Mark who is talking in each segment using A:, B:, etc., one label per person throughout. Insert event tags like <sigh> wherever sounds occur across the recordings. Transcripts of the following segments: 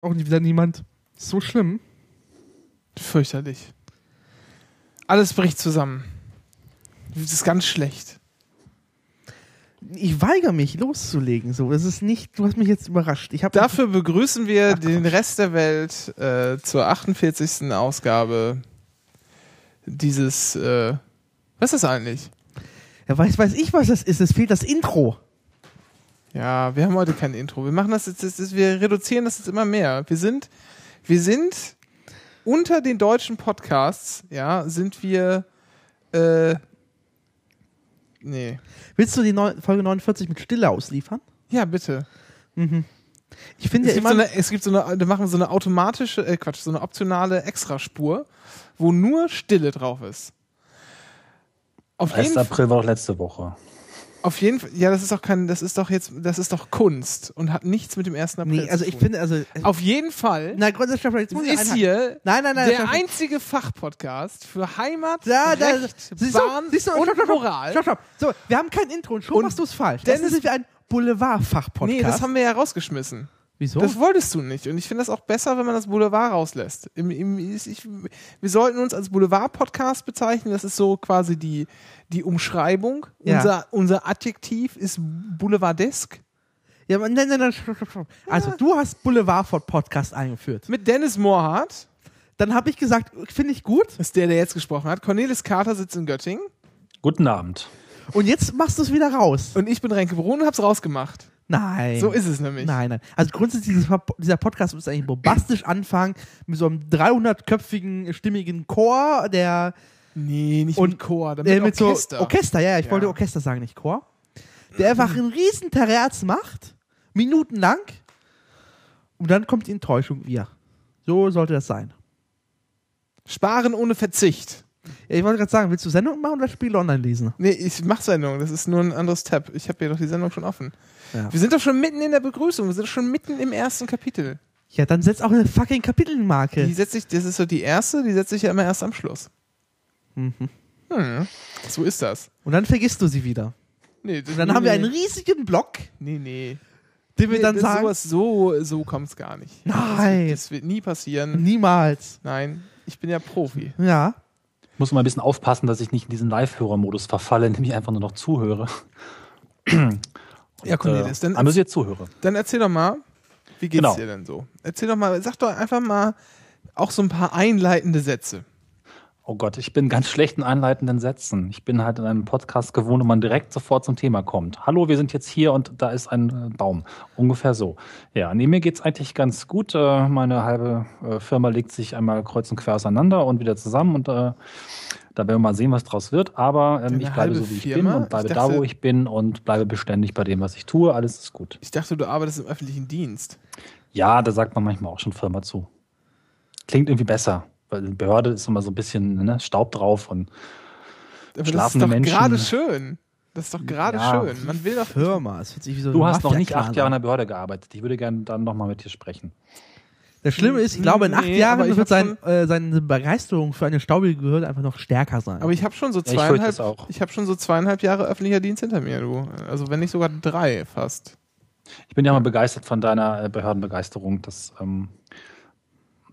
A: Auch wieder niemand. So schlimm.
B: Fürchterlich. Alles bricht zusammen. Das ist ganz schlecht.
A: Ich weigere mich loszulegen. So, es ist nicht. Du hast mich jetzt überrascht. Ich habe
B: Dafür begrüßen wir
A: Ach,
B: den. Rest der Welt äh, zur 48. Ausgabe dieses. Äh, was ist das eigentlich?
A: Ja, weiß, weiß ich, was das ist. Es fehlt das Intro.
B: Ja, wir haben heute kein Intro. Wir machen das jetzt, das ist, wir reduzieren das jetzt immer mehr. Wir sind, wir sind unter den deutschen Podcasts, ja, sind wir, äh, nee.
A: Willst du die Neu Folge 49 mit Stille ausliefern?
B: Ja, bitte.
A: Ich finde
B: Es
A: ja
B: gibt, so eine, es gibt so eine, da machen wir so eine automatische, äh, Quatsch, so eine optionale Extraspur, wo nur Stille drauf ist. Auf
C: 1.
B: jeden,
C: April war doch letzte Woche.
B: Auf jeden Fall, ja, das ist doch kein, das ist doch jetzt, das ist doch Kunst und hat nichts mit dem 1. April
A: nee, also ich finde, also.
B: Auf jeden Fall
A: Na, grundsätzlich, jetzt muss
B: ist hier
A: Nein, nein, nein.
B: der einzige Fachpodcast für Heimat,
A: Da, da,
B: Recht,
A: siehst du,
B: Bahn
A: siehst du,
B: und
A: stopp,
B: Moral.
A: Stopp, stopp. So, wir haben kein Intro und schon machst du es falsch. Deswegen sind wir ein Boulevard-Fachpodcast.
B: Nee, das haben wir ja rausgeschmissen.
A: Wieso?
B: Das wolltest du nicht. Und ich finde das auch besser, wenn man das Boulevard rauslässt. Im, im, ich, wir sollten uns als Boulevard-Podcast bezeichnen. Das ist so quasi die, die Umschreibung.
A: Ja.
B: Unser, unser Adjektiv ist boulevardesk.
A: ja, nein, nein, nein. Also, du hast Boulevard-Podcast eingeführt.
B: Mit Dennis Mohrhardt.
A: Dann habe ich gesagt, finde ich gut.
B: Das ist der, der jetzt gesprochen hat. Cornelis Carter sitzt in Göttingen.
C: Guten Abend.
A: Und jetzt machst du es wieder raus.
B: Und ich bin Renke Brun und hab's rausgemacht.
A: Nein.
B: So ist es nämlich.
A: Nein, nein. Also grundsätzlich, dieser Podcast muss eigentlich bombastisch anfangen mit so einem 300-köpfigen, stimmigen Chor, der
B: Nee, nicht
A: Und,
B: mit Chor, damit
A: äh, mit
B: Orchester.
A: so Orchester, ja, ich
B: Ja.
A: wollte Orchester sagen, nicht Chor. Der einfach einen riesen Terrz macht, minutenlang, und dann kommt die Enttäuschung wieder. So sollte das sein.
B: Sparen ohne Verzicht.
A: Ja, ich wollte gerade sagen, willst du Sendung machen oder Spiele online lesen?
B: Nee, ich mach Sendung. Das ist nur ein anderes Tab. Ich habe ja doch die Sendung schon offen.
A: Ja.
B: Wir sind doch schon mitten in der Begrüßung. Wir sind doch schon mitten im ersten Kapitel.
A: Ja, dann setz auch eine fucking Kapitelmarke.
B: Die setzt sich, das ist so die erste, die setzt sich ja immer erst am Schluss.
A: Mhm.
B: Hm, so ist das.
A: Und dann vergisst du sie wieder.
B: Nee, das,
A: Und dann
B: nee,
A: haben wir einen riesigen Block,
B: Nee, nee.
A: den wir
B: nee
A: dann
B: das,
A: sagen,
B: Sowas, so so kommt es gar nicht.
A: Nein.
B: Das, das wird nie passieren.
A: niemals.
B: Nein, ich bin ja Profi.
A: Ja.
C: Ich muss mal ein bisschen aufpassen, dass ich nicht in diesen Live-Hörer-Modus verfalle, <laughs> indem ich einfach nur noch zuhöre. <clears throat>
B: Ja, Cornelis,
C: äh,
B: dann,
C: aber jetzt zuhöre.
B: dann erzähl doch mal, wie geht's
C: Genau.
B: dir denn so? Erzähl doch mal, sag doch einfach mal auch so ein paar einleitende Sätze.
C: Oh Gott, ich bin ganz schlecht in einleitenden Sätzen. Ich bin halt in einem Podcast gewohnt, wo man direkt sofort zum Thema kommt. Hallo, wir sind jetzt hier und da ist ein äh, Baum. Ungefähr so. Ja, nee, mir geht's eigentlich ganz gut. Äh, meine halbe äh, Firma legt sich einmal kreuz und quer auseinander und wieder zusammen und äh, da werden wir mal sehen, was draus wird. Aber ähm, ich bleibe so, wie ich
B: Firma?
C: bin und bleibe
B: Ich
C: da,
B: dachte-
C: wo ich bin und bleibe beständig bei dem, was ich tue. Alles ist gut.
B: Ich dachte, du arbeitest im öffentlichen Dienst.
C: Ja, da sagt man manchmal auch schon Firma zu. Klingt irgendwie besser, weil eine Behörde ist immer so ein bisschen ne, Staub drauf und
B: Aber
C: Schlafende
B: das ist doch
C: Menschen.
B: gerade schön. Das ist doch gerade
C: Ja.
B: schön. Man will doch.
A: Firma. Es hört sich wie so
C: Du hast noch nicht acht Jahre in
A: an.
C: der Behörde gearbeitet. Ich würde gerne dann nochmal mit dir sprechen.
A: Das Schlimme ist, ich glaube, in acht
B: Nee,
A: Jahren wird sein, äh, seine Begeisterung für eine staubige Behörde einfach noch stärker sein.
B: Aber ich habe schon so
C: Ja, ich
B: zweieinhalb.
C: auch.
B: Ich habe schon so zweieinhalb Jahre öffentlicher Dienst hinter mir, du. Also wenn nicht sogar drei fast.
C: Ich bin ja mal begeistert von deiner äh, Behördenbegeisterung. Das, ähm,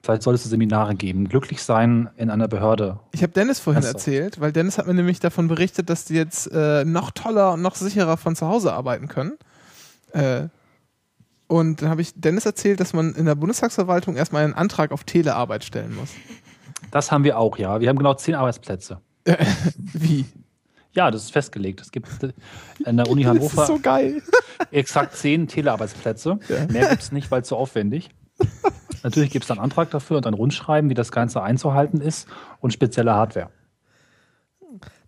C: vielleicht solltest du Seminare geben. Glücklich sein in einer Behörde.
B: Ich habe Dennis vorhin
C: so.
B: erzählt, weil Dennis hat mir nämlich davon berichtet, dass die jetzt äh, noch toller und noch sicherer von zu Hause arbeiten können. Äh, und dann habe ich Dennis erzählt, dass man in der Bundestagsverwaltung erstmal einen Antrag auf Telearbeit stellen muss.
C: Das haben wir auch, ja. Wir haben genau zehn Arbeitsplätze. <laughs>
B: Wie?
C: Ja, das ist festgelegt. Es gibt äh, in der Uni <laughs>
B: Das
C: Hannover
B: ist so geil. <laughs>
C: exakt zehn Telearbeitsplätze. Mehr gibt es nicht, weil es zu aufwendig. Natürlich gibt es einen Antrag dafür und ein Rundschreiben, wie das Ganze einzuhalten ist und spezielle Hardware.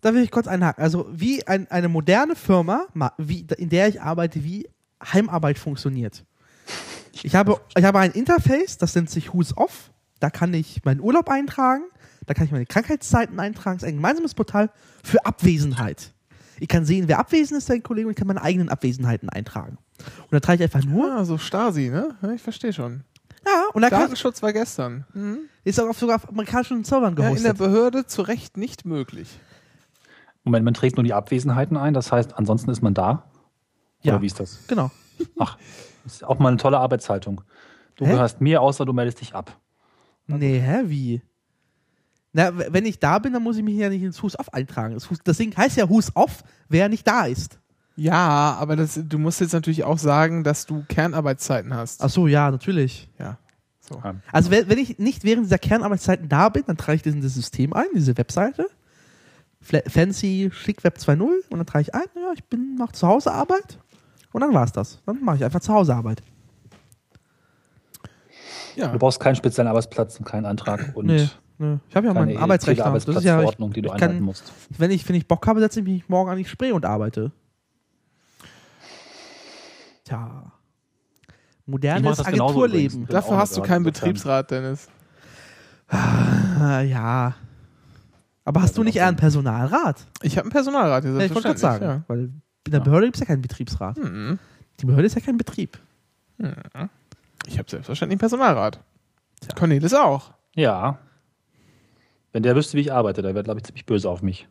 A: Da will ich kurz einhaken. Also, wie ein, eine moderne Firma, ma- wie, in der ich arbeite, wie Heimarbeit funktioniert. Ich habe, ich habe ein Interface, das nennt sich Who's Off. Da kann ich meinen Urlaub eintragen, da kann ich meine Krankheitszeiten eintragen. Das ist ein gemeinsames Portal für Abwesenheit. Ich kann sehen, wer abwesend ist, der Kollege, und ich kann meine eigenen Abwesenheiten eintragen. Und dann trage ich einfach nur,
B: Ah, so Stasi, ne? Ich verstehe schon.
A: Ja, und ich,
B: Datenschutz war gestern. Mhm.
A: ist auch auf, sogar auf amerikanischen Servern
B: Ja, in der
A: gehostet.
B: Behörde zu Recht nicht möglich.
C: Moment, man trägt nur die Abwesenheiten ein, das heißt, ansonsten ist man da?
A: Ja.
C: Oder wie ist das?
A: genau.
C: Ach, ist auch mal eine tolle Arbeitshaltung. Du
A: Hä?
C: gehörst mir, außer du meldest dich ab.
A: Nee, hä, wie? Na, wenn ich da bin, dann muss ich mich ja nicht ins Hus Off eintragen. Das, Hus, das Ding heißt ja Hus Off, wer nicht da ist.
B: Ja, aber das, du musst jetzt natürlich auch sagen, dass du Kernarbeitszeiten hast.
A: Ach so, ja, natürlich.
B: Ja. So.
A: Also wenn, wenn ich nicht während dieser Kernarbeitszeiten da bin, dann trage ich das in das System ein, diese Webseite. Fancy Schick Web 2.0 und dann trage ich ein, ja, ich bin mache zu Hause Arbeit und dann war's das. Dann mache ich einfach zu Hause Arbeit.
B: Ja.
C: Du brauchst keinen speziellen Arbeitsplatz und keinen Antrag und
A: Nee, nee. Ich habe ja
C: keine
A: meinen Arbeitsrechner. Das ist ja, ich,
C: die du
A: ich kann-
C: einhalten musst.
A: wenn ich, wenn ich Bock habe, setze ich mich morgen an die Spree und arbeite. Tja.
C: Ich
A: Modernes Agenturleben.
B: Dafür hast du
C: eine
B: keinen. Betriebsrat, Dennis.
A: Ah, ja. Aber hast
C: Ja,
A: du nicht
C: genau.
A: eher einen Personalrat?
B: Ich habe einen Personalrat hier,
A: Ja, ich wollte gerade sagen.
B: Ja.
A: Weil in der
C: Ja.
A: Behörde gibt es ja keinen Betriebsrat.
B: Mhm.
A: Die Behörde ist ja kein Betrieb.
B: Ich habe selbstverständlich einen Personalrat. Cornelis auch.
C: Ja. Wenn der wüsste, wie ich arbeite, der wäre, glaube ich, ziemlich böse auf mich.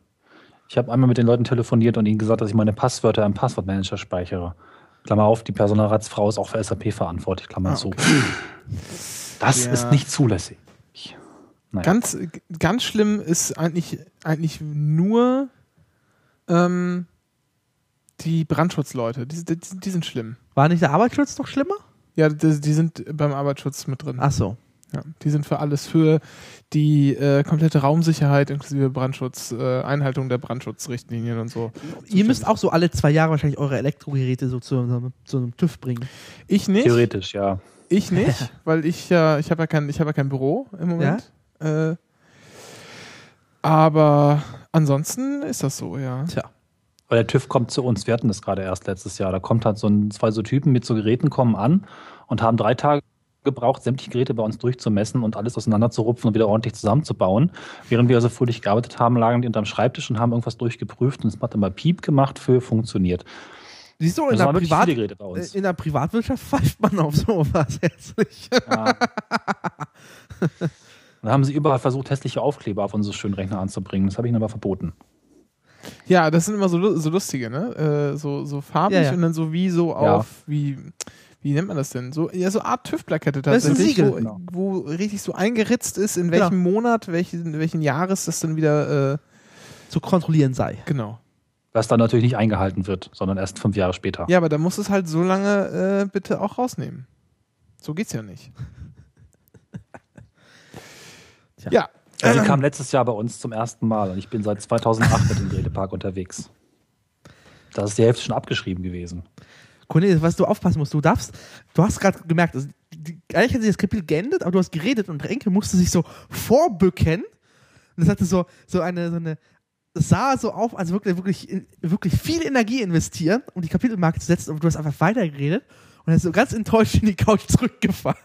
C: Ich habe einmal mit den Leuten telefoniert und ihnen gesagt, dass ich meine Passwörter im Passwortmanager speichere. Klammer auf, die Personalratsfrau ist auch für SAP verantwortlich, Klammer
B: Ah,
C: zu.
B: okay.
C: Das
B: Ja.
C: ist nicht zulässig. Naja.
B: Ganz, ganz schlimm ist eigentlich, eigentlich nur ähm, die Brandschutzleute. Die, die, die sind schlimm.
A: War nicht der Arbeitsschutz noch schlimmer?
B: Ja, die, die sind beim Arbeitsschutz mit drin.
A: Ach so.
B: Ja, die sind für alles, für die äh, komplette Raumsicherheit inklusive Brandschutz, äh, Einhaltung der Brandschutzrichtlinien und so.
A: Ihr müsst auch so alle zwei Jahre wahrscheinlich eure Elektrogeräte so zu, einem- zu einem TÜV bringen.
B: Ich nicht.
C: Theoretisch, ja.
B: Ich nicht, <laughs> weil ich ja, ich habe ja kein, ich habe ja kein Büro im Moment. Äh, aber ansonsten ist das so, ja.
A: Tja.
C: Weil der TÜV kommt zu uns. Wir hatten das gerade erst letztes Jahr. Da kommt halt so ein, zwei so Typen mit so Geräten kommen an und haben drei Tage gebraucht, sämtliche Geräte bei uns durchzumessen und alles auseinanderzurupfen und wieder ordentlich zusammenzubauen. Während wir also fröhlich gearbeitet haben, lagen die unterm Schreibtisch und haben irgendwas durchgeprüft und es hat immer Piep gemacht für funktioniert.
A: Siehst du, in
C: Das
A: der, Privat
C: viele Geräte bei uns.
A: äh, in der Privatwirtschaft pfeift man auf sowas <laughs> herzlich.
C: Ja. Dann haben sie überall versucht, hässliche Aufkleber auf unsere schönen Rechner anzubringen. Das habe ich ihnen aber verboten.
B: Ja, das sind immer so, so lustige, ne? Äh, so, so farbig
A: Ja, ja.
B: und dann so wie so auf, wie, wie nennt man das denn? So, ja, so Art TÜV-Plakette
A: Das ist ein
B: tatsächlich,
A: Siegel.
B: wo,
C: Genau.
B: wo richtig so eingeritzt ist, in
A: Genau.
B: welchem Monat, welchen, welchen Jahres das dann wieder, äh,
A: Zu kontrollieren sei.
B: genau.
C: Was dann natürlich nicht eingehalten wird, sondern erst fünf Jahre später.
B: Ja, aber da muss es halt so lange äh, bitte auch rausnehmen. So geht's ja nicht. <laughs>
A: Tja.
B: Ja.
C: Ja, die <clears throat> kam letztes Jahr bei uns zum ersten Mal und ich bin seit 2008 mit dem Gerätepark unterwegs. Da ist die Hälfte schon abgeschrieben gewesen.
A: Cornelis, was du aufpassen musst, du darfst, du hast gerade gemerkt, also, die, eigentlich hat sich das Kapitel geendet, aber du hast geredet und Renke musste sich so vorbücken. Und das hatte so, so eine, so eine, sah so auf, als wirklich, wirklich, wirklich viel Energie investieren, um die Kapitelmarke zu setzen, aber du hast einfach weitergeredet und er ist so ganz enttäuscht in die Couch zurückgefallen. <laughs>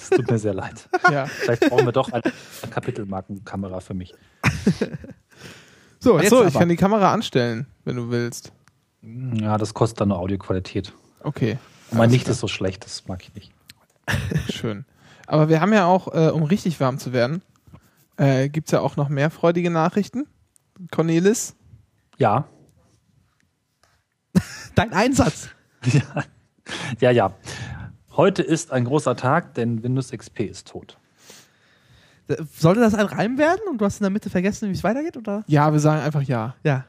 C: Es tut mir sehr leid.
B: ja.
C: Vielleicht brauchen wir doch eine Kapitelmarkenkamera für mich.
A: So, jetzt
B: Achso, ich
A: aber.
B: kann die Kamera anstellen, wenn du willst.
C: Ja, das kostet dann nur Audioqualität.
B: Okay.
C: Mein Licht ist so schlecht, das mag ich nicht. <laughs>
B: Schön. Aber wir haben ja auch, äh, um richtig warm zu werden, äh, gibt es ja auch noch mehr freudige Nachrichten. Cornelis.
C: Ja, <laughs>
A: Dein Einsatz. <laughs>
C: ja, ja, ja. Heute ist ein großer Tag, denn Windows XP ist tot.
A: Sollte das ein Reim werden und du hast in der Mitte vergessen, wie es weitergeht, oder?
B: Ja, wir sagen einfach ja.
A: Ja.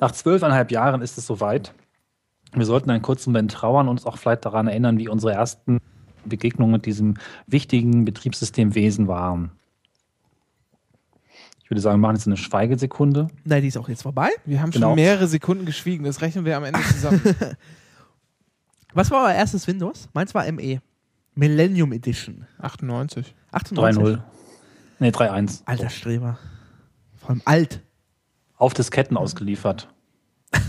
C: Nach zwölfeinhalb Jahren ist es soweit. Wir sollten einen kurzen Moment trauern und uns auch vielleicht daran erinnern, wie unsere ersten Begegnungen mit diesem wichtigen Betriebssystemwesen waren. Ich würde sagen, wir machen jetzt eine Schweigesekunde.
A: Nein, die ist auch jetzt vorbei.
B: Wir haben
C: Genau.
B: schon mehrere Sekunden geschwiegen. Das rechnen wir am Ende zusammen. <laughs>
A: Was war euer erstes Windows? Meins war ME. Millennium Edition.
B: 98.
A: 98.
C: 3.0. Nee, 3.1.
A: Alter Streber. Vor allem alt.
C: Auf Disketten ausgeliefert. <laughs>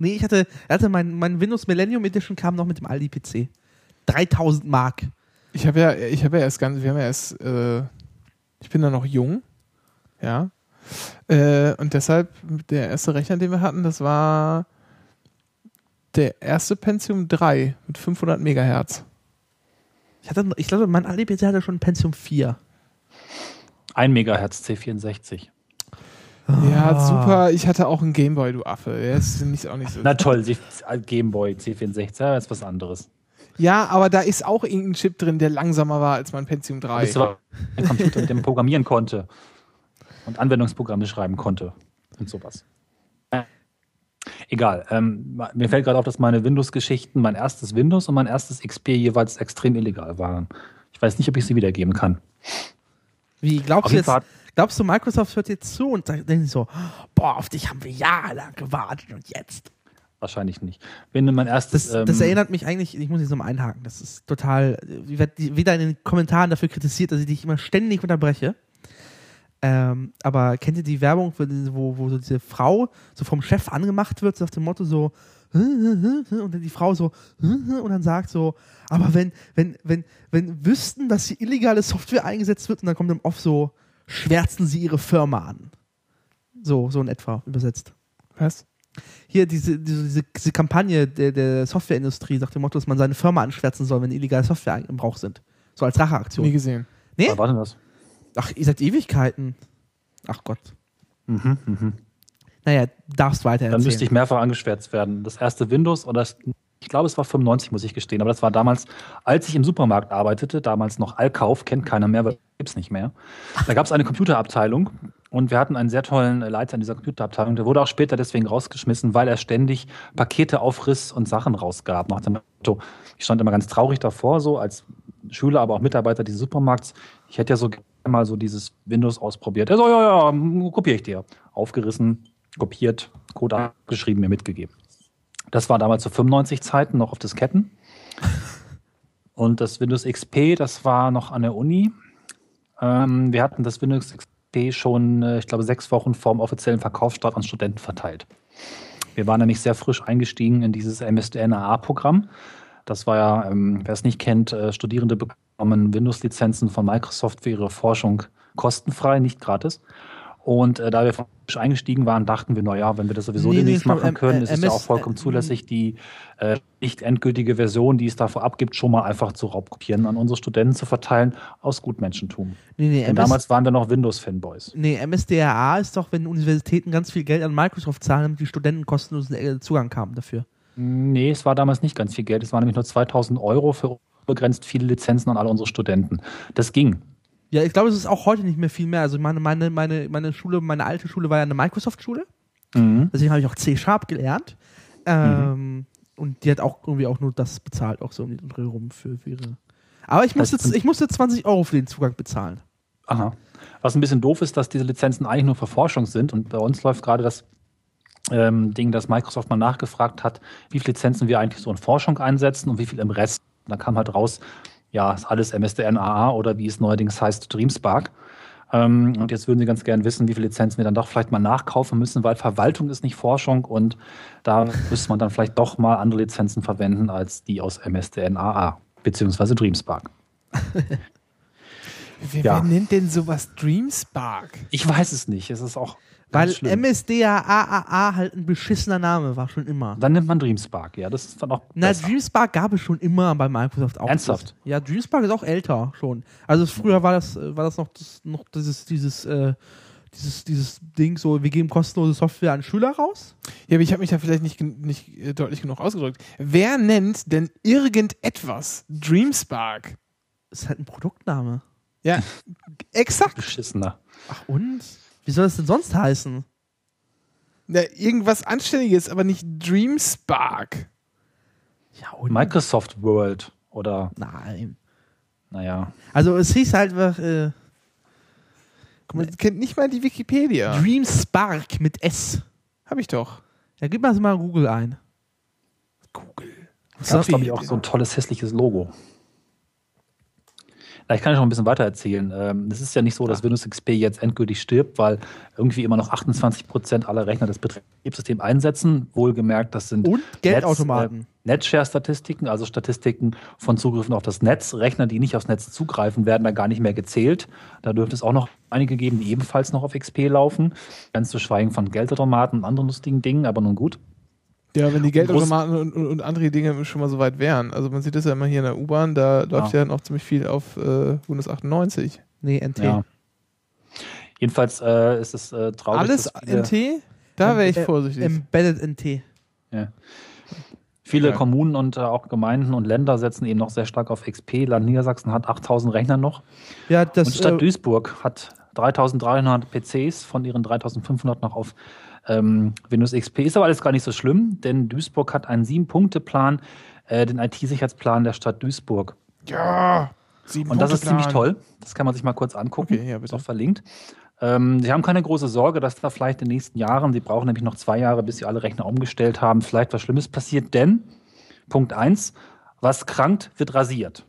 A: Nee, ich hatte, hatte mein, mein Windows Millennium Edition kam noch mit dem Aldi PC. 3000 Mark.
B: Ich habe ja, ich habe ja erst ganz, wir haben ja erst, äh, ich bin da noch jung, ja, äh, und deshalb der erste Rechner, den wir hatten, das war der erste Pentium 3 mit 500 Megahertz.
A: Ich hatte, ich glaube, mein Aldi PC hatte schon ein Pentium 4.
C: 1 Megahertz C64.
B: Ja, super. Ich hatte auch einen Gameboy, du Affe. Der ist nicht, auch nicht so.
C: Na toll, C- Gameboy C64, ja, ist was anderes.
B: Ja, aber da ist auch irgendein Chip drin, der langsamer war als mein Pentium 3.
C: Bist du ein Computer, mit dem man programmieren konnte und Anwendungsprogramme schreiben konnte und sowas. Äh, Egal. Ähm, mir fällt gerade auf, dass meine Windows-Geschichten, mein erstes Windows und mein erstes XP jeweils extrem illegal waren. Ich weiß nicht, ob ich sie wiedergeben kann.
A: Wie glaubst du jetzt?
C: Fall-
A: Glaubst du, Microsoft hört jetzt zu und sagt- denkt so, boah, auf dich haben wir jahrelang gewartet und jetzt?
C: Wahrscheinlich nicht. Wenn mein erstes.
A: Das, das
C: ähm,
A: erinnert mich eigentlich, ich muss jetzt nochmal einhaken, das ist total, ich werde wieder in den Kommentaren dafür kritisiert, dass ich dich immer ständig unterbreche. Ähm, aber kennt ihr die Werbung, wo, wo, so diese Frau so vom Chef angemacht wird, so nach dem Motto so, und dann die Frau so, und dann sagt so, aber wenn, wenn, wenn, wenn wüssten, dass hier illegale Software eingesetzt wird, und dann kommt im Off so, schwärzen sie ihre Firma an. So, so in etwa übersetzt
B: Was?
A: hier diese, diese, diese, diese Kampagne der, der Softwareindustrie nach dem Motto, dass man seine Firma anschwärzen soll, wenn illegale Software im Brauch sind. So als
B: Nie
A: Racheaktion.
B: gesehen.
A: Nee?
C: Was war denn das?
A: Ach, ihr seid Ewigkeiten. Ach Gott.
C: Mhm, mhm.
A: Naja, darfst weiter
C: Dann müsste ich mehrfach angeschwärzt werden. Das erste Windows oder das, ich glaube, es war 95, muss ich gestehen. Aber das war damals, als ich im Supermarkt arbeitete, damals noch Allkauf, kennt keiner mehr, weil gibt's nicht mehr. Da gab es eine Computerabteilung und wir hatten einen sehr tollen Leiter in dieser Computerabteilung. Der wurde auch später deswegen rausgeschmissen, weil er ständig Pakete aufriss und Sachen rausgab. Nach dem Motto, ich stand immer ganz traurig davor, so als Schüler, aber auch Mitarbeiter dieses Supermarkts. Ich hätte ja so gerne mal so dieses Windows ausprobiert. Er so, ja, ja, kopiere ich dir. Aufgerissen, kopiert, Code abgeschrieben, mir mitgegeben. Das war damals zu 95 Zeiten noch auf Disketten. Und das Windows XP, das war noch an der Uni. Ähm, wir hatten das Windows XP schon, äh, ich glaube, sechs Wochen vor dem offiziellen Verkaufsstart an Studenten verteilt. Wir waren nämlich sehr frisch eingestiegen in dieses MSDN-AA-Programm. Das war ja, ähm, wer es nicht kennt, äh, Studierende bekommen Windows-Lizenzen von Microsoft für ihre Forschung kostenfrei, nicht gratis. Und äh, da wir frisch eingestiegen waren, dachten wir, naja, wenn wir das sowieso
A: Nee,
C: demnächst machen können,
A: äh,
C: ist es ja auch vollkommen
A: äh,
C: zulässig, die äh, nicht endgültige Version, die es da vorab gibt, schon mal einfach zu Raubkopieren an unsere Studenten zu verteilen, aus Gutmenschentum.
A: nee, nee,
C: Denn
A: MS,
C: damals waren wir noch Windows-Fanboys.
A: nee, MSDRA ist doch, wenn Universitäten ganz viel Geld an Microsoft zahlen, damit die Studenten kostenlosen äh, Zugang haben dafür.
C: Nee, es war damals nicht ganz viel Geld. Es waren nämlich nur 2000 Euro für begrenzt viele Lizenzen an alle unsere Studenten. Das ging.
A: Ja, ich glaube, es ist auch heute nicht mehr viel mehr. Also meine, meine, meine, meine Schule, meine alte Schule war ja eine Microsoft-Schule.
C: Mhm.
A: Deswegen habe ich auch C-Sharp gelernt. Ähm, Und die hat auch irgendwie auch nur das bezahlt, auch so um die Dreh rum für, für ihre. Aber ich musste, ich musste 20 Euro für den Zugang bezahlen.
C: Aha. Was ein bisschen doof ist, dass diese Lizenzen eigentlich nur für Forschung sind. Und bei uns läuft gerade das ähm, Ding, dass Microsoft mal nachgefragt hat, wie viele Lizenzen wir eigentlich so in Forschung einsetzen und wie viel im Rest. Und da kam halt raus, ja, ist alles MSDN-AA oder wie es neuerdings heißt, Dreamspark. Ähm, und jetzt würden Sie ganz gern wissen, wie viele Lizenzen wir dann doch vielleicht mal nachkaufen müssen, weil Verwaltung ist nicht Forschung und da müsste man dann vielleicht doch mal andere Lizenzen verwenden als die aus MSDN-AA beziehungsweise Dreamspark. <laughs>
B: Wer,
C: Ja.
B: wer nennt denn sowas Dreamspark?
C: Ich weiß es nicht. Es ist auch
A: Weil. MSDAAA halt ein beschissener Name war, schon immer.
C: Dann nimmt man Dreamspark, ja. Das ist dann auch.
A: Na,
C: besser.
A: Dreamspark gab es schon immer bei Microsoft auch.
C: Ernsthaft?
A: Ja, Dreamspark ist auch älter schon. Also früher war das, war das noch, das, noch dieses, dieses, äh, dieses, dieses Ding so, wir geben kostenlose Software an Schüler raus.
B: Ja, aber ich habe mich da vielleicht nicht, nicht äh, deutlich genug ausgedrückt. Wer nennt denn irgendetwas Dreamspark?
A: Das ist halt ein Produktname.
B: Ja, <laughs> exakt.
C: Beschissener.
A: Ach und? Wie soll das denn sonst heißen?
B: Ja, irgendwas Anständiges, aber nicht Dreamspark.
A: Ja, und?
C: Microsoft World oder,
A: Nein.
C: naja.
A: Also es hieß halt einfach äh,
B: Guck mal, das kennt nicht mal die Wikipedia.
A: Dreamspark mit S.
B: Hab ich doch.
A: Ja, gib mal das mal Google ein.
B: Google.
C: Das ist, glaube ich, auch so ein tolles, hässliches Logo. Ich kann schon ein bisschen weiter erzählen. Ähm, Es ist ja nicht so, dass Windows XP jetzt endgültig stirbt, weil irgendwie immer noch 28 Prozent aller Rechner das Betriebssystem einsetzen. Wohlgemerkt, das sind
A: Und Geldautomaten.
C: Netz, äh, Netzshare-Statistiken, also Statistiken von Zugriffen auf das Netz. Rechner, die nicht aufs Netz zugreifen, werden da gar nicht mehr gezählt. Da dürfte es auch noch einige geben, die ebenfalls noch auf XP laufen. Ganz zu schweigen von Geldautomaten und anderen lustigen Dingen, aber nun gut.
B: Ja, wenn die Geldautomaten und, und, und andere Dinge schon mal so weit wären. Also man sieht das ja immer hier in der U-Bahn, da läuft ja noch ziemlich viel auf äh, Windows 98.
A: Nee, NT.
C: Ja. Jedenfalls äh, ist es äh, traurig.
B: Alles NT? Da wäre ich vorsichtig.
A: Embedded NT.
C: Ja. Viele
B: Ja.
C: Kommunen und äh, auch Gemeinden und Länder setzen eben noch sehr stark auf XP. Land Niedersachsen hat 8000 Rechner noch.
A: Ja, das
C: und Stadt
A: äh,
C: Duisburg hat 3300 PCs von ihren 3500 noch auf ähm, Windows XP. Ist aber alles gar nicht so schlimm, denn Duisburg hat einen Sieben-Punkte-Plan, äh, den IT-Sicherheitsplan der Stadt Duisburg.
B: ja. Sieben
C: Und das ist ziemlich toll. Das kann man sich mal kurz angucken.
B: Okay, ja,
C: Ist
B: bitte.
C: auch verlinkt. Ähm, Sie haben keine große Sorge, dass da vielleicht in den nächsten Jahren, Sie brauchen nämlich noch zwei Jahre, bis Sie alle Rechner umgestellt haben, vielleicht was Schlimmes passiert. Denn, Punkt eins: was krankt, wird rasiert.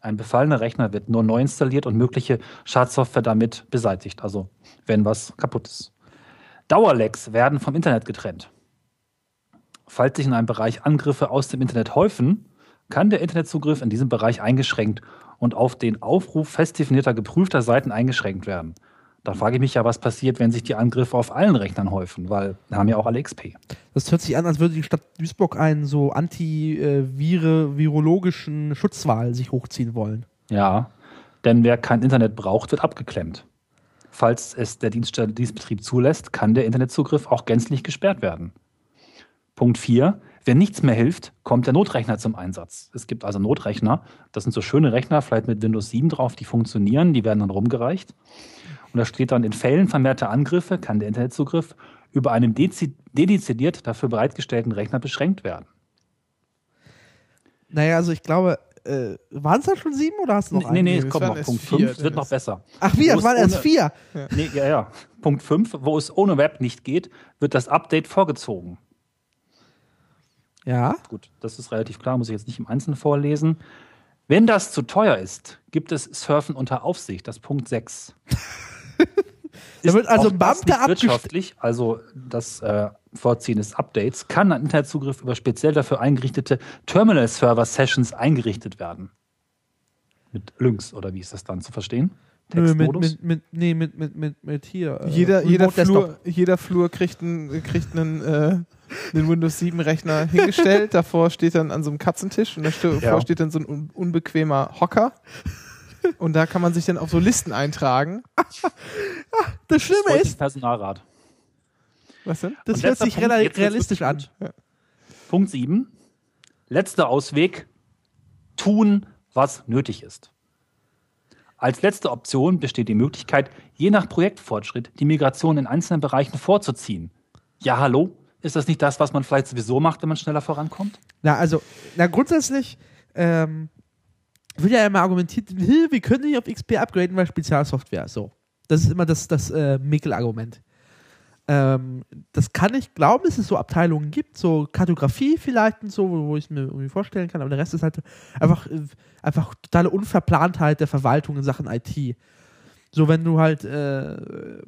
C: Ein befallener Rechner wird nur neu installiert und mögliche Schadsoftware damit beseitigt. Also, wenn was kaputt ist. Dauerlecks werden vom Internet getrennt. Falls sich in einem Bereich Angriffe aus dem Internet häufen, kann der Internetzugriff in diesem Bereich eingeschränkt und auf den Aufruf fest definierter geprüfter Seiten eingeschränkt werden. Da frage ich mich ja, was passiert, wenn sich die Angriffe auf allen Rechnern häufen, weil wir haben ja auch alle XP.
A: Das hört sich an, als würde die Stadt Duisburg einen so anti-virologischen Schutzwahl sich hochziehen wollen.
C: Ja, denn wer kein Internet braucht, wird abgeklemmt. Falls es der Dienstbetrieb zulässt, kann der Internetzugriff auch gänzlich gesperrt werden. Punkt 4. Wenn nichts mehr hilft, kommt der Notrechner zum Einsatz. Es gibt also Notrechner. Das sind so schöne Rechner, vielleicht mit Windows 7 drauf, die funktionieren, die werden dann rumgereicht. Und da steht dann, in Fällen vermehrter Angriffe kann der Internetzugriff über einen dediziert dafür bereitgestellten Rechner beschränkt werden.
A: Naja, also ich glaube, äh, waren es da schon sieben oder hast du noch
C: nee,
A: einen?
C: nee,
B: Nee,
C: es kommt noch. Punkt
B: vier,
C: 5 wird noch besser.
A: Ach, wir,
C: Wo
A: es waren erst vier.
C: Nee, ja, ja. Punkt 5, wo es ohne Web nicht geht, wird das Update vorgezogen.
A: Ja.
C: Gut, das ist relativ klar, muss ich jetzt nicht im Einzelnen vorlesen. Wenn das zu teuer ist, gibt es Surfen unter Aufsicht, das Punkt 6.
A: Da wird also
C: nicht
A: abgest-
C: wirtschaftlich, also das äh, Vorziehen des Updates, kann ein Internetzugriff über speziell dafür eingerichtete Terminal-Server-Sessions eingerichtet werden. Mit Lynx, oder wie ist das dann zu verstehen?
A: Nö, mit,
C: Textmodus?
A: mit, mit, nee, mit, mit, mit, mit hier. äh,
B: Jeder, jeder. Flur, jeder Flur kriegt einen, kriegt einen, äh, einen Windows 7 Rechner hingestellt. <laughs> Davor steht dann an so einem Katzentisch und davor
C: Ja.
B: steht dann so ein un unbequemer Hocker. Und da kann man sich dann auf so Listen eintragen. <laughs>
A: Das Schlimme ist,
C: Personalrat.
B: Was denn?
A: das hört sich
C: Punkt,
A: realistisch an.
C: gut. Punkt 7. Letzter Ausweg. Tun, was nötig ist. Als letzte Option besteht die Möglichkeit, je nach Projektfortschritt die Migration in einzelnen Bereichen vorzuziehen. Ja, hallo? Ist das nicht das, was man vielleicht sowieso macht, wenn man schneller vorankommt?
A: Na, also, na, grundsätzlich ähm, wird ja immer argumentiert, "Hi, wir können nicht auf XP upgraden, weil Spezialsoftware. So. Das ist immer das, das äh, Mickel-Argument. Ähm, das kann ich glauben, dass es so Abteilungen gibt, so Kartografie vielleicht und so, wo, wo ich es mir irgendwie vorstellen kann, aber der Rest ist halt einfach, äh, einfach totale Unverplantheit der Verwaltung in Sachen IT. So, wenn du halt, äh,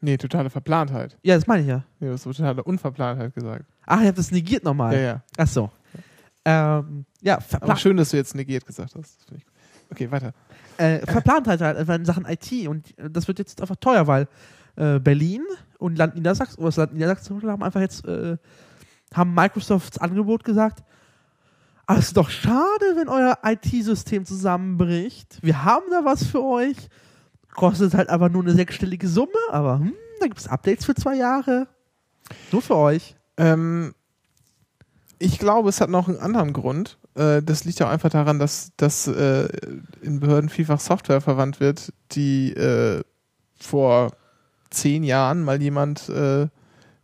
B: Nee, totale Verplantheit.
A: ja, das meine ich ja.
B: Nee, du hast totale Unverplantheit gesagt.
A: Ach, ich habe das negiert nochmal.
B: Ja, ja.
A: Ach so. Ähm, ja,
B: Aber
A: verplant.
B: schön, dass du jetzt negiert gesagt hast. Das. Okay, weiter.
A: äh, Verplantheit halt einfach in Sachen IT und das wird jetzt einfach teuer, weil äh, Berlin und Land Niedersachsen, oder das Land Niedersachsen haben einfach jetzt, äh, haben Microsofts Angebot gesagt, ah, es ist doch schade, wenn euer IT-System zusammenbricht. Wir haben da was für euch. Kostet halt aber nur eine sechsstellige Summe, aber hm, da gibt es Updates für zwei Jahre. Nur für euch.
B: Ähm, ich glaube, es hat noch einen anderen Grund. Äh, das liegt ja auch einfach daran, dass, dass äh, in Behörden vielfach Software verwandt wird, die äh, vor zehn Jahren mal jemand äh,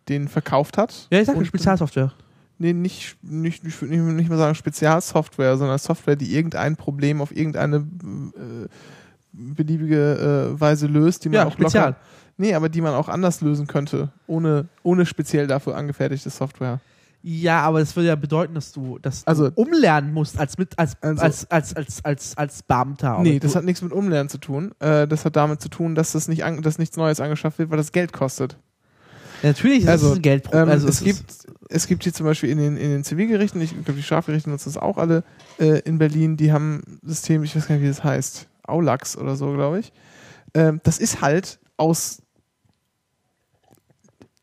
B: den verkauft hat.
A: Ja, ich sage
B: Und-
A: Spezialsoftware.
B: Nee, nicht, nicht, nicht, nicht, nicht mal sagen Spezialsoftware, sondern Software, die irgendein Problem auf irgendeine äh, beliebige äh, Weise löst, die man
A: Ja,
B: auch
A: Spezial.
B: locker. Nee, aber die man auch anders lösen könnte, ohne, ohne speziell dafür angefertigte Software.
A: Ja, aber das würde ja bedeuten, dass du, dass du
B: Also-
A: umlernen musst als mit als
B: Also-
A: als, als, als, als, als Beamter.
B: Nee, das hat nichts mit Umlernen zu tun. Äh, das hat damit zu tun, dass das nicht an, dass nichts Neues angeschafft wird, weil das Geld kostet.
A: natürlich ist
B: also,
A: es ein Geldproblem.
B: Ähm,
A: also
B: es,
A: es
B: gibt, es gibt hier zum Beispiel in den, in den Zivilgerichten, ich glaube, die Strafgerichte nutzen das auch alle äh, in Berlin, die haben ein System, ich weiß gar nicht, wie das heißt, Aulax oder so, glaube ich. Ähm, das ist halt aus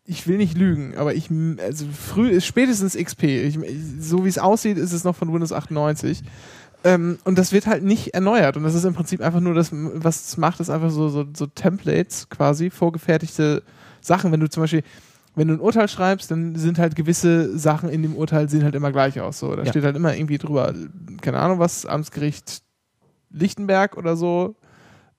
B: ich will nicht lügen, aber ich, also früh ist spätestens XP. Ich, so wie es aussieht, ist es noch von Windows 98. Ähm, und das wird halt nicht erneuert. Und das ist im Prinzip einfach nur das, was es macht, ist einfach so, so, so Templates quasi, vorgefertigte Sachen. Wenn du zum Beispiel, wenn du ein Urteil schreibst, dann sind halt gewisse Sachen in dem Urteil sehen halt immer gleich aus. So. Da
A: Ja.
B: steht halt immer irgendwie drüber, keine Ahnung was, Amtsgericht Lichtenberg oder so.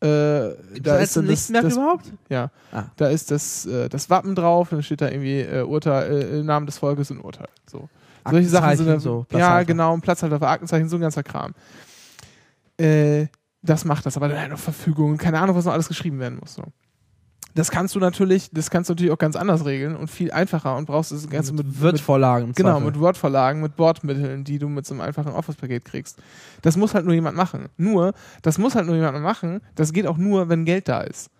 B: Äh, da ist das,
A: Lichtenberg
B: das,
A: überhaupt?
B: ja,
A: Ah.
B: da ist das, äh, das Wappen drauf, dann steht da irgendwie äh, Urteil, äh, Namen des Volkes und Urteil. So. Solche Sachen sind da,
A: so,
B: ja genau, ein Platzhalter für Aktenzeichen, so ein ganzer Kram. Äh, das macht das, aber dann noch Verfügungen, keine Ahnung, was noch alles geschrieben werden muss. So. Das kannst du natürlich, das kannst du natürlich auch ganz anders regeln und viel einfacher und brauchst das Ganze mit, mit
A: Word-Vorlagen. im
B: Genau, mit Word-Vorlagen, mit Bordmitteln, die du mit so einem einfachen Office-Paket kriegst. Das muss halt nur jemand machen. Nur, das muss halt nur jemand machen. Das geht auch nur, wenn Geld da ist.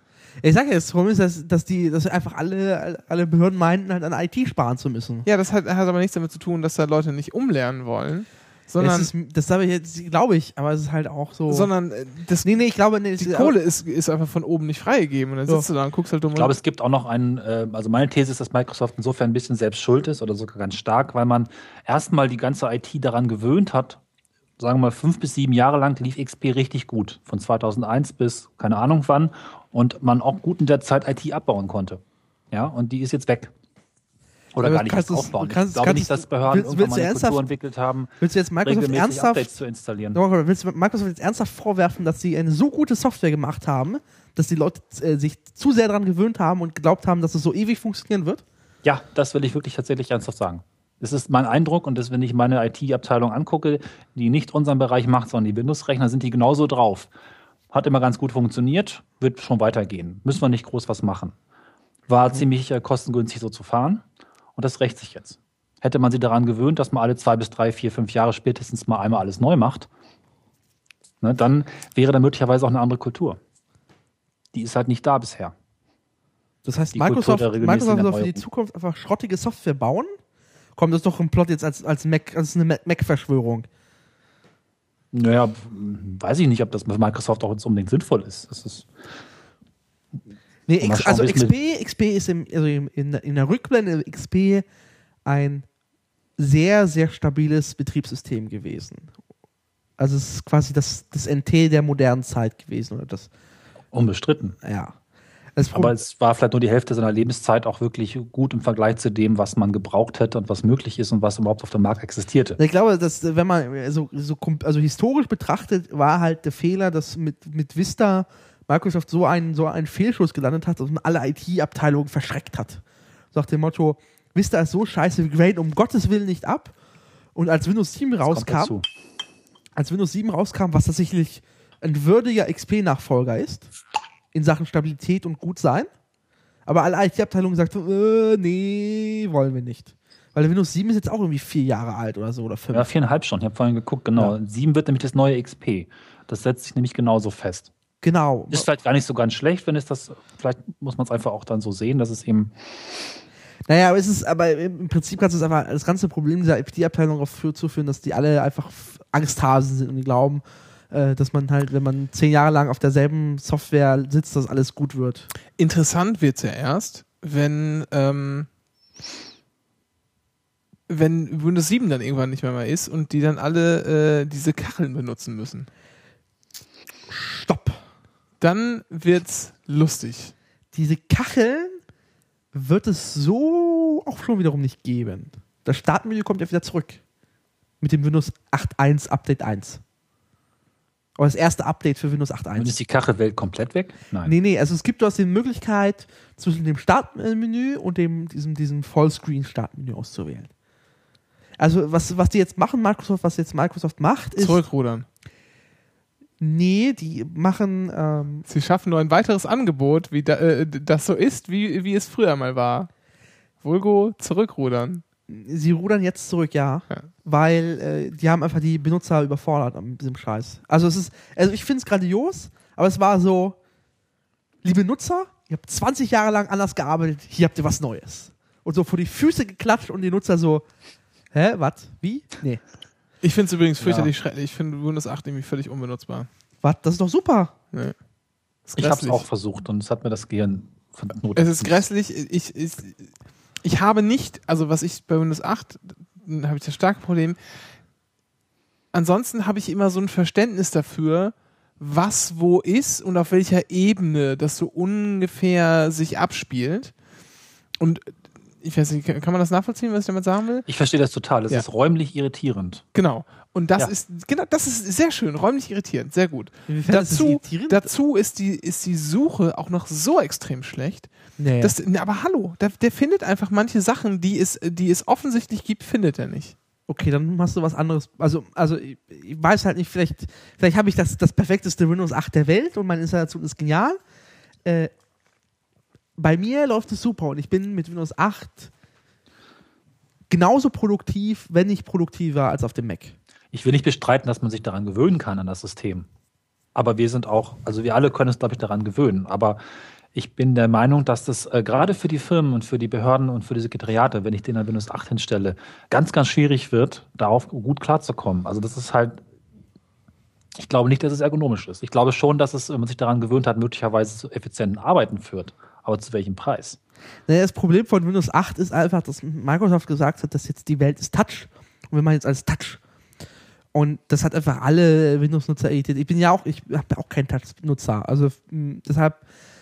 A: Ich sage ja, das Problem ist, dass, dass, die, dass einfach alle, alle Behörden meinten, halt an IT sparen zu müssen.
B: Ja, das hat, hat aber nichts damit zu tun, dass da Leute nicht umlernen wollen, sondern,
A: das, ist, das habe ich jetzt, glaube ich, aber es ist halt auch so.
B: sondern äh, das,
A: nee, nee, ich glaube, nee,
B: die Kohle ist, ist einfach von oben nicht freigegeben und dann
A: Ja.
B: sitzt du da und guckst halt dumm
C: Ich glaube, es gibt auch noch einen, äh, also meine These ist, dass Microsoft insofern ein bisschen selbst schuld ist oder sogar ganz stark, weil man erstmal die ganze IT daran gewöhnt hat, sagen wir mal fünf bis sieben Jahre lang lief XP richtig gut, von 2001 bis keine Ahnung wann und man auch gut in der Zeit IT abbauen konnte. Ja, und die ist jetzt weg. Oder
A: Aber
C: gar nicht erst aufbauen.
A: kannst-
C: ich glaube
A: kannst
C: nicht, dass Behörden
A: willst-
C: irgendwann
A: willst
C: mal
A: du
C: eine
A: ernsthaft-
C: Kultur entwickelt haben,
A: willst du jetzt Microsoft ernsthaft,
C: Updates zu installieren.
A: Willst du Microsoft jetzt ernsthaft vorwerfen, dass sie eine so gute Software gemacht haben, dass die Leute äh, sich zu sehr daran gewöhnt haben und geglaubt haben, dass es so ewig funktionieren wird?
C: Ja, das will ich wirklich tatsächlich ernsthaft sagen. Das ist mein Eindruck und das, wenn ich meine IT-Abteilung angucke, die nicht unseren Bereich macht, sondern die Windows-Rechner, sind die genauso drauf. Hat immer ganz gut funktioniert, wird schon weitergehen. Müssen wir nicht groß was machen. War ziemlich äh, kostengünstig so zu fahren und das rächt sich jetzt. Hätte man sie daran gewöhnt, dass man alle zwei bis drei, vier, fünf Jahre spätestens mal einmal alles neu macht, ne, dann wäre da möglicherweise auch eine andere Kultur. Die ist halt nicht da bisher.
A: Das heißt,
C: Die
A: Microsoft, Microsoft soll für die. Zukunft einfach schrottige Software bauen? Kommt das doch im Plot jetzt als, als, Mac, als eine Mac- Mac-Verschwörung?
C: Naja, weiß ich nicht, ob das für Microsoft auch jetzt unbedingt sinnvoll ist. Das ist
A: Nee, X,
C: schauen,
A: also XP, XP ist im, also in, in der Rückblende XP ein sehr, sehr stabiles Betriebssystem gewesen. Also es ist quasi das, das NT der modernen Zeit gewesen. Oder das,
C: unbestritten.
A: ja.
C: Aber es war vielleicht nur die Hälfte seiner Lebenszeit auch wirklich gut im Vergleich zu dem, was man gebraucht hätte und was möglich ist und was überhaupt auf dem Markt existierte.
A: Ich glaube, dass wenn man so, so kom- also historisch betrachtet, war halt der Fehler, dass mit, mit Vista Microsoft so einen, so einen Fehlschuss gelandet hat, dass man alle IT-Abteilungen verschreckt hat. So nach dem Motto, Vista ist so scheiße, wir graden um Gottes Willen nicht ab. Und als Windows 7
C: Das kommt
A: rauskam, als Windows 7 rauskam, was tatsächlich ein würdiger XP-Nachfolger ist, in Sachen Stabilität und Gutsein, aber alle IT-Abteilungen sagten, äh, nee, wollen wir nicht. Weil Windows 7 ist jetzt auch irgendwie vier Jahre alt oder so oder fünf.
C: Ja, viereinhalb schon. Ich habe vorhin geguckt, genau.
A: Ja.
C: Sieben wird nämlich das neue XP. Das setzt sich nämlich genauso fest.
A: Genau.
C: Ist vielleicht gar nicht so ganz schlecht, wenn es das, vielleicht muss man es einfach auch dann so sehen, dass es eben,
A: Naja, aber es ist, aber im Prinzip kannst du es einfach das ganze Problem dieser IT-Abteilung darauf zuführen, dass die alle einfach Angsthasen sind und die glauben, äh, dass man halt, wenn man zehn Jahre lang auf derselben Software sitzt, dass alles gut wird.
B: Interessant wird es ja erst, wenn, ähm, wenn Windows 7 dann irgendwann nicht mehr, mehr ist und die dann alle äh, diese Kacheln benutzen müssen.
A: Stopp.
B: Dann wird's lustig.
A: Diese Kacheln wird es so auch schon wiederum nicht geben. Das Startmenü kommt ja wieder zurück. Mit dem Windows 8.1 Update 1. Aber das erste Update für Windows 8.1.
C: dann ist die Kachelwelt komplett weg. Nein.
A: Nee, nee, also es gibt durchaus die Möglichkeit, zwischen dem Startmenü und dem, diesem, diesem Vollscreen-Startmenü auszuwählen. Also, was, was die jetzt machen, Microsoft, was jetzt Microsoft macht, ist.
B: Zurückrudern.
A: Nee, die machen. Ähm,
B: Sie schaffen nur ein weiteres Angebot, wie da, äh, das so ist, wie, wie es früher mal war. Vulgo zurückrudern.
A: sie rudern jetzt zurück, ja.
B: Ja.
A: Weil äh, die haben einfach die Benutzer überfordert mit diesem Scheiß. Also, es ist. Also, ich finde es grandios, aber es war so. Liebe Nutzer, ihr habt 20 Jahre lang anders gearbeitet, hier habt ihr was Neues. Und so vor die Füße geklatscht und die Nutzer so. Hä, was? Wie? Nee.
B: Ich finde es übrigens fürchterlich schrecklich. Ich finde Windows 8 irgendwie völlig unbenutzbar.
A: Was? Das ist doch super.
B: Nee. Ist
C: Ich habe es auch versucht und es hat mir das Gehirn verdammt not.
B: Es ist grässlich. Ich, ich, ich habe nicht, also was ich bei Windows 8, habe ich das starke Problem, ansonsten habe ich immer so ein Verständnis dafür, was wo ist und auf welcher Ebene das so ungefähr sich abspielt. Und ich weiß nicht, kann man das nachvollziehen, was ich damit sagen will?
C: Ich verstehe das total. Es
B: Ja.
C: ist räumlich irritierend.
B: Genau. Und das
C: Ja.
B: ist, genau, das ist sehr schön, räumlich irritierend, sehr gut.
A: Inwiefern ist das
B: Dazu,
A: irritierend?
B: dazu ist die, ist die Suche auch noch so extrem schlecht.
A: Nee.
B: Das, ne, aber hallo, der, der findet einfach manche Sachen, die es, die es offensichtlich gibt, findet er nicht.
A: okay, dann hast du was anderes. Also, also ich, ich weiß halt nicht, vielleicht, vielleicht habe ich das, das perfekteste Windows 8 der Welt und meine Installation ist genial. Äh, bei mir läuft es super und ich bin mit Windows 8 genauso produktiv, wenn nicht produktiver als auf dem Mac.
C: Ich will nicht bestreiten, dass man sich daran gewöhnen kann, an das System. Aber wir sind auch, also wir alle können uns, glaube ich, daran gewöhnen. Aber ich bin der Meinung, dass das äh, gerade für die Firmen und für die Behörden und für die Sekretariate, wenn ich den an Windows 8 hinstelle, ganz, ganz schwierig wird, darauf gut klarzukommen. Also das ist halt, ich glaube nicht, dass es ergonomisch ist. Ich glaube schon, dass es, wenn man sich daran gewöhnt hat, möglicherweise zu effizienten Arbeiten führt. Aber zu welchem Preis?
A: Naja, das Problem von Windows 8 ist einfach, dass Microsoft gesagt hat, dass jetzt die Welt ist Touch. Und wir machen jetzt alles Touch. Und das hat einfach alle Windows-Nutzer irritiert. Ich bin ja auch, ich habe auch keinen Touch-Nutzer. Also mh, deshalb,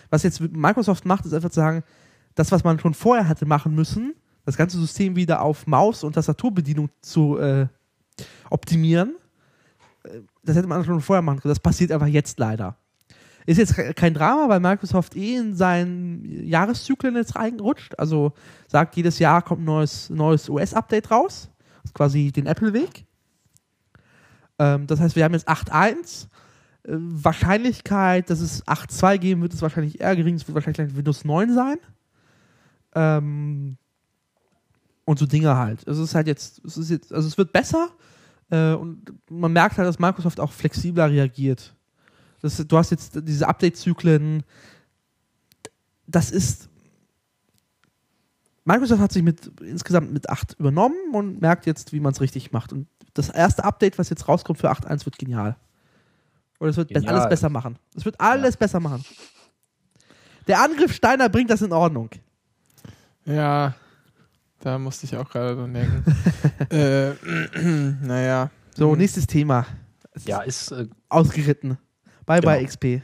A: was jetzt Microsoft macht, ist einfach zu sagen, das, was man schon vorher hatte machen müssen, das ganze System wieder auf Maus- und Tastaturbedienung zu äh, optimieren, äh, das hätte man schon vorher machen können. Das passiert einfach jetzt leider. Ist jetzt ke- kein Drama, weil Microsoft eh in seinen Jahreszyklen jetzt reinrutscht. Also sagt, jedes Jahr kommt ein neues, neues OS-Update raus. Das ist quasi den Apple-Weg. Ähm, das heißt, wir haben jetzt 8.1. Äh, Wahrscheinlichkeit, dass es 8.2 geben wird, ist wahrscheinlich eher gering. Es wird wahrscheinlich Windows 9 sein. Ähm, und so Dinge halt. Es ist halt jetzt, es ist jetzt, also es wird besser. Äh, und man merkt halt, dass Microsoft auch flexibler reagiert. Das, du hast jetzt diese Update-Zyklen. Das ist. Microsoft hat sich mit insgesamt mit 8 übernommen und merkt jetzt, wie man es richtig macht. Und das erste Update, was jetzt rauskommt für 8.1, wird genial. Und es wird
C: Genial.
A: alles besser machen. Es wird alles besser machen. Der Angriff Steiner bringt das in Ordnung.
B: Ja, da musste ich auch gerade dran denken. <laughs> äh, <clears throat> naja.
A: So, nächstes Thema. Es
C: Ja,
A: ist
C: ist äh,
A: ausgeritten. Bye bye
C: Genau.
A: XP.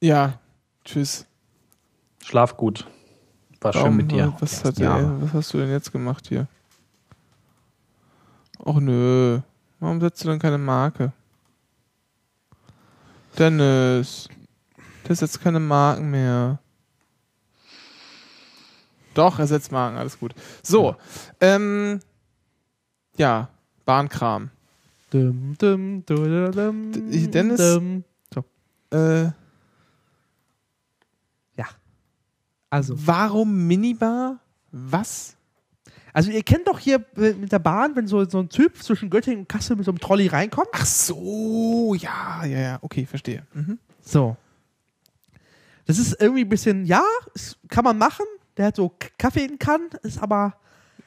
B: Ja, tschüss.
C: Schlaf gut. War schön
B: Warum-
C: mit dir.
B: Was, hat der,
C: Jahre.
B: was hast du denn jetzt gemacht hier? Och nö. Warum setzt du denn keine Marke? Dennis. Der setzt keine Marken mehr. Doch, er setzt Marken, alles gut. So, ähm, ja, Bahnkram.
A: Dum, dum, du, du, dum,
B: Dennis-
A: dum.
B: Äh,
A: Also,
B: warum Minibar? Was?
A: also ihr kennt doch hier äh, mit der Bahn, wenn so, so ein Typ zwischen Göttingen und Kassel mit so einem Trolley reinkommt.
B: Ach so, ja, ja, ja, okay, verstehe. Mhm.
A: So. Das ist irgendwie ein bisschen, ja, kann man machen. Der hat so Kaffee in Kann, ist aber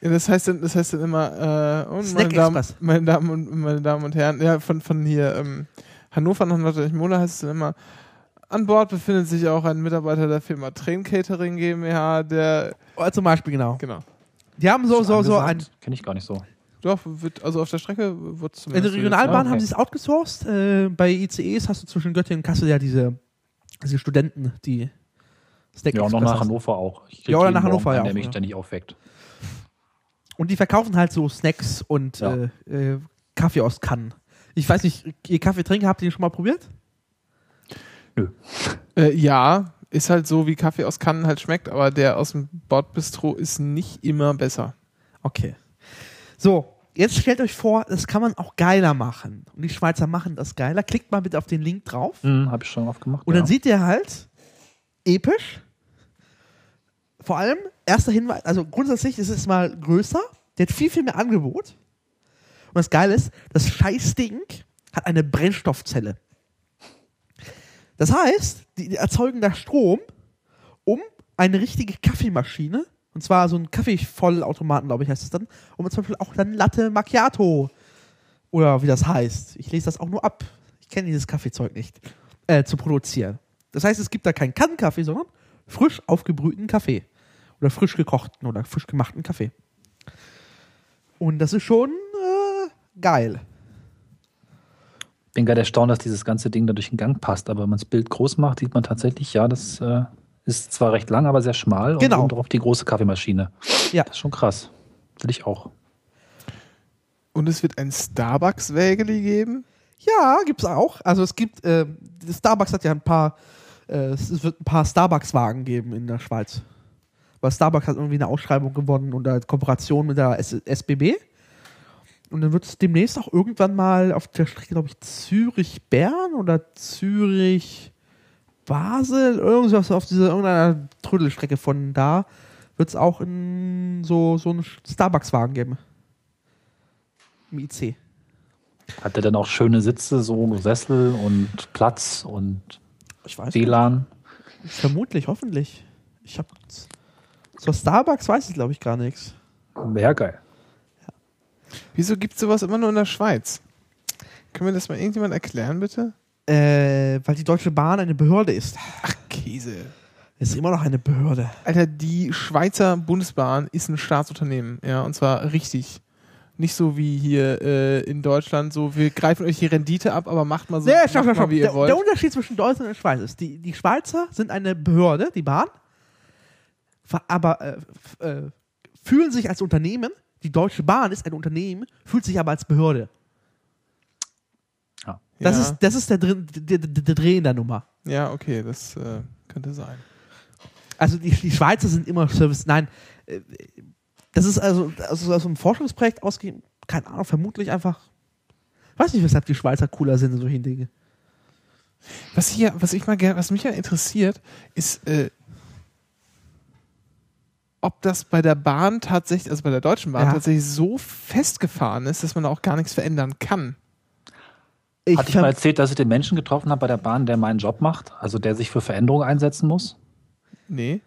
B: Ja, das heißt dann, das heißt dann immer, äh, und
A: Snack
B: meine Damen,
A: Express.
B: meine Damen und meine Damen und Herren, ja, von, von hier, ähm, Hannover nach Nordrhein-Westfalen heißt es dann immer, an Bord befindet sich auch ein Mitarbeiter der Firma Train Catering GmbH, der,
A: äh, zum Beispiel genau.
B: genau.
A: Die haben so, so, so ein.
C: Kenne ich gar nicht so.
B: Doch, wird, also auf der Strecke wird
A: In
B: zumindest.
A: der Regionalbahn
C: Ah, okay.
A: haben sie es outgesourced. Äh, bei ICEs hast du zwischen Göttingen und Kassel ja diese, diese Studenten, die Snack
C: Ja, und noch nach. Hannover auch.
A: Ja, oder nach Hannover
C: Morgen
A: ja
C: der mich
A: ja.
C: ständig aufweckt.
A: Und die verkaufen halt so Snacks und
C: Ja.
A: äh, äh, Kaffee aus Kannen. Ich weiß nicht, ihr Kaffeetrinker, habt ihr den schon mal probiert?
B: Äh, ja, ist halt so, wie Kaffee aus Kannen halt schmeckt, aber der aus dem Bordbistro ist nicht immer besser.
A: Okay. So, jetzt stellt euch vor, das kann man auch geiler machen. Und die Schweizer machen das geiler. Klickt mal bitte auf den Link drauf.
C: Hm, Habe ich schon aufgemacht.
A: Und
C: ja.
A: dann seht ihr halt, episch. Vor allem, erster Hinweis, also grundsätzlich ist es mal größer. Der hat viel, viel mehr Angebot. Und das Geile ist, das Scheißding hat eine Brennstoffzelle. Das heißt, die, erzeugen da Strom, um eine richtige Kaffeemaschine, und zwar so einen Kaffeevollautomaten, glaube ich, heißt es dann, um zum Beispiel auch dann Latte Macchiato oder wie das heißt. Ich lese das auch nur ab. Ich kenne dieses Kaffeezeug nicht. Äh, zu produzieren. Das heißt, es gibt da keinen Kannenkaffee, sondern frisch aufgebrühten Kaffee. Oder frisch gekochten oder frisch gemachten Kaffee. Und das ist schon äh, geil.
C: bin gerade erstaunt, dass dieses ganze Ding da durch den Gang passt. Aber wenn man das Bild groß macht, sieht man tatsächlich, ja, das äh, ist zwar recht lang, aber sehr schmal.
A: Genau.
C: Und drauf die große Kaffeemaschine.
A: Ja.
C: Das ist schon krass. Will ich auch.
B: Und es wird ein Starbucks-Wägeli geben.
A: Ja, gibt's auch. Also es gibt, äh, Starbucks hat ja ein paar, äh, es wird ein paar Starbucks-Wagen geben in der Schweiz. Weil Starbucks hat irgendwie eine Ausschreibung gewonnen und eine Kooperation mit der SBB. Und dann wird es demnächst auch irgendwann mal auf der Strecke, glaube ich, Zürich-Bern oder Zürich-Basel, irgendwas auf dieser irgendeiner Trödelstrecke von da, wird es auch in so, so einen Starbucks-Wagen geben. Im IC.
C: Hat der dann auch schöne Sitze, so Sessel und Platz und
A: Ich weiß nicht.
C: WLAN?
A: Vermutlich, hoffentlich. Ich hab. Zur Starbucks weiß ich, glaube ich, gar nichts.
C: Wäre geil.
B: Wieso gibt es sowas immer nur in der Schweiz? Können wir das mal irgendjemand erklären, bitte?
A: Äh, weil die Deutsche Bahn eine Behörde ist.
B: Ach, Käse.
A: Es ist immer noch eine Behörde.
B: Alter, die Schweizer Bundesbahn ist ein Staatsunternehmen, ja, und zwar richtig. Nicht so wie hier äh, in Deutschland, so wir greifen euch die Rendite ab, aber macht mal so
A: Nee, stopp, stopp,
B: mal,
A: stopp.
B: wie ihr
A: Der,
B: wollt.
A: der Unterschied zwischen Deutschland und der Schweiz ist, die, die Schweizer sind eine Behörde, die Bahn, aber äh, äh, fühlen sich als Unternehmen. Die Deutsche Bahn ist ein Unternehmen, fühlt sich aber als Behörde. Das,
B: ja.
A: ist, das ist der, der, der, der Dreh in der Nummer.
B: ja, okay, das äh, könnte sein.
A: Also die, die Schweizer sind immer Service. Nein, äh, das ist also, also aus einem Forschungsprojekt ausgehen, keine Ahnung, vermutlich einfach. Weiß nicht, weshalb die Schweizer cooler sind in solchen Dingen.
B: Was hier, was ich mal gerne, was mich ja interessiert, ist, äh, ob das bei der Bahn tatsächlich, also bei der Deutschen Bahn
A: Ja.
B: tatsächlich so festgefahren ist, dass man da auch gar nichts verändern kann.
A: Ich
C: Hatte ich mal erzählt, dass ich den Menschen getroffen habe bei der Bahn, der meinen Job macht, also der sich für Veränderungen einsetzen muss?
B: Nee.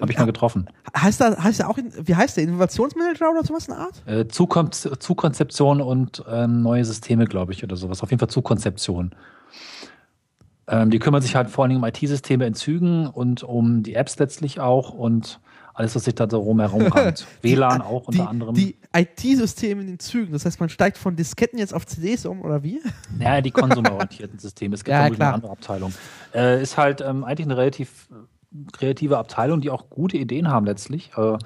C: Habe ich mal getroffen.
A: heißt da, heißt da auch, wie heißt der, Innovationsmanager oder sowas in der Art?
C: Äh, Zukon Zukonzeption und ähm, neue Systeme, glaube ich, oder sowas. Auf jeden Fall Zukonzeption. Ähm, die kümmern sich halt vor allen Dingen um IT-Systeme in Zügen und um die Apps letztlich auch und alles, was sich da so rumherum <laughs> rankt. WLAN auch unter
A: die,
C: anderem.
A: Die IT-Systeme in den Zügen. Das heißt, man steigt von Disketten jetzt auf CDs um, oder wie? <laughs>
C: Ja, die konsumorientierten Systeme. Es gibt
A: Ja,
C: eine andere Abteilung. Äh, ist halt ähm, eigentlich eine relativ äh, kreative Abteilung, die auch gute Ideen haben letztlich. Äh,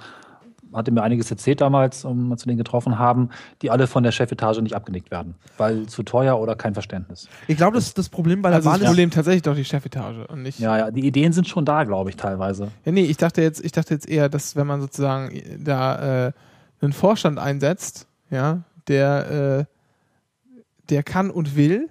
C: hatte mir einiges erzählt damals, um, als wir den getroffen haben, die alle von der Chefetage nicht abgenickt werden, weil zu teuer oder kein Verständnis.
A: Ich glaube, das, das Problem bei der
B: Also
A: Bahn
B: das
A: ist.
B: Problem tatsächlich doch die Chefetage und nicht.
C: Ja, ja, die Ideen sind schon da, glaube ich, teilweise.
B: Ja, nee, ich dachte jetzt, ich dachte jetzt eher, dass wenn man sozusagen da äh, einen Vorstand einsetzt, ja, der, äh, der kann und will,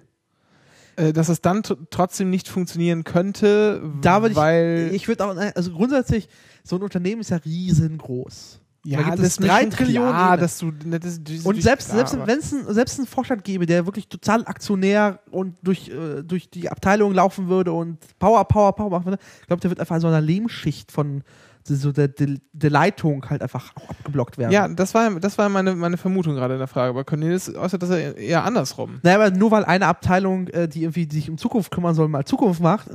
B: äh, dass es dann trotzdem nicht funktionieren könnte,
A: Da
B: weil
A: ich, ich würde auch, also grundsätzlich, so ein Unternehmen ist ja riesengroß.
B: Ja,
A: da gibt
B: das
A: drei Trillionen
B: klar,
A: Ebenen.
B: dass du ne, das, das
A: Und selbst,
B: klar,
A: selbst wenn es ein, selbst einen Vorstand gäbe, der wirklich total aktionär und durch, äh, durch die Abteilung laufen würde und Power, Power, Power machen würde, ich glaube, der wird einfach in so einer Lehmschicht von so der, der, der Leitung halt einfach auch abgeblockt werden.
B: ja, das war, das war meine, meine Vermutung gerade in der Frage. Aber Cornelius äußert das eher andersrum.
A: Naja, aber nur weil eine Abteilung, äh, die irgendwie sich um Zukunft kümmern soll, mal Zukunft macht,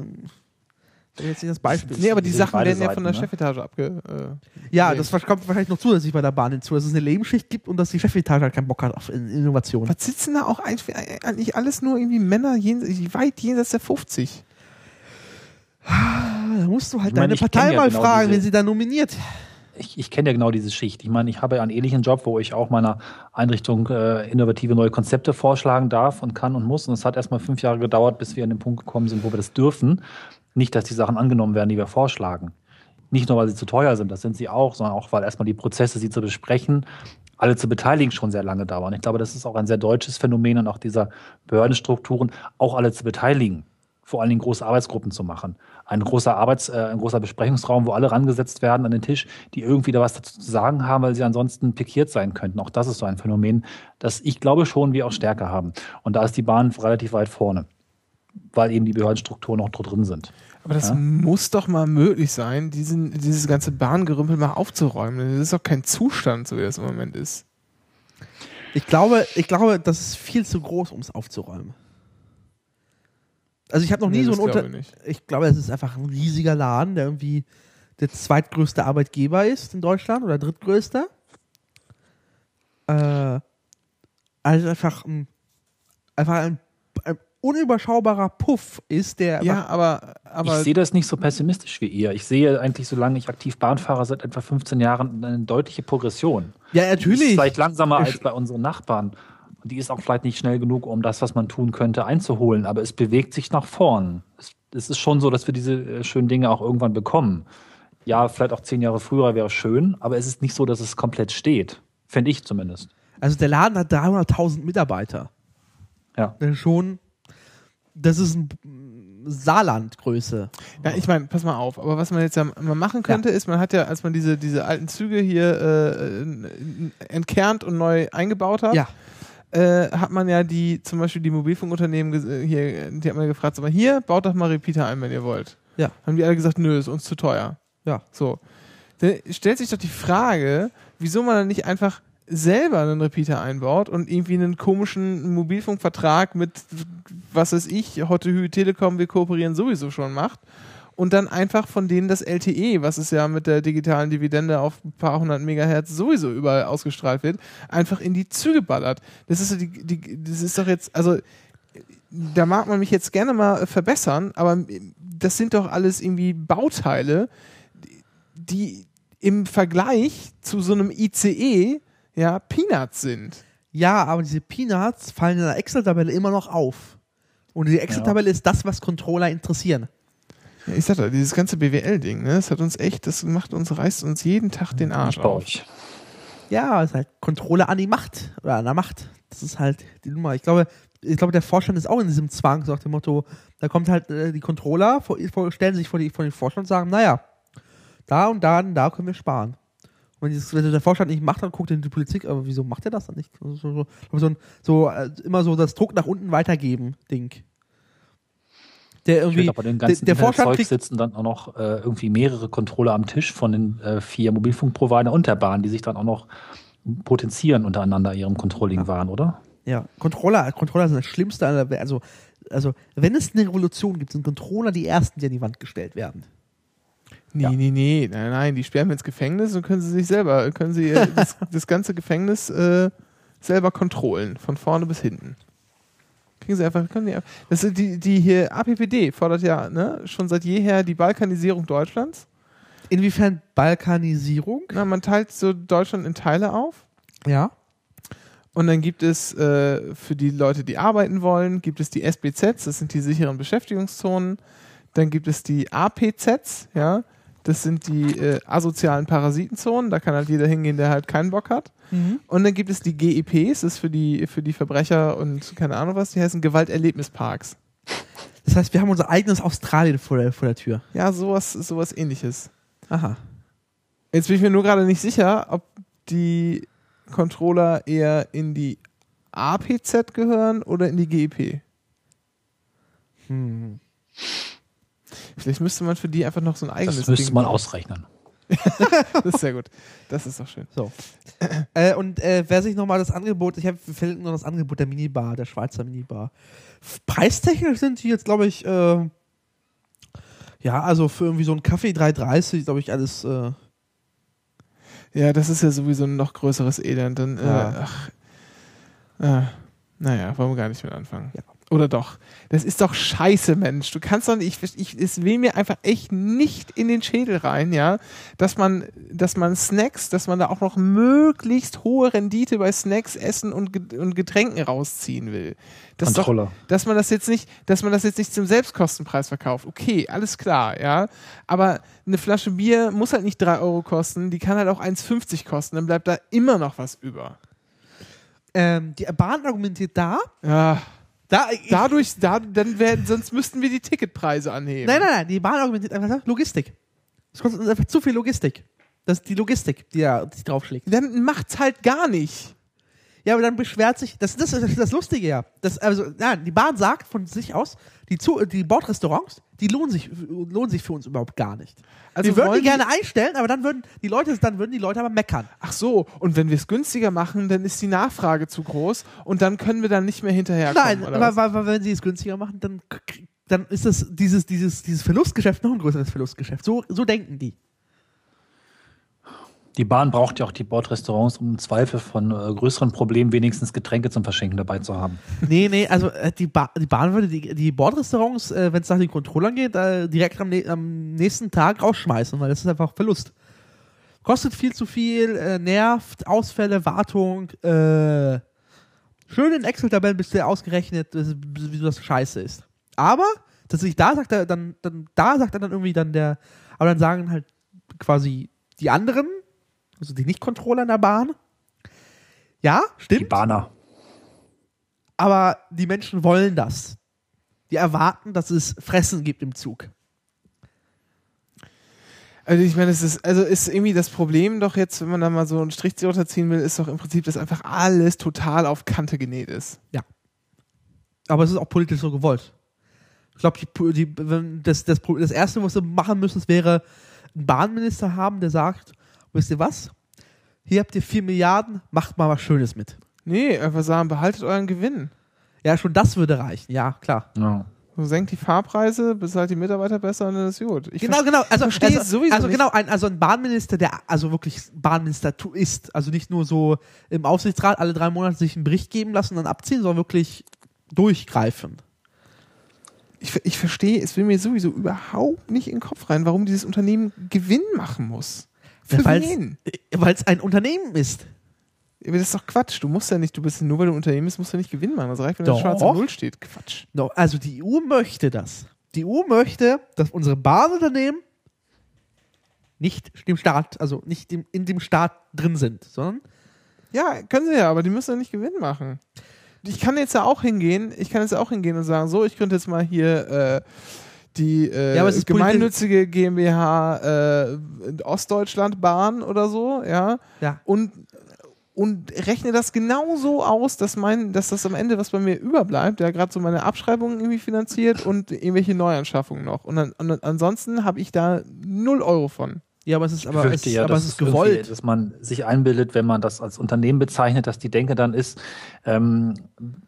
A: jetzt nicht das Beispiel.
B: Nee, aber die Sachen werden ja von der
C: ne?
B: Chefetage abge. Äh,
A: ja,
B: nee.
A: das kommt wahrscheinlich noch zusätzlich bei der Bahn hinzu, dass es eine Lebensschicht gibt und dass die Chefetage halt keinen Bock hat auf In- Innovation.
B: was sitzen da auch eigentlich, alles nur irgendwie Männer jenseits, weit jenseits der 50?
A: Da musst du halt
C: Ich meine,
A: deine
C: kenn
A: Partei
C: ja
A: mal
C: genau
A: fragen,
C: diese-
A: wenn sie da nominiert.
C: Ich, ich kenne ja genau diese Schicht. Ich meine, ich habe ja einen ähnlichen Job, wo ich auch meiner Einrichtung äh, innovative neue Konzepte vorschlagen darf und kann und muss. Und es hat erstmal fünf Jahre gedauert, bis wir an den Punkt gekommen sind, wo wir das dürfen. Nicht, dass die Sachen angenommen werden, die wir vorschlagen. Nicht nur, weil sie zu teuer sind, das sind sie auch, sondern auch, weil erstmal die Prozesse, sie zu besprechen, alle zu beteiligen, schon sehr lange dauern. Ich glaube, das ist auch ein sehr deutsches Phänomen und auch dieser Behördenstrukturen, auch alle zu beteiligen vor allen Dingen große Arbeitsgruppen zu machen. Ein großer Arbeits-, äh, ein großer Besprechungsraum, wo alle rangesetzt werden an den Tisch, die irgendwie da was dazu zu sagen haben, weil sie ansonsten pikiert sein könnten. Auch das ist so ein Phänomen, das ich glaube schon wir auch stärker haben. Und da ist die Bahn relativ weit vorne, weil eben die Behördenstrukturen noch drin sind.
B: Aber das
C: Ja?
B: muss doch mal möglich sein, diesen, dieses ganze Bahngerümpel mal aufzuräumen. Das ist doch kein Zustand, so wie das im Moment ist.
A: Ich glaube, ich glaube, das ist viel zu groß, um es aufzuräumen. Also ich habe noch nie
B: Nee,
A: so ein Unter...
B: glaube ich.
A: Ich glaube, es ist einfach ein riesiger Laden, der irgendwie der zweitgrößte Arbeitgeber ist in Deutschland oder drittgrößter. Äh, also einfach ein, einfach ein, ein unüberschaubarer Puff ist, der
B: Ja, aber, aber
C: ich sehe das nicht so pessimistisch wie ihr. Ich sehe eigentlich, solange ich aktiv Bahn fahre, seit etwa 15 Jahren eine deutliche Progression.
A: ja
C: Die ist
A: natürlich.
C: vielleicht langsamer als bei unseren Nachbarn. Und die ist auch vielleicht nicht schnell genug, um das, was man tun könnte, einzuholen. Aber es bewegt sich nach vorn. Es, es ist schon so, dass wir diese äh, schönen Dinge auch irgendwann bekommen. Ja, vielleicht auch zehn Jahre früher wäre schön, aber es ist nicht so, dass es komplett steht. Fände ich zumindest.
A: Also der Laden hat 300.000 Mitarbeiter.
C: Ja.
A: Das ist schon, das ist ein Saarlandgröße.
B: Ja, ich meine, pass mal auf, aber was man jetzt ja mal machen könnte, ist, man hat ja, als man diese, diese alten Züge hier äh, entkernt und neu eingebaut hat,
A: Ja,
B: äh, hat man ja die, zum Beispiel die Mobilfunkunternehmen äh, hier, die hat man ja gefragt, sag mal, hier, baut doch mal Repeater ein, wenn ihr wollt.
A: Ja.
B: Haben die alle gesagt, nö, ist uns zu teuer.
A: ja.
B: So. Dann stellt sich doch die Frage, wieso man dann nicht einfach selber einen Repeater einbaut und irgendwie einen komischen Mobilfunkvertrag mit, was weiß ich, Hotte Hü Telekom, wir kooperieren sowieso schon macht und dann einfach von denen das LTE, was es ja mit der digitalen Dividende auf ein paar hundert Megahertz sowieso überall ausgestrahlt wird, einfach in die Züge ballert. Das ist, die, die, das ist doch jetzt, also da mag man mich jetzt gerne mal verbessern, aber das sind doch alles irgendwie Bauteile, die im Vergleich zu so einem ICE ja Peanuts sind.
A: Ja, aber diese Peanuts fallen in der Excel-Tabelle immer noch auf. Und die Excel-Tabelle ist das, was Controller interessieren.
B: Ja, ich sag doch, dieses ganze BWL-Ding, ne, das hat uns echt, das macht uns, reißt uns jeden Tag den Arsch auf.
A: Ja, ist halt Controller an die Macht oder an der Macht. Das ist halt die Nummer. Ich glaube, ich glaube, der Vorstand ist auch in diesem Zwang, so nach dem Motto, da kommt halt äh, die Controller, vor, vor, stellen sich vor, die, vor den Vorstand und sagen, naja, da und da und da können wir sparen. Und wenn, dieses, wenn der Vorstand nicht macht, dann guckt dann die Politik, aber wieso macht er das dann nicht? So, so, so, so, so äh, immer so das Druck nach unten weitergeben, Ding. Der irgendwie,
C: Steht aber den
A: der,
C: ganzen
A: der Vorstand
C: Zeug sitzen dann auch noch äh, irgendwie mehrere Controller am Tisch von den äh, vier Mobilfunkprovidern und der Bahn, die sich dann auch noch potenzieren untereinander ihrem Controlling waren, oder?
A: Ja, Controller, Controller sind das Schlimmste. Also, also, wenn es eine Revolution gibt, sind Controller die ersten, die an die Wand gestellt werden.
B: Nee,
A: Ja.
B: nee, nee, nein, nein, die sperren wir ins Gefängnis und können sie sich selber, können sie <laughs> das, das ganze Gefängnis äh, selber kontrollen, von vorne bis hinten. Kriegen sie einfach, können die, einfach- das sind die, die hier, APPD fordert ja ne, schon seit jeher die Balkanisierung Deutschlands.
A: Inwiefern Balkanisierung?
B: Na, man teilt so Deutschland in Teile auf.
A: Ja.
B: Und dann gibt es äh, für die Leute, die arbeiten wollen, gibt es die SBZs, das sind die sicheren Beschäftigungszonen. Dann gibt es die APZs, ja, das sind die äh, asozialen Parasitenzonen, da kann halt jeder hingehen, der halt keinen Bock hat. Und dann gibt es die GEPs, das ist für die, für die Verbrecher und keine Ahnung was, die heißen Gewalterlebnisparks.
A: Das heißt, wir haben unser eigenes Australien vor der, vor der Tür.
B: Ja, sowas, sowas ähnliches.
A: Aha.
B: Jetzt bin ich mir nur gerade nicht sicher, ob die Controller eher in die APZ gehören oder in die GEP.
A: Hm.
B: Vielleicht müsste man für die einfach noch so ein eigenes
C: Das müsste
B: Ding
C: man
B: bauen.
C: ausrechnen. <laughs>
B: Das ist sehr gut. Das ist doch schön.
A: So. äh, und äh, wer sich nochmal das Angebot, ich habe verlinkt nur das Angebot der Minibar, der Schweizer Minibar. Preistechnisch sind die jetzt, glaube ich, äh, ja, also für irgendwie so einen Kaffee 3,30, glaube ich, alles. Äh,
B: Ja, das ist ja sowieso ein noch größeres Elend. Dann, äh,
A: Ja.
B: ach, äh, naja, wollen wir gar nicht mit anfangen.
A: Ja.
B: Oder doch? Das ist doch scheiße, Mensch. Du kannst doch nicht, ich, ich, es will mir einfach echt nicht in den Schädel rein, ja, dass man, dass man Snacks, dass man da auch noch möglichst hohe Rendite bei Snacks, Essen und, und Getränken rausziehen will. Das ist doch, dass man das jetzt nicht, dass man das jetzt nicht zum Selbstkostenpreis verkauft. Okay, alles klar, ja. Aber eine Flasche Bier muss halt nicht 3 Euro kosten, die kann halt auch 1,50 kosten, dann bleibt da immer noch was über.
A: ähm, die Bahn argumentiert da.
B: Ja,
A: da ich,
B: dadurch, da, dann werden, sonst müssten wir die Ticketpreise anheben.
A: Nein, nein, nein, die Bahn argumentiert einfach Logistik. Es kostet uns einfach zu viel Logistik. Das ist die Logistik, die da die draufschlägt.
B: Dann macht's halt gar nicht.
A: Ja, aber dann beschwert sich, das, das ist das Lustige ja. Das, also, nein, die Bahn sagt von sich aus, die, Zu die Bordrestaurants, die lohnen sich, lohnen sich für uns überhaupt gar nicht.
B: Also
A: wir würden die gerne einstellen, aber dann würden die Leute, dann würden die Leute aber meckern.
B: Ach so, und wenn wir es günstiger machen, dann ist die Nachfrage zu groß und dann können wir dann nicht mehr hinterherkommen.
A: Nein,
B: oder
A: weil, weil, weil wenn sie es günstiger machen, dann, dann ist das dieses, dieses, dieses Verlustgeschäft noch ein größeres Verlustgeschäft. So, so denken die.
C: Die Bahn braucht ja auch die Bordrestaurants, um im Zweifel von äh, größeren Problemen wenigstens Getränke zum Verschenken dabei zu haben.
A: Nee, nee, also äh, die, ba die Bahn würde die, die Bordrestaurants, äh, wenn es nach den Controllern geht, äh, direkt am, am nächsten Tag rausschmeißen, weil das ist einfach Verlust. Kostet viel zu viel, äh, nervt, Ausfälle, Wartung, äh, schön in Excel-Tabellen bist du ausgerechnet, wie das scheiße ist. Aber, tatsächlich, da sagt er dann, dann, da sagt er dann irgendwie dann der, aber dann sagen halt quasi die anderen, also die Nicht-Controller in der Bahn, ja, stimmt.
C: Die Bahner.
A: Aber die Menschen wollen das. Die erwarten, dass es Fressen gibt im Zug.
B: Also ich meine, es ist, also ist irgendwie das Problem doch jetzt, wenn man da mal so einen Strich drunter ziehen will, ist doch im Prinzip, dass einfach alles total auf Kante genäht ist.
A: Aber es ist auch politisch so gewollt. Ich glaube, die, die, wenn das, das, das Erste, was sie machen müssen, wäre einen Bahnminister haben, der sagt, wisst ihr was? Hier habt ihr 4 Milliarden, macht mal was Schönes mit.
B: Nee, einfach sagen, behaltet euren Gewinn.
A: Ja, schon das würde reichen. Ja, klar.
C: Ja.
B: So, senkt die Fahrpreise, bezahlt die Mitarbeiter besser und dann ist gut. Ich
A: genau, genau. Also,
B: verstehe
A: also,
B: es sowieso
A: also
B: nicht.
A: genau, ein, also ein Bahnminister, der also wirklich Bahnminister tu- ist. Also nicht nur so im Aufsichtsrat alle drei Monate sich einen Bericht geben lassen und dann abziehen, sondern wirklich durchgreifen.
B: ich, ich verstehe, es will mir sowieso überhaupt nicht in den Kopf rein, warum dieses Unternehmen Gewinn machen muss. Für wen?
A: Weil es ein Unternehmen ist.
B: Aber das ist doch Quatsch. Du musst ja nicht, du bist nur weil du ein Unternehmen bist, musst du nicht Gewinn machen. Das reicht, wenn da schwarz auf Null steht. Quatsch.
A: No, also die EU möchte das. Die EU möchte, dass unsere Bahnunternehmen nicht dem Staat, also nicht dem, in dem Staat drin sind, sondern
B: Ja, können sie ja, aber die müssen ja nicht Gewinn machen. Ich kann jetzt ja auch hingehen, ich kann jetzt auch hingehen und sagen, so, ich könnte jetzt mal hier äh, die äh,
A: Ja,
B: gemeinnützige GmbH äh, Ostdeutschland Bahn oder so, ja,
A: ja.
B: und und rechne das genau so aus, dass mein, dass das am Ende, was bei mir überbleibt, ja gerade so meine Abschreibungen irgendwie finanziert und irgendwelche Neuanschaffungen noch. Und, an, und ansonsten habe ich da null Euro von.
A: Ja, aber es ist aber, es,
C: ja,
A: aber
C: dass
A: es ist gewollt.
C: Dass man sich einbildet, wenn man das als Unternehmen bezeichnet, dass die Denke dann ist, ähm,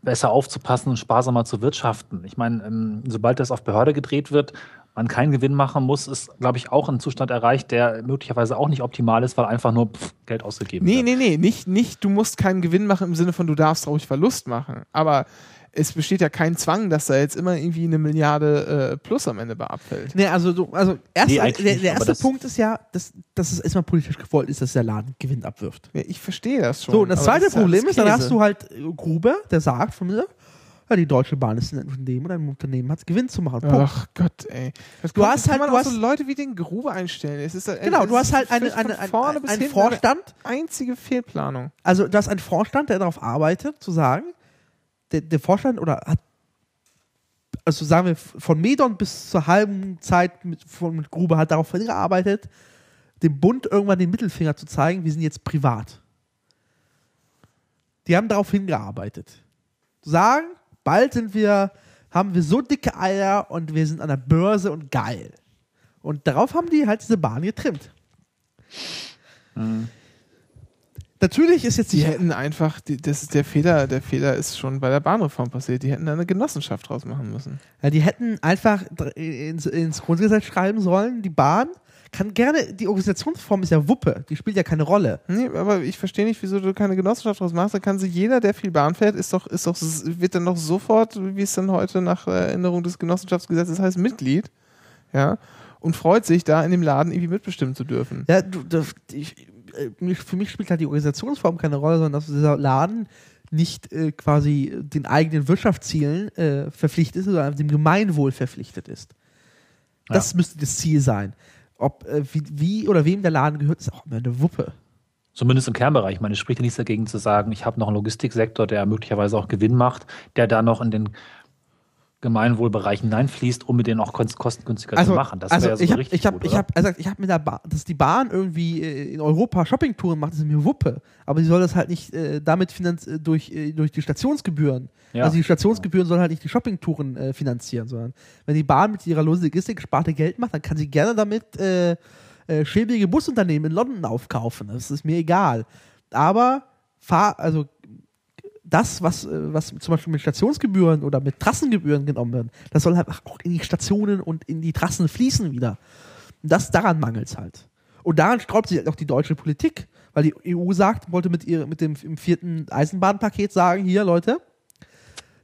C: besser aufzupassen und sparsamer zu wirtschaften. Ich meine, ähm, sobald das auf Behörde gedreht wird, man keinen Gewinn machen muss, ist, glaube ich, auch ein Zustand erreicht, der möglicherweise auch nicht optimal ist, weil einfach nur pff, Geld ausgegeben
B: Nee,
C: wird.
B: nee, nee, nicht, nicht, du musst keinen Gewinn machen im Sinne von, du darfst ruhig Verlust machen. Aber es besteht ja kein Zwang, dass da jetzt immer irgendwie eine Milliarde äh, plus am Ende bei abfällt.
A: Nee, also, du, also erst,
C: Nee,
A: der, der erste
C: das-
A: Punkt ist ja, dass, dass es erstmal politisch gewollt ist, dass der Laden Gewinn abwirft.
B: Ja, ich verstehe das schon.
A: So, und das zweite
B: ist ja
A: Problem
B: alles
A: ist, dann hast du halt äh, Gruber, der sagt von mir, ja, die Deutsche Bahn ist ein Unternehmen und ein Unternehmen hat Gewinn zu machen. Punkt.
B: Ach Gott, ey. Das
A: Du
B: kann-
A: hast halt-
B: man
A: du hast-
B: so Leute wie den Grube einstellen. Es ist, es
A: Genau,
B: ist
A: du hast halt eine, eine, ein, Vorstand,
B: eine einzige Fehlplanung.
A: also du hast einen Vorstand, der darauf arbeitet, zu sagen, der, der Vorstand oder hat, also sagen wir, von Medon bis zur halben Zeit mit, von, mit Grube hat darauf hingearbeitet, dem Bund irgendwann den Mittelfinger zu zeigen, wir sind jetzt privat. Die haben darauf hingearbeitet. Zu sagen, bald sind wir, haben wir so dicke Eier und wir sind an der Börse und geil. Und darauf haben die halt diese Bahn getrimmt. Natürlich ist jetzt
B: Die
A: die
B: hätten einfach, die, das ist der Fehler, der Fehler ist schon bei der Bahnreform passiert. Die hätten da eine Genossenschaft draus machen müssen.
A: Ja, die hätten einfach ins, ins Grundgesetz schreiben sollen, die Bahn kann gerne, die Organisationsform ist ja Wuppe, die spielt ja keine Rolle.
B: Nee, aber ich verstehe nicht, wieso du keine Genossenschaft draus machst. Da kann sie jeder, der viel Bahn fährt, ist doch, ist doch, wird dann doch sofort, wie es dann heute nach äh, Erinnerung des Genossenschaftsgesetzes heißt, Mitglied. Ja. Und freut sich, da in dem Laden irgendwie mitbestimmen zu dürfen.
A: Ja, du, das, ich, äh, für mich spielt halt die Organisationsform keine Rolle, sondern dass dieser Laden nicht äh, quasi den eigenen Wirtschaftszielen äh, verpflichtet ist, sondern dem Gemeinwohl verpflichtet ist. Das müsste das Ziel sein. Ob äh, wie, wie oder wem der Laden gehört, ist auch immer eine Wuppe.
C: Zumindest im Kernbereich. Ich meine, es spricht ja nichts dagegen zu sagen, ich habe noch einen Logistiksektor, der möglicherweise auch Gewinn macht, der da noch in den Gemeinwohlbereich hineinfließt, um mit denen auch kost- kostengünstiger zu machen. Das
A: also
C: wäre so
A: ich habe
C: richtig
A: ich hab,
C: gut,
A: ich
C: oder?
A: hab, also ich hab mit der Bahn, dass die Bahn irgendwie äh, in Europa Shoppingtouren macht, ist mir Wuppe. Aber sie soll das halt nicht äh, damit finanz äh, durch, äh, durch die Stationsgebühren.
C: Ja.
A: Also die Stationsgebühren sollen halt nicht die Shoppingtouren äh, finanzieren, sondern wenn die Bahn mit ihrer Logistik-Sparte Geld macht, dann kann sie gerne damit äh, äh, schäbige Busunternehmen in London aufkaufen. Das ist mir egal. Aber fahr, also das, was, äh, was zum Beispiel mit Stationsgebühren oder mit Trassengebühren genommen wird, das soll halt auch in die Stationen und in die Trassen fließen wieder. Und das daran mangelt es halt. Und daran sträubt sich halt auch die deutsche Politik, weil die EU sagt, wollte mit, ihr, mit dem vierten Eisenbahnpaket sagen, hier Leute,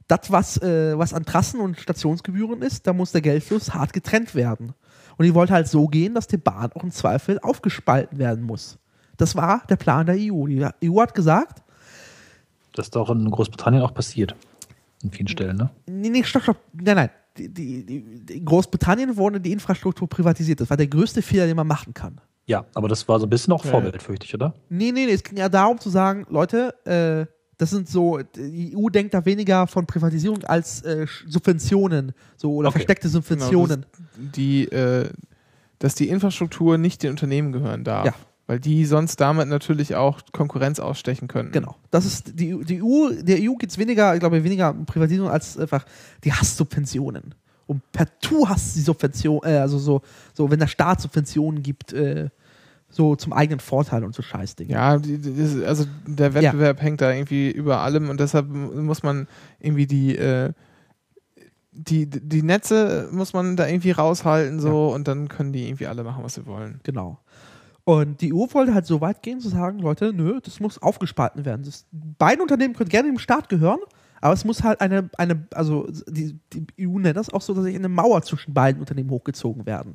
A: das, was, äh, was an Trassen und Stationsgebühren ist, da muss der Geldfluss hart getrennt werden. Und die wollte halt so gehen, dass die Bahn auch im Zweifel aufgespalten werden muss. Das war der Plan der EU. Die EU hat gesagt,
C: Das ist doch in Großbritannien auch passiert. In vielen Stellen, ne?
A: nee, nee, stopp, stopp, nein, nein. Die, die, die, in Großbritannien wurde die Infrastruktur privatisiert. Das war der größte Fehler, den man machen kann.
C: Ja, aber das war so ein bisschen auch. Vorbild, fürchte ich, oder?
A: Nee, nee, nee, es ging ja darum zu sagen, Leute, äh, das sind so, die EU denkt da weniger von Privatisierung als äh, Subventionen, so oder
C: Okay.
A: versteckte Subventionen.
B: Die, äh, dass die Infrastruktur nicht den Unternehmen gehören darf.
A: Ja.
B: Weil die sonst damit natürlich auch Konkurrenz ausstechen können.
A: Genau. Das ist die, die EU, der EU geht es weniger, ich glaube, weniger um Privatisierung als einfach die Hasssubventionen. Und partout hasst die Subvention, äh, also so, so, wenn der Staat Subventionen gibt, äh, so zum eigenen Vorteil und so Scheißdinge.
B: Ja, die, die, also der Wettbewerb hängt da irgendwie über allem und deshalb muss man irgendwie die, äh, die, die Netze muss man da irgendwie raushalten so und dann können die irgendwie alle machen, was sie wollen.
A: Genau. Und die EU wollte halt so weit gehen, zu sagen, Leute, nö, das muss aufgespalten werden. Das, beide Unternehmen können gerne dem Staat gehören, aber es muss halt eine, eine also die, die EU nennt das auch so, dass sich eine Mauer zwischen beiden Unternehmen hochgezogen werden.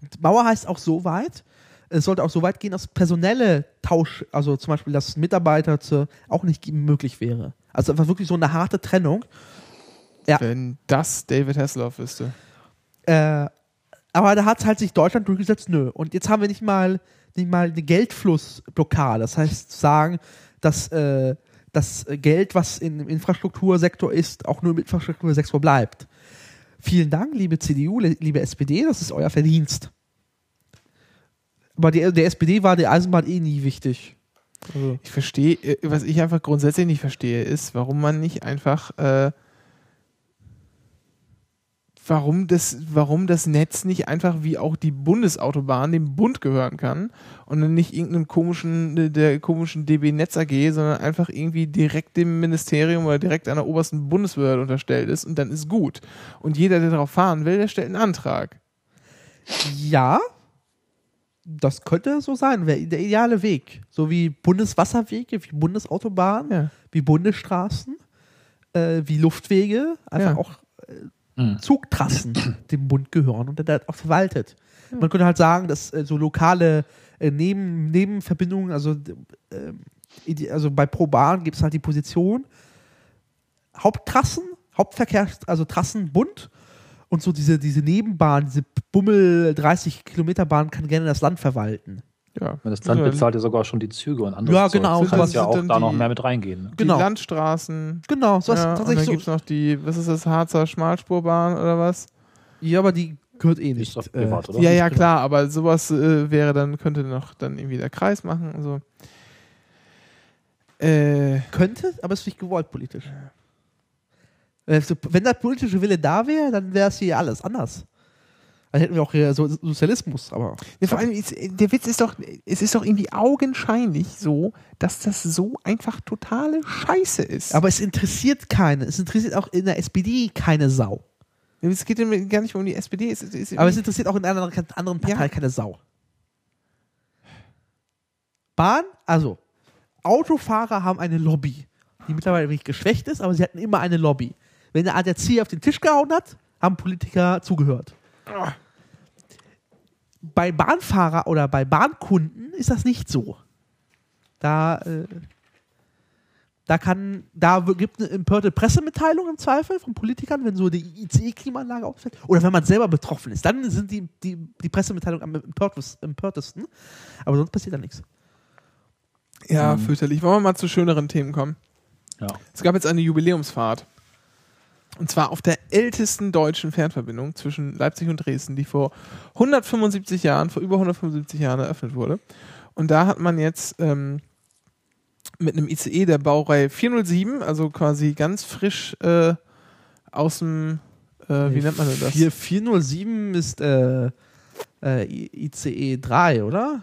A: Und Mauer heißt auch so weit, es sollte auch so weit gehen, dass personelle Tausch, also zum Beispiel, dass Mitarbeiter zu, auch nicht möglich wäre. Also einfach wirklich so eine harte Trennung. Ja.
B: Wenn das David Hasselhoff wüsste.
A: Äh, aber da hat halt sich Deutschland durchgesetzt, nö. Und jetzt haben wir nicht mal, nicht mal eine Geldflussblockade. Das heißt, zu sagen, dass äh, das Geld, was im Infrastruktursektor ist, auch nur im Infrastruktursektor bleibt. Vielen Dank, liebe CDU, li- liebe SPD, das ist euer Verdienst. Aber die, der SPD war die Eisenbahn eh nie wichtig. Also,
B: Ich verstehe, äh, was ich einfach grundsätzlich nicht verstehe, ist, warum man nicht einfach, äh, warum das, warum das Netz nicht einfach wie auch die Bundesautobahn dem Bund gehören kann und dann nicht irgendeinem komischen, der komischen DB Netz AG, sondern einfach irgendwie direkt dem Ministerium oder direkt einer obersten Bundesbehörde unterstellt ist und dann ist gut. Und jeder, der darauf fahren will, der stellt einen Antrag.
A: ja, das könnte so sein, wäre der ideale Weg. So wie Bundeswasserwege, wie Bundesautobahnen.
B: Ja.
A: wie Bundesstraßen, äh, wie Luftwege, einfach
B: Ja.
A: auch
C: Mhm.
A: Zugtrassen <clears throat> dem Bund gehören und der halt auch verwaltet. Man könnte halt sagen, dass äh, so lokale äh, Neben Nebenverbindungen, also, ähm, also bei ProBahn gibt es halt die Position Haupttrassen, Hauptverkehrs-, also Trassen Bund und so diese, diese Nebenbahn, diese Bummel 30 Kilometer Bahn kann gerne das Land verwalten.
B: Ja.
C: Das Land bezahlt ja sogar schon die Züge und andere
A: Ja, genau.
C: Das kann
B: Das
C: ja auch da noch mehr mit reingehen. Ne?
B: Die
A: Genau.
B: Landstraßen.
A: Genau, so was
B: ja, und dann
A: tatsächlich
B: gibt es
A: so.
B: noch die, was ist das, Harzer Schmalspurbahn oder was?
A: Ja, aber die gehört eh
C: Ist
A: nicht.
C: doch
A: äh,
C: privat, oder?
B: Ja, ja,
A: genau.
B: klar, aber sowas äh, wäre dann, könnte noch dann irgendwie der Kreis machen und so. Äh,
A: Könnte, aber es ist nicht gewollt politisch. Äh, so- Wenn der politische Wille da wäre, dann wäre es hier alles anders. Dann hätten wir auch so Sozialismus, aber.
B: ne, vor allem, ist, der Witz ist doch, es ist doch irgendwie augenscheinlich so, dass das so einfach totale Scheiße ist.
A: Aber es interessiert keine. Es interessiert auch in der SPD keine Sau.
B: es geht ja gar nicht um die SPD. Es, es,
A: Aber es interessiert auch in einer anderen Partei
B: Ja.
A: keine Sau. Bahn, also Autofahrer haben eine Lobby, die mittlerweile wirklich geschwächt ist, aber sie hatten immer eine Lobby. Wenn der ADAC auf den Tisch gehauen hat, haben Politiker zugehört. Bei Bahnfahrer oder bei Bahnkunden ist das nicht so. Da, äh, da kann, da gibt eine empörte Pressemitteilung im Zweifel von Politikern, wenn so die ICE-Klimaanlage ausfällt. Oder wenn man selber betroffen ist. Dann sind die, die, die Pressemitteilungen am empörtes- empörtesten. Aber sonst passiert da nichts.
B: ja,
C: Mhm.
B: fürchterlich. Wollen wir mal zu schöneren Themen kommen?
C: Ja.
B: Es gab jetzt eine Jubiläumsfahrt. Und zwar auf der ältesten deutschen Fernverbindung zwischen Leipzig und Dresden, die vor 175 Jahren, vor über 175 Jahren eröffnet wurde. Und da hat man jetzt ähm, mit einem ICE der Baureihe 407, also quasi ganz frisch äh, aus dem, äh, wie nennt man das?
A: 4, 407 ist äh, äh, ICE 3, oder?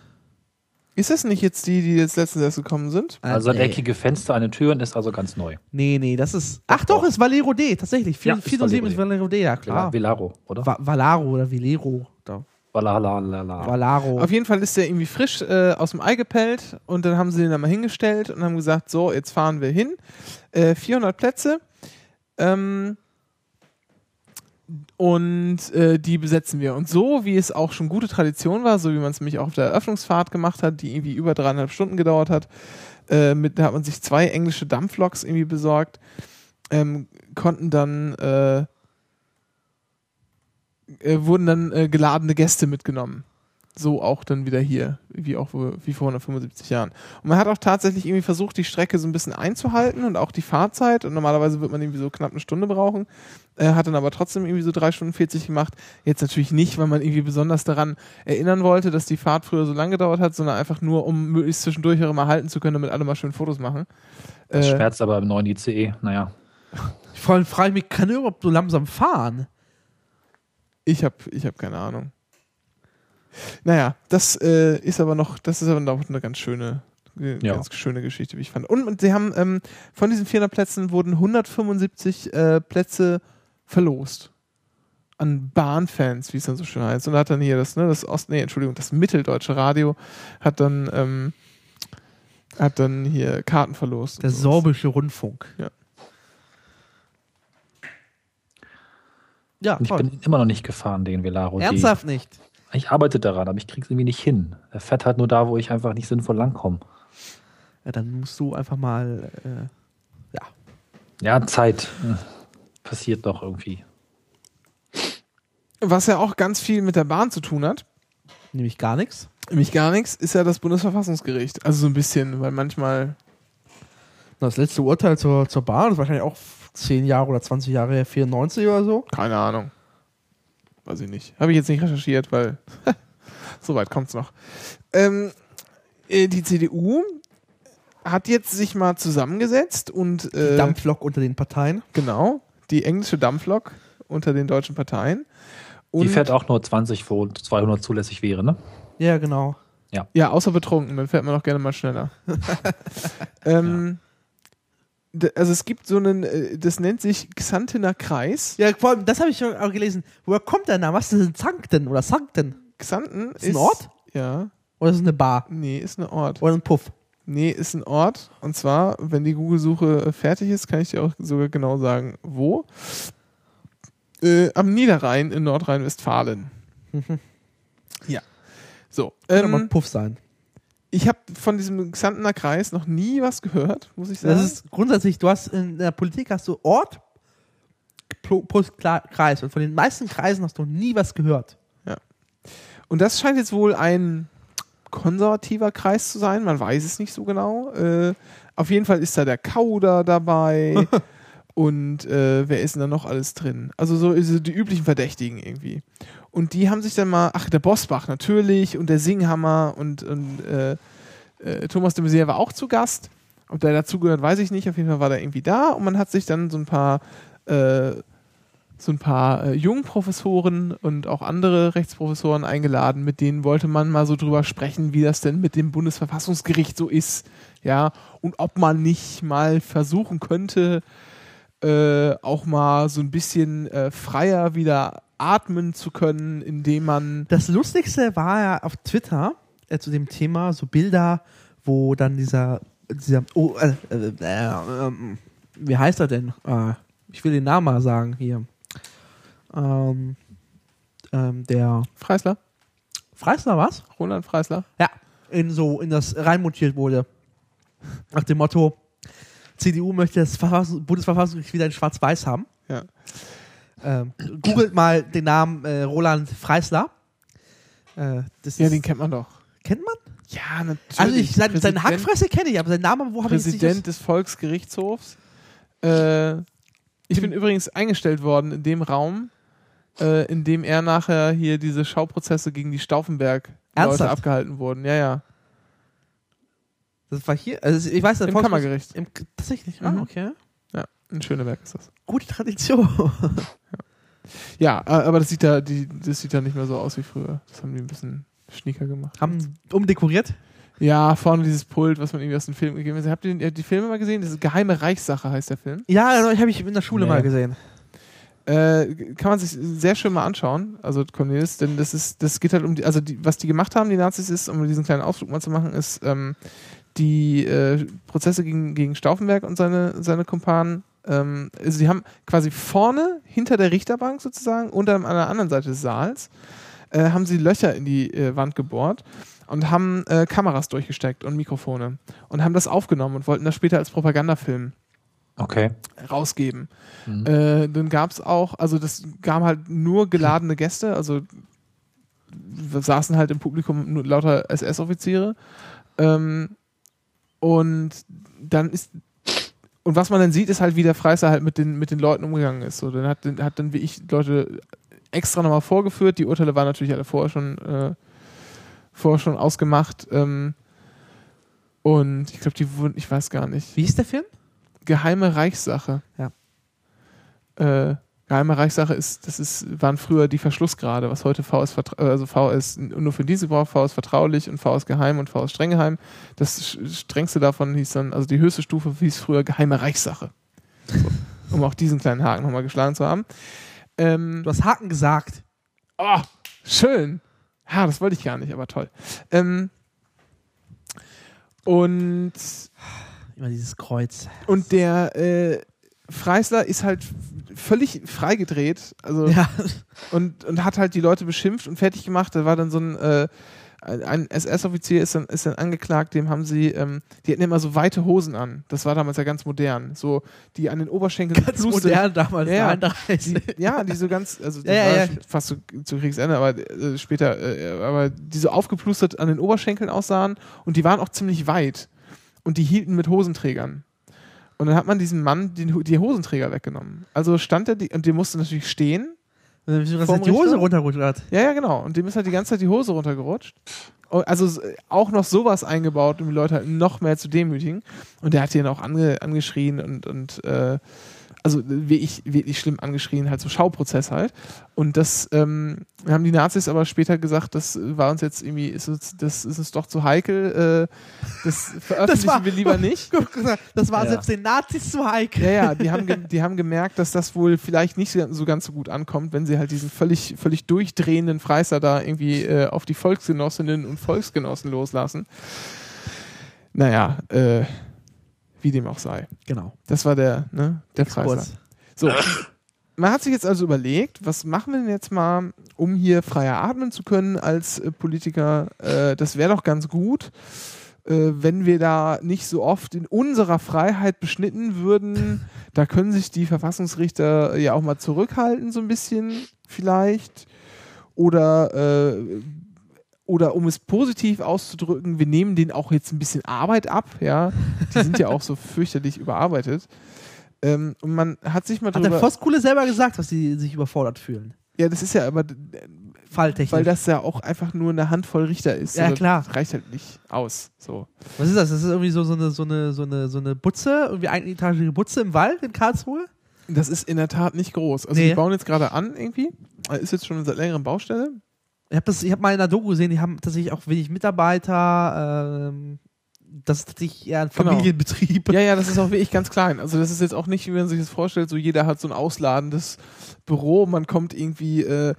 B: Ist das nicht jetzt die, die jetzt letztens erst gekommen sind?
C: Also
A: nee.
C: eckige Fenster an den Türen ist also ganz neu.
A: Nee, nee, das ist. Ach doch,
C: doch.
A: ist Valero D, tatsächlich. 4,
C: Ja, ist
A: 407 ist
C: Valero
A: D, ja klar.
C: Velaro, oder?
A: Va Valaro oder. Da.
C: Valalalala.
A: Valaro.
B: Auf jeden Fall ist der irgendwie frisch äh, aus dem Ei gepellt und dann haben sie den da mal hingestellt und haben gesagt, so, jetzt fahren wir hin. Äh, 400 Plätze. Ähm, und äh, die besetzen wir. Und so, wie es auch schon gute Tradition war, so wie man es nämlich auch auf der Eröffnungsfahrt gemacht hat, die irgendwie über dreieinhalb Stunden gedauert hat, äh, mit, da hat man sich zwei englische Dampfloks irgendwie besorgt, ähm, konnten dann, äh, äh, wurden dann äh, geladene Gäste mitgenommen. So auch dann wieder hier, wie auch wie vor 175 Jahren. Und man hat auch tatsächlich irgendwie versucht, die Strecke so ein bisschen einzuhalten und auch die Fahrzeit. Und normalerweise wird man irgendwie so knapp eine Stunde brauchen. Äh, hat dann aber trotzdem irgendwie so drei Stunden 40 gemacht. Jetzt natürlich nicht, weil man irgendwie besonders daran erinnern wollte, dass die Fahrt früher so lange gedauert hat, sondern einfach nur, um möglichst zwischendurch auch immer halten zu können, damit alle mal schön Fotos machen.
C: Das
B: Äh,
C: schmerzt aber im neuen ICE. Naja.
A: Vor allem frage ich mich, kann er überhaupt so langsam fahren?
B: Ich habe ich hab keine Ahnung. Naja, das äh, ist aber noch, das ist aber noch eine ganz schöne, äh,
C: Ja.
B: ganz schöne Geschichte, wie ich fand. Und, und sie haben ähm, von diesen 400 Plätzen wurden 175 äh, Plätze verlost an Bahnfans, wie es dann so schön heißt. Und da hat dann hier das, ne, das Ost, nee, Entschuldigung, das Mitteldeutsche Radio hat dann ähm, hat dann hier Karten verlost.
A: Der sorbische Rundfunk.
B: Ja.
A: Ja,
C: Und ich bin immer noch nicht gefahren, den Velaro.
A: Ernsthaft nicht.
C: Ich arbeite daran, aber ich krieg's irgendwie nicht hin. Er fährt halt nur da, wo ich einfach nicht sinnvoll langkomme.
A: Ja, dann musst du einfach mal. Äh, ja.
C: Ja, Zeit. Hm. Passiert doch irgendwie.
B: Was ja auch ganz viel mit der Bahn zu tun hat,
A: Nämlich gar nichts.
B: nämlich gar nichts, ist ja das Bundesverfassungsgericht. Also so ein bisschen, weil manchmal
A: Das letzte Urteil zur, zur Bahn ist wahrscheinlich auch 10 Jahre oder 20 Jahre her, 94 oder so.
B: Keine Ahnung. Weiß ich nicht. Habe ich jetzt nicht recherchiert, weil <laughs> so weit kommt es noch. Ähm, äh, die CDU hat jetzt sich mal zusammengesetzt und äh,
A: Dampflok unter den Parteien.
B: genau die englische Dampflok unter den deutschen Parteien. Und
C: Die fährt auch nur 20, wo 200 zulässig wäre, ne?
A: Ja, genau.
B: ja, außer betrunken, dann fährt man auch gerne mal schneller. <laughs> ähm, d- Also es gibt so einen, äh, das nennt sich Xantener Kreis.
A: Ja, vor allem, das habe ich schon auch gelesen. Woher kommt der Name? Was ist denn Zankten oder Sankten?
B: Xanten
A: Ist ein Ort?
B: Ja.
A: Oder ist es eine Bar?
B: Nee, ist ein Ort.
A: Oder ein Puff?
B: Nee, ist ein Ort. Und zwar, wenn die Google-Suche äh, fertig ist, kann ich dir auch sogar genau sagen, wo. Äh, am Niederrhein in Nordrhein-Westfalen. ja. So.
A: Kann mal
B: Ähm,
A: ein Puff sein.
B: Ich habe von diesem Xantener Kreis noch nie was gehört, muss ich sagen.
A: Das ist grundsätzlich, du hast in der Politik hast du Ort pl- plus Kreis. Und von den meisten Kreisen hast du nie was gehört.
B: Und das scheint jetzt wohl ein konservativer Kreis zu sein. Man weiß es nicht so genau. Äh, auf jeden Fall ist da der Kauder dabei. <laughs> und äh, wer ist denn da noch alles drin? Also so so die üblichen Verdächtigen irgendwie. Und die haben sich dann mal, ach, der Bosbach natürlich und der Singhammer und, und äh, äh, Thomas de Maizière war auch zu Gast. Ob der dazugehört, weiß ich nicht. Auf jeden Fall war der irgendwie da und man hat sich dann so ein paar äh, so ein paar äh, Jungprofessoren und auch andere Rechtsprofessoren eingeladen, mit denen wollte man mal so drüber sprechen, wie das denn mit dem Bundesverfassungsgericht so ist, ja, und ob man nicht mal versuchen könnte, äh, auch mal so ein bisschen äh, freier wieder atmen zu können, indem man
A: Das Lustigste war ja auf Twitter äh, zu dem Thema so Bilder, wo dann dieser, dieser oh, äh, äh, wie heißt er denn? Äh, ich will den Namen mal sagen hier. Ähm, ähm, der
B: Freisler,
A: Freisler was?
B: Roland Freisler,
A: Ja, in so in das reinmontiert wurde. Nach dem Motto, CDU möchte das Verfassungs Bundesverfassungsgericht wieder in Schwarz-Weiß haben.
B: ja.
A: Ähm, googelt mal den Namen äh, Roland Freisler. Äh,
B: Ja, den kennt man doch.
A: kennt man?
B: Ja, natürlich.
A: Also ich, sein, seine Hackfresse kenne ich, aber seinen Namen, wo habe ich
B: Präsident des Volksgerichtshofs. Äh, ich bin übrigens eingestellt worden in dem Raum, äh, in dem er nachher hier diese Schauprozesse gegen die Stauffenberg-Leute
A: Ernsthaft?
B: abgehalten wurden. Ja, ja.
A: Das war hier, also ich weiß, der
B: Im Kammergericht.
A: Im, tatsächlich, ah,
B: Mhm.
A: okay.
B: Ja, in Schöneberg ist das.
A: Gute Tradition. <laughs>
B: Ja, äh, aber das sieht da, die, das sieht da nicht mehr so aus wie früher. Das haben die ein bisschen schnieker gemacht.
A: Haben umdekoriert.
B: Ja, vorne dieses Pult, was man irgendwie aus dem Film gegeben hat. Habt ihr die, die Filme mal gesehen? Das ist Geheime Reichssache heißt der Film.
A: Ja, also, ich habe ich in der Schule
C: Nee.
A: mal gesehen.
B: Äh, kann man sich sehr schön mal anschauen, also Cornelius, denn das ist, das geht halt um die, also die, was die gemacht haben, die Nazis, ist, um diesen kleinen Ausflug mal zu machen, ist ähm, die äh, Prozesse gegen, gegen Stauffenberg und seine, seine Kumpanen. Ähm, also die haben quasi vorne hinter der Richterbank sozusagen und an der anderen Seite des Saals äh, haben sie Löcher in die äh, Wand gebohrt und haben äh, Kameras durchgesteckt und Mikrofone und haben das aufgenommen und wollten das später als Propagandafilm
C: Okay.
B: rausgeben. Äh, dann gab es auch, also das gab halt nur geladene Gäste, also saßen halt im Publikum nur lauter SS-Offiziere. Ähm, und dann ist und was man dann sieht, ist halt, wie der Freister halt mit den, mit den Leuten umgegangen ist. So, dann hat, hat dann wie ich Leute extra nochmal vorgeführt. Die Urteile waren natürlich alle vorher schon, äh, vorher schon ausgemacht. Ähm, und ich glaube, die wurden, ich weiß gar nicht.
A: Wie hieß der Film?
B: Geheime Reichssache.
A: Ja.
B: Äh, Geheime Reichssache ist, das ist, waren früher die Verschlussgrade, was heute V ist, also V ist nur für diese gebraucht, V ist vertraulich und V ist geheim und V ist streng geheim. Das strengste davon hieß dann, also die höchste Stufe hieß früher Geheime Reichssache. So, um auch diesen kleinen Haken nochmal geschlagen zu haben. Ähm,
A: Du hast Haken gesagt.
B: Oh, schön. Ja, das wollte ich gar nicht, aber toll. Ähm, und,
A: Immer dieses Kreuz.
B: und der äh, Freisler ist halt völlig freigedreht. Also
A: Ja.
B: und, und hat halt die Leute beschimpft und fertig gemacht. Da war dann so ein, äh, ein SS-Offizier ist dann, ist dann angeklagt, dem haben sie, ähm, die hatten immer so weite Hosen an. Das war damals ja ganz modern. So, die an den Oberschenkeln
A: Ganz
B: Bluste-
A: modern damals.
B: Ja, ja.
A: 33.
B: Die, ja, die so ganz, also das
A: Ja,
B: war
A: ja.
B: fast zu, zu Kriegsende, aber äh, später, äh, aber die so aufgeplustert an den Oberschenkeln aussahen und die waren auch ziemlich weit und die hielten mit Hosenträgern. Und dann hat man diesem Mann die, die Hosenträger weggenommen. Also stand er, die, und der musste natürlich stehen
A: ist
B: Vorm
A: die Hose
B: Richter?
A: runtergerutscht hat.
B: ja, ja, genau. Und dem ist halt die ganze Zeit die Hose runtergerutscht. Und Also auch noch sowas eingebaut, um die Leute halt noch mehr zu demütigen. Und der hat ihn auch ange, angeschrien und, und äh, also wirklich, wirklich schlimm angeschrien, halt so Schauprozess halt. Und das ähm, haben die Nazis aber später gesagt, das war uns jetzt irgendwie, ist uns, das ist uns doch zu heikel, äh, das <laughs> veröffentlichen
A: war-
B: wir lieber nicht. <laughs>
A: Das war
C: Ja.
A: selbst den Nazis zu heikel.
B: Ja, ja, die haben, die haben gemerkt, dass das wohl vielleicht nicht so so ganz so gut ankommt, wenn sie halt diesen völlig, völlig durchdrehenden Freister da irgendwie äh, auf die Volksgenossinnen und Volksgenossen loslassen. Naja, äh, wie dem auch sei.
A: Genau.
B: Das war der, ne, der.
A: Kurz.
B: So. Man hat sich jetzt also überlegt, was machen wir denn jetzt mal, um hier freier atmen zu können als äh, Politiker? Äh, das wäre doch ganz gut, äh, wenn wir da nicht so oft in unserer Freiheit beschnitten würden. <laughs> Da können sich die Verfassungsrichter ja auch mal zurückhalten, so ein bisschen vielleicht. Oder, äh, oder um es positiv auszudrücken, wir nehmen denen auch jetzt ein bisschen Arbeit ab, ja. Die sind ja auch so fürchterlich überarbeitet. Ähm, und man hat sich mal
A: Hat der
B: drüber.
A: Voskuhle selber gesagt, dass sie sich überfordert fühlen?
B: Ja, das ist ja aber,
A: Falltechnisch.
B: weil das ja auch einfach nur eine Handvoll Richter ist.
A: Ja, klar.
B: Das reicht halt nicht aus. So.
A: Was ist das? Das ist irgendwie so, so, eine, so, eine, so, eine, so eine Butze, irgendwie einetagige Butze im Wald in Karlsruhe?
B: Das ist in der Tat nicht groß. Also
A: Nee.
B: die bauen jetzt gerade an irgendwie. Ist jetzt schon seit längerem Baustelle.
A: Ich habe hab mal in der Doku gesehen, die haben tatsächlich auch wenig Mitarbeiter. Ähm, das ist tatsächlich eher ein
B: Genau.
A: Familienbetrieb.
B: Ja, ja, das ist auch wirklich ganz klein. Also das ist jetzt auch nicht, wie man sich das vorstellt, so jeder hat so ein ausladendes Büro, man kommt irgendwie, äh,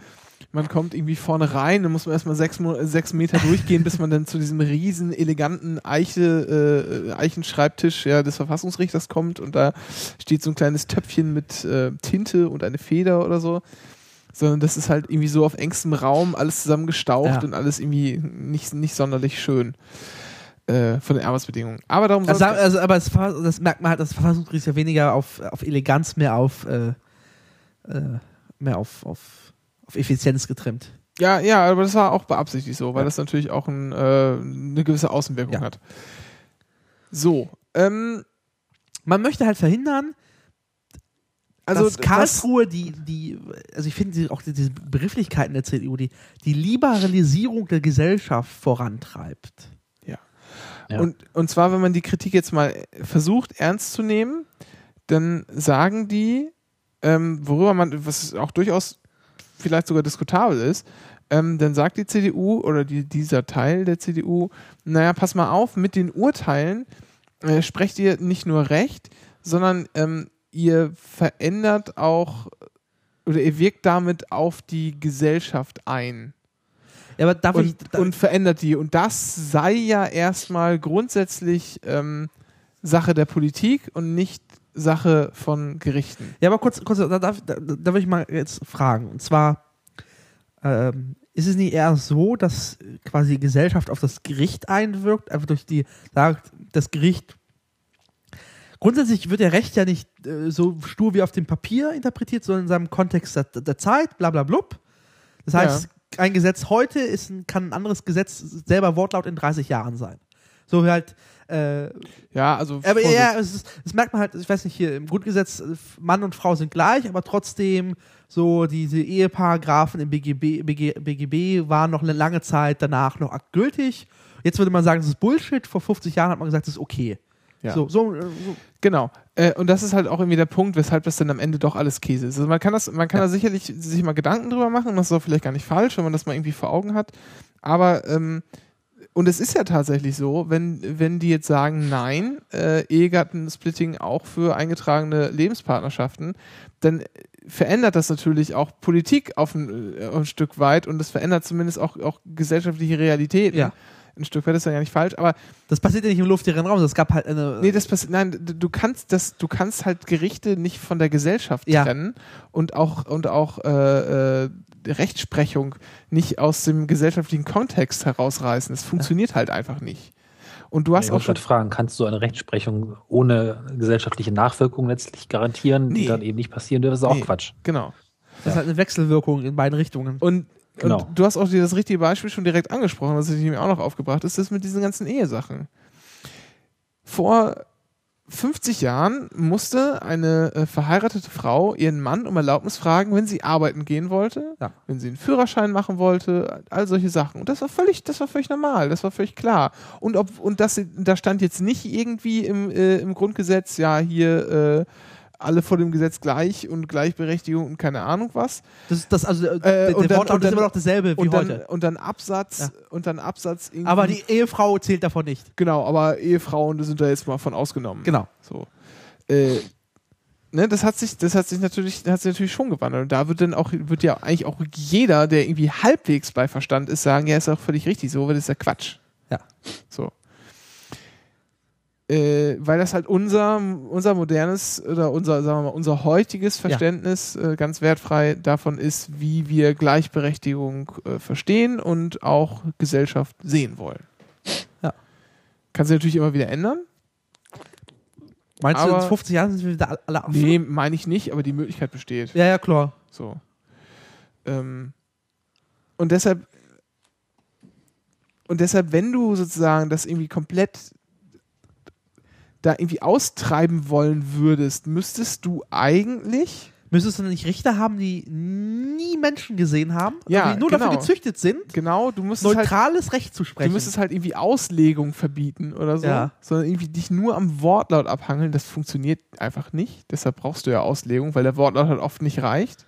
B: man kommt irgendwie vorne rein, dann muss man erstmal sechs, sechs Meter durchgehen, bis man dann zu diesem riesen, eleganten Eiche, äh, Eichenschreibtisch ja, des Verfassungsrichters kommt und da steht so ein kleines Töpfchen mit äh, Tinte und eine Feder oder so. Sondern das ist halt irgendwie so auf engstem Raum, alles zusammengestaucht
A: Ja.
B: und alles irgendwie nicht, nicht sonderlich schön äh, von den Arbeitsbedingungen. Aber darum
A: Also, also, aber das, Ver- das merkt man halt, das Verfassungsgericht ist ja weniger auf, auf Eleganz, mehr auf, äh, äh, mehr auf, auf, auf Effizienz getrimmt.
B: Ja, ja, aber das war auch beabsichtigt so, weil
A: Ja.
B: das natürlich auch ein, äh, eine gewisse Außenwirkung
A: Ja.
B: hat. So, ähm,
A: Man möchte halt verhindern,
B: also
A: dass Karlsruhe die, die, also ich finde die- auch die- diese Begrifflichkeiten der CDU, die, die Liberalisierung der Gesellschaft vorantreibt.
C: Ja.
B: Und, und zwar, wenn man die Kritik jetzt mal versucht ernst zu nehmen, dann sagen die, ähm, worüber man, was auch durchaus vielleicht sogar diskutabel ist, ähm, dann sagt die CDU oder die, dieser Teil der CDU, naja, pass mal auf, mit den Urteilen äh, sprecht ihr nicht nur Recht, sondern ähm, ihr verändert auch oder er wirkt damit auf die Gesellschaft ein
A: Ja, aber darf ich.
B: und,
A: Da,
B: und verändert die. Und das sei ja erstmal grundsätzlich ähm, Sache der Politik und nicht Sache von Gerichten.
A: ja, aber kurz, kurz da, darf, da, da will ich mal jetzt fragen. Und zwar, ähm, ist es nicht eher so, dass quasi die Gesellschaft auf das Gericht einwirkt, einfach durch die, sagt, das Gericht. Grundsätzlich wird der Recht ja nicht äh, so stur wie auf dem Papier interpretiert, sondern in seinem Kontext der, der Zeit, bla bla blub. Das heißt, ein Gesetz heute ist ein, kann ein anderes Gesetz selber Wortlaut in 30 Jahren sein. So wie halt, äh,
B: Ja, also
A: aber
B: Vorsicht.
A: ja, es ist, das merkt man halt, ich weiß nicht, hier im Grundgesetz, Mann und Frau sind gleich, aber trotzdem so diese Eheparagraphen im BGB, BG, BGB waren noch eine lange Zeit danach noch gültig. Jetzt würde man sagen, das ist Bullshit. Vor 50 Jahren hat man gesagt, das ist okay.
B: Ja.
A: So, so, so.
B: Genau. Äh, und das ist halt auch irgendwie der Punkt, weshalb das dann am Ende doch alles Käse ist. Also man kann das, man kann
A: Ja.
B: da sicherlich sich mal Gedanken drüber machen, und das ist auch vielleicht gar nicht falsch, wenn man das mal irgendwie vor Augen hat. Aber ähm, und es ist ja tatsächlich so, wenn, wenn die jetzt sagen, nein, äh, Ehegattensplitting auch für eingetragene Lebenspartnerschaften, dann verändert das natürlich auch Politik auf ein, äh, ein Stück weit und das verändert zumindest auch, auch gesellschaftliche Realitäten.
A: Ja.
B: Ein Stück weit ist ja gar nicht falsch, aber
A: Das passiert ja nicht im luftleeren Raum, es gab halt eine.
B: Nee, das passiert. Nein, du kannst das, du kannst halt Gerichte nicht von der Gesellschaft
A: Ja.
B: trennen und auch und auch äh, äh, Rechtsprechung nicht aus dem gesellschaftlichen Kontext herausreißen. Das funktioniert halt einfach nicht. Und du hast
C: ich
B: auch
C: wollte
B: schon
C: gerade fragen, kannst du eine Rechtsprechung ohne gesellschaftliche Nachwirkung letztlich garantieren,
B: Nee.
C: die dann eben nicht passieren dürfen? Das ist auch
B: Nee.
C: Quatsch.
B: genau.
A: das ist halt eine Wechselwirkung in beiden Richtungen.
B: Und,
C: Genau.
B: und du hast auch dir das richtige Beispiel schon direkt angesprochen, was ich mir auch noch aufgebracht ist, das mit diesen ganzen Ehesachen. Vor 50 Jahren musste eine äh, verheiratete Frau ihren Mann um Erlaubnis fragen, wenn sie arbeiten gehen wollte,
A: Ja.
B: wenn sie einen Führerschein machen wollte, all solche Sachen. Und das war völlig, das war völlig normal, das war völlig klar. Und ob und das, da stand jetzt nicht irgendwie im, äh, im Grundgesetz, ja hier äh, alle vor dem Gesetz gleich und Gleichberechtigung und keine Ahnung was,
A: Das ist das, also, äh,
B: Äh,
A: der,
B: und
A: der
B: dann-
A: Wortlaut
B: und
A: ist
B: dann-
A: immer noch dasselbe wie
B: und dann,
A: heute.
B: und dann Absatz
A: Ja.
B: und dann Absatz irgendwie.
A: Aber die Ehefrau zählt davon nicht.
B: genau, aber Ehefrauen sind da jetzt mal von ausgenommen.
A: Genau.
B: So. Äh, ne, das hat sich, das hat sich natürlich, hat sich natürlich schon gewandelt. Und da wird dann auch, wird ja eigentlich auch jeder, der irgendwie halbwegs bei Verstand ist, sagen, ja, ist auch völlig richtig so, weil das ist ja Quatsch.
A: Ja.
B: So. Äh, weil das halt unser, unser modernes oder unser, sagen wir mal, unser heutiges Verständnis äh, ganz wertfrei davon ist, wie wir Gleichberechtigung äh, verstehen und auch Gesellschaft sehen wollen.
A: Ja.
B: Kann sich natürlich immer wieder ändern.
A: Meinst du,
B: Aber-
A: in 50 Jahren sind wir wieder alle Affen?
B: Nee, meine ich nicht, aber die Möglichkeit besteht.
A: Ja, ja, klar.
B: So. Ähm, und deshalb, und deshalb, wenn du sozusagen das irgendwie komplett da irgendwie austreiben wollen würdest, müsstest du eigentlich
A: Müsstest du nicht Richter haben, die nie Menschen gesehen haben,
B: Ja,
A: die nur
B: genau.
A: dafür gezüchtet sind,
B: genau, du müsstest halt,
A: neutrales Recht zu
B: du
A: sprechen?
B: müsstest halt irgendwie Auslegung verbieten oder so,
A: Ja.
B: sondern irgendwie dich nur am Wortlaut abhangeln, das funktioniert einfach nicht. Deshalb brauchst du ja Auslegung, weil der Wortlaut halt oft nicht reicht.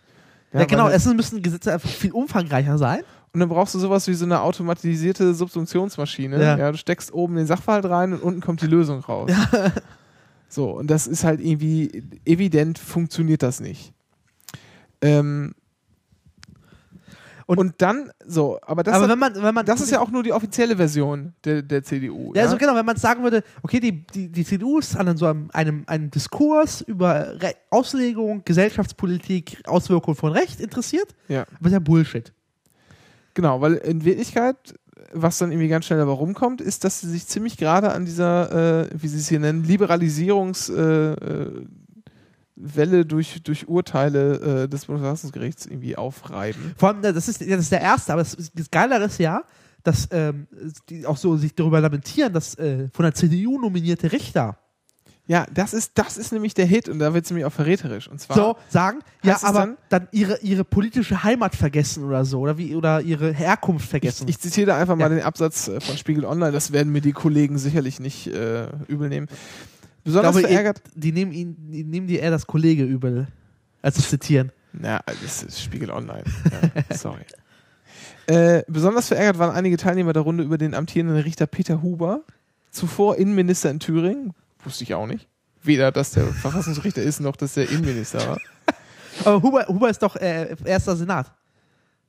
A: ja,
B: weil
A: genau.
B: halt-
A: Erstens müssen Gesetze einfach viel umfangreicher sein.
B: Und dann brauchst du sowas wie so eine automatisierte Subsumptionsmaschine.
A: Ja.
B: Ja. du steckst oben den Sachverhalt rein und unten kommt die Lösung raus. <laughs> So, und das ist halt irgendwie evident, funktioniert das nicht. Ähm,
A: Und-
B: und, dann, so, aber das,
A: Aber
B: hat,
A: wenn man, wenn man
B: das ist ja auch nur die offizielle Version der, der CDU.
A: Ja, also genau, wenn man sagen würde, okay, die, die, die CDU ist an so einem, einem, einem Diskurs über Re Auslegung, Gesellschaftspolitik, Auswirkungen von Recht interessiert,
B: ja.
A: aber ist ja Bullshit.
B: Genau, weil in Wirklichkeit, was dann irgendwie ganz schnell dabei rumkommt, ist, dass sie sich ziemlich gerade an dieser, äh, wie sie es hier nennen, Liberalisierungs- äh, äh, durch, durch Urteile äh, des Bundesverfassungsgerichts irgendwie aufreiben.
A: Vor allem, das ist, das ist der erste, aber das, ist- das Geilere ist ja, dass ähm, die auch so sich darüber lamentieren, dass äh, von der CDU nominierte Richter
B: Ja, das ist, das ist nämlich der Hit und da wird es nämlich auch verräterisch. Und zwar,
A: so sagen, ja, aber
B: dann-
A: dann, ihre, ihre politische Heimat vergessen oder so, oder wie, oder ihre Herkunft
B: ich,
A: vergessen.
B: ich zitiere da einfach mal
A: Ja.
B: den Absatz äh, von Spiegel Online, das werden mir die Kollegen sicherlich nicht äh, übel nehmen.
A: Ich
B: Besonders
A: glaube,
B: verärgert.
A: die nehmen ihn, die nehmen dir eher das Kollege übel, als zu zitieren.
B: Na, das ist Spiegel Online. Ja, <laughs> sorry. Äh, besonders verärgert waren einige Teilnehmer der Runde über den amtierenden Richter Peter Huber, zuvor Innenminister in Thüringen. Wusste ich auch nicht. Weder, dass der Verfassungsrichter ist, noch, dass der Innenminister war. <laughs>
A: Aber Huber, Huber ist doch äh, erster Senat.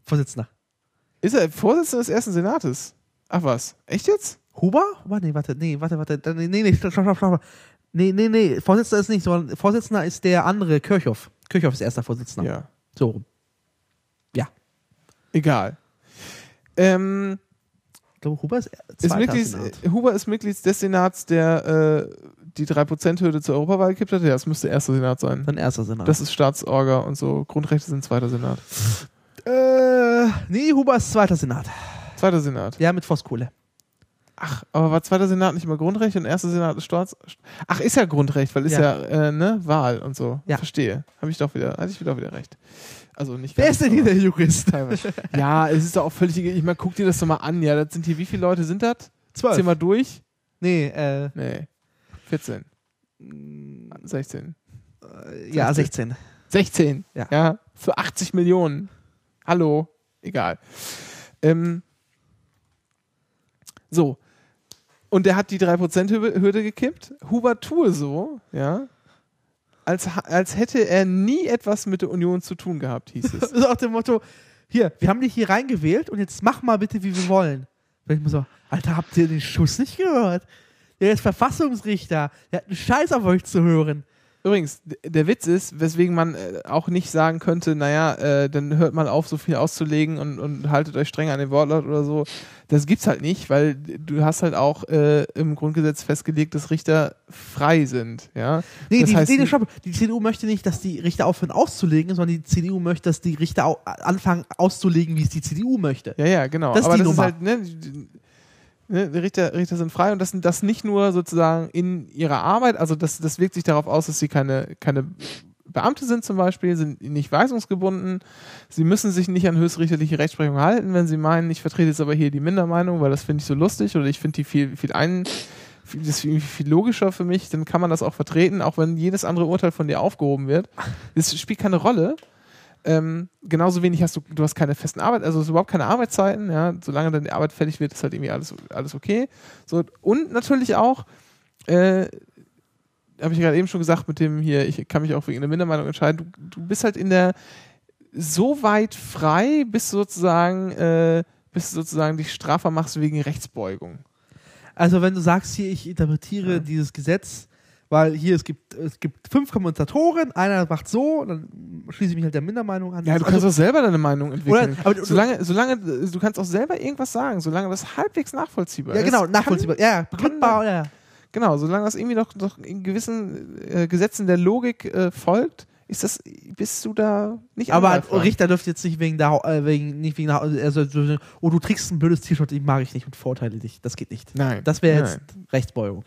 A: Vorsitzender.
B: Ist er Vorsitzender des ersten Senates? Ach was, echt jetzt?
A: Huber? Huber? Nee, warte, nee, warte, warte. Nee, nee, nee, stopp, stopp, stopp. Nee, nee, nee, Vorsitzender ist nicht, sondern Vorsitzender ist der andere, Kirchhoff. Kirchhoff ist erster Vorsitzender.
B: Ja.
A: So rum. Ja.
B: Egal. Ähm,
A: Ich glaube, Huber ist
B: ist Mitglied,
A: Senat.
B: Huber ist Mitglied des Senats, der äh, die 3%-Hürde zur Europawahl gekippt hat. Ja, das müsste erster Senat sein.
A: Dann erster Senat.
B: Das ist Staatsorga und so. Grundrechte sind zweiter Senat.
A: äh, nee, Huber ist zweiter Senat.
B: Zweiter Senat.
A: Ja, mit Voskuhle.
B: Ach, aber war zweiter Senat nicht immer Grundrecht und erster Senat ist Staats... Ach, ist ja Grundrecht, weil ist ja,
A: Ja.
B: äh, ne, Wahl und so.
A: Ja.
B: Verstehe. Habe ich doch wieder, hatte ich wieder wieder recht. Also nicht
A: Wer ist denn hier der Jurist?
B: ja, es ist doch auch völlig. Ich meine, guck dir das doch mal an. Ja, das sind hier, wie viele Leute sind das?
A: Zwölf.
B: Zähl mal durch.
A: Nee, äh,
B: Nee. 14. 16.
A: ja, 16.
B: 16.
A: Ja.
B: ja. Für 80 Millionen. Hallo. Egal. Ähm, so. Und der hat die 3%-Hürde gekippt. Huber tue so, ja, als, als hätte er nie etwas mit der Union zu tun gehabt, hieß es. <laughs>
A: Das ist auch dem Motto, hier, wir haben dich hier reingewählt und jetzt mach mal bitte, wie wir wollen. Da ich mir so, Alter, habt ihr den Schuss nicht gehört? Der ist Verfassungsrichter. Der hat einen Scheiß auf euch zu hören.
B: Übrigens, der Witz ist, weswegen man äh, auch nicht sagen könnte, naja, äh, dann hört mal auf, so viel auszulegen und, und haltet euch streng an den Wortlaut oder so. Das gibt's halt nicht, weil du hast halt auch äh, im Grundgesetz festgelegt, dass Richter frei sind, ja.
A: Nee,
B: Das
A: die,
B: heißt,
A: nee, stopp. die CDU möchte nicht, dass die Richter aufhören auszulegen, sondern die CDU möchte, dass die Richter au anfangen auszulegen, wie es die CDU möchte.
B: Ja, ja, genau.
A: Das ist
B: Aber
A: die
B: das ist
A: Nummer.
B: halt, ne, ne, die Richter, Richter sind frei und das, das nicht nur sozusagen in ihrer Arbeit, also das, das wirkt sich darauf aus, dass sie keine, keine Beamte sind zum Beispiel, sind nicht weisungsgebunden, sie müssen sich nicht an höchstrichterliche Rechtsprechung halten, wenn sie meinen, ich vertrete jetzt aber hier die Mindermeinung, weil das finde ich so lustig oder ich finde die viel, viel ein, viel, das ist viel logischer für mich, dann kann man das auch vertreten, auch wenn jedes andere Urteil von dir aufgehoben wird. Das spielt keine Rolle. Ähm, genauso wenig hast du, du hast keine festen Arbeit, also ist überhaupt keine Arbeitszeiten, ja, solange dann die Arbeit fertig wird, ist halt irgendwie alles, alles okay. So, und natürlich auch, äh, habe ich gerade eben schon gesagt, mit dem hier, ich kann mich auch wegen der Mindermeinung entscheiden, du, du bist halt in der so weit frei, bis du sozusagen, äh, bis sozusagen dich strafbar machst wegen Rechtsbeugung.
A: Also wenn du sagst hier, ich interpretiere
B: Ja.
A: dieses Gesetz, weil hier es gibt, es gibt fünf Kommentatoren, einer macht so, dann schließe ich mich halt der Mindermeinung an.
B: Ja, du kannst
A: also,
B: auch selber deine Meinung entwickeln.
A: Oder- aber du-
B: solange, solange, äh, du kannst auch selber irgendwas sagen, solange das halbwegs nachvollziehbar
A: ja
B: ist.
A: genau,
B: kann-
A: nachvollziehbar. Ja, begründbar, ja.
B: Genau, solange das irgendwie noch, noch in gewissen äh, Gesetzen der Logik äh, folgt, ist das, bist du da nicht
A: Aber ein
B: angreifbar.
A: Richter dürfte jetzt nicht wegen der, äh, wegen, nicht wegen der, Hau- also, so- oh, du trägst ein blödes T-Shirt, ich mag ich nicht und verurteile dich. Das geht nicht.
B: Nein.
A: Das wäre jetzt Rechtsbeugung.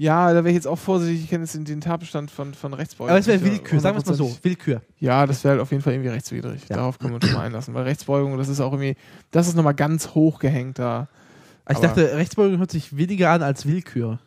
B: Ja, da wäre ich jetzt auch vorsichtig, ich kenne jetzt den, den Tatbestand von, von Rechtsbeugung.
A: Aber es wäre Willkür, sagen wir es mal so. Willkür.
B: Ja, das wäre halt auf jeden Fall irgendwie rechtswidrig.
A: Ja.
B: Darauf können wir uns schon mal einlassen. Weil Rechtsbeugung, das ist auch irgendwie, das ist nochmal ganz hoch gehängt da.
A: Ich
B: Aber-
A: dachte, Rechtsbeugung hört sich weniger an als Willkür.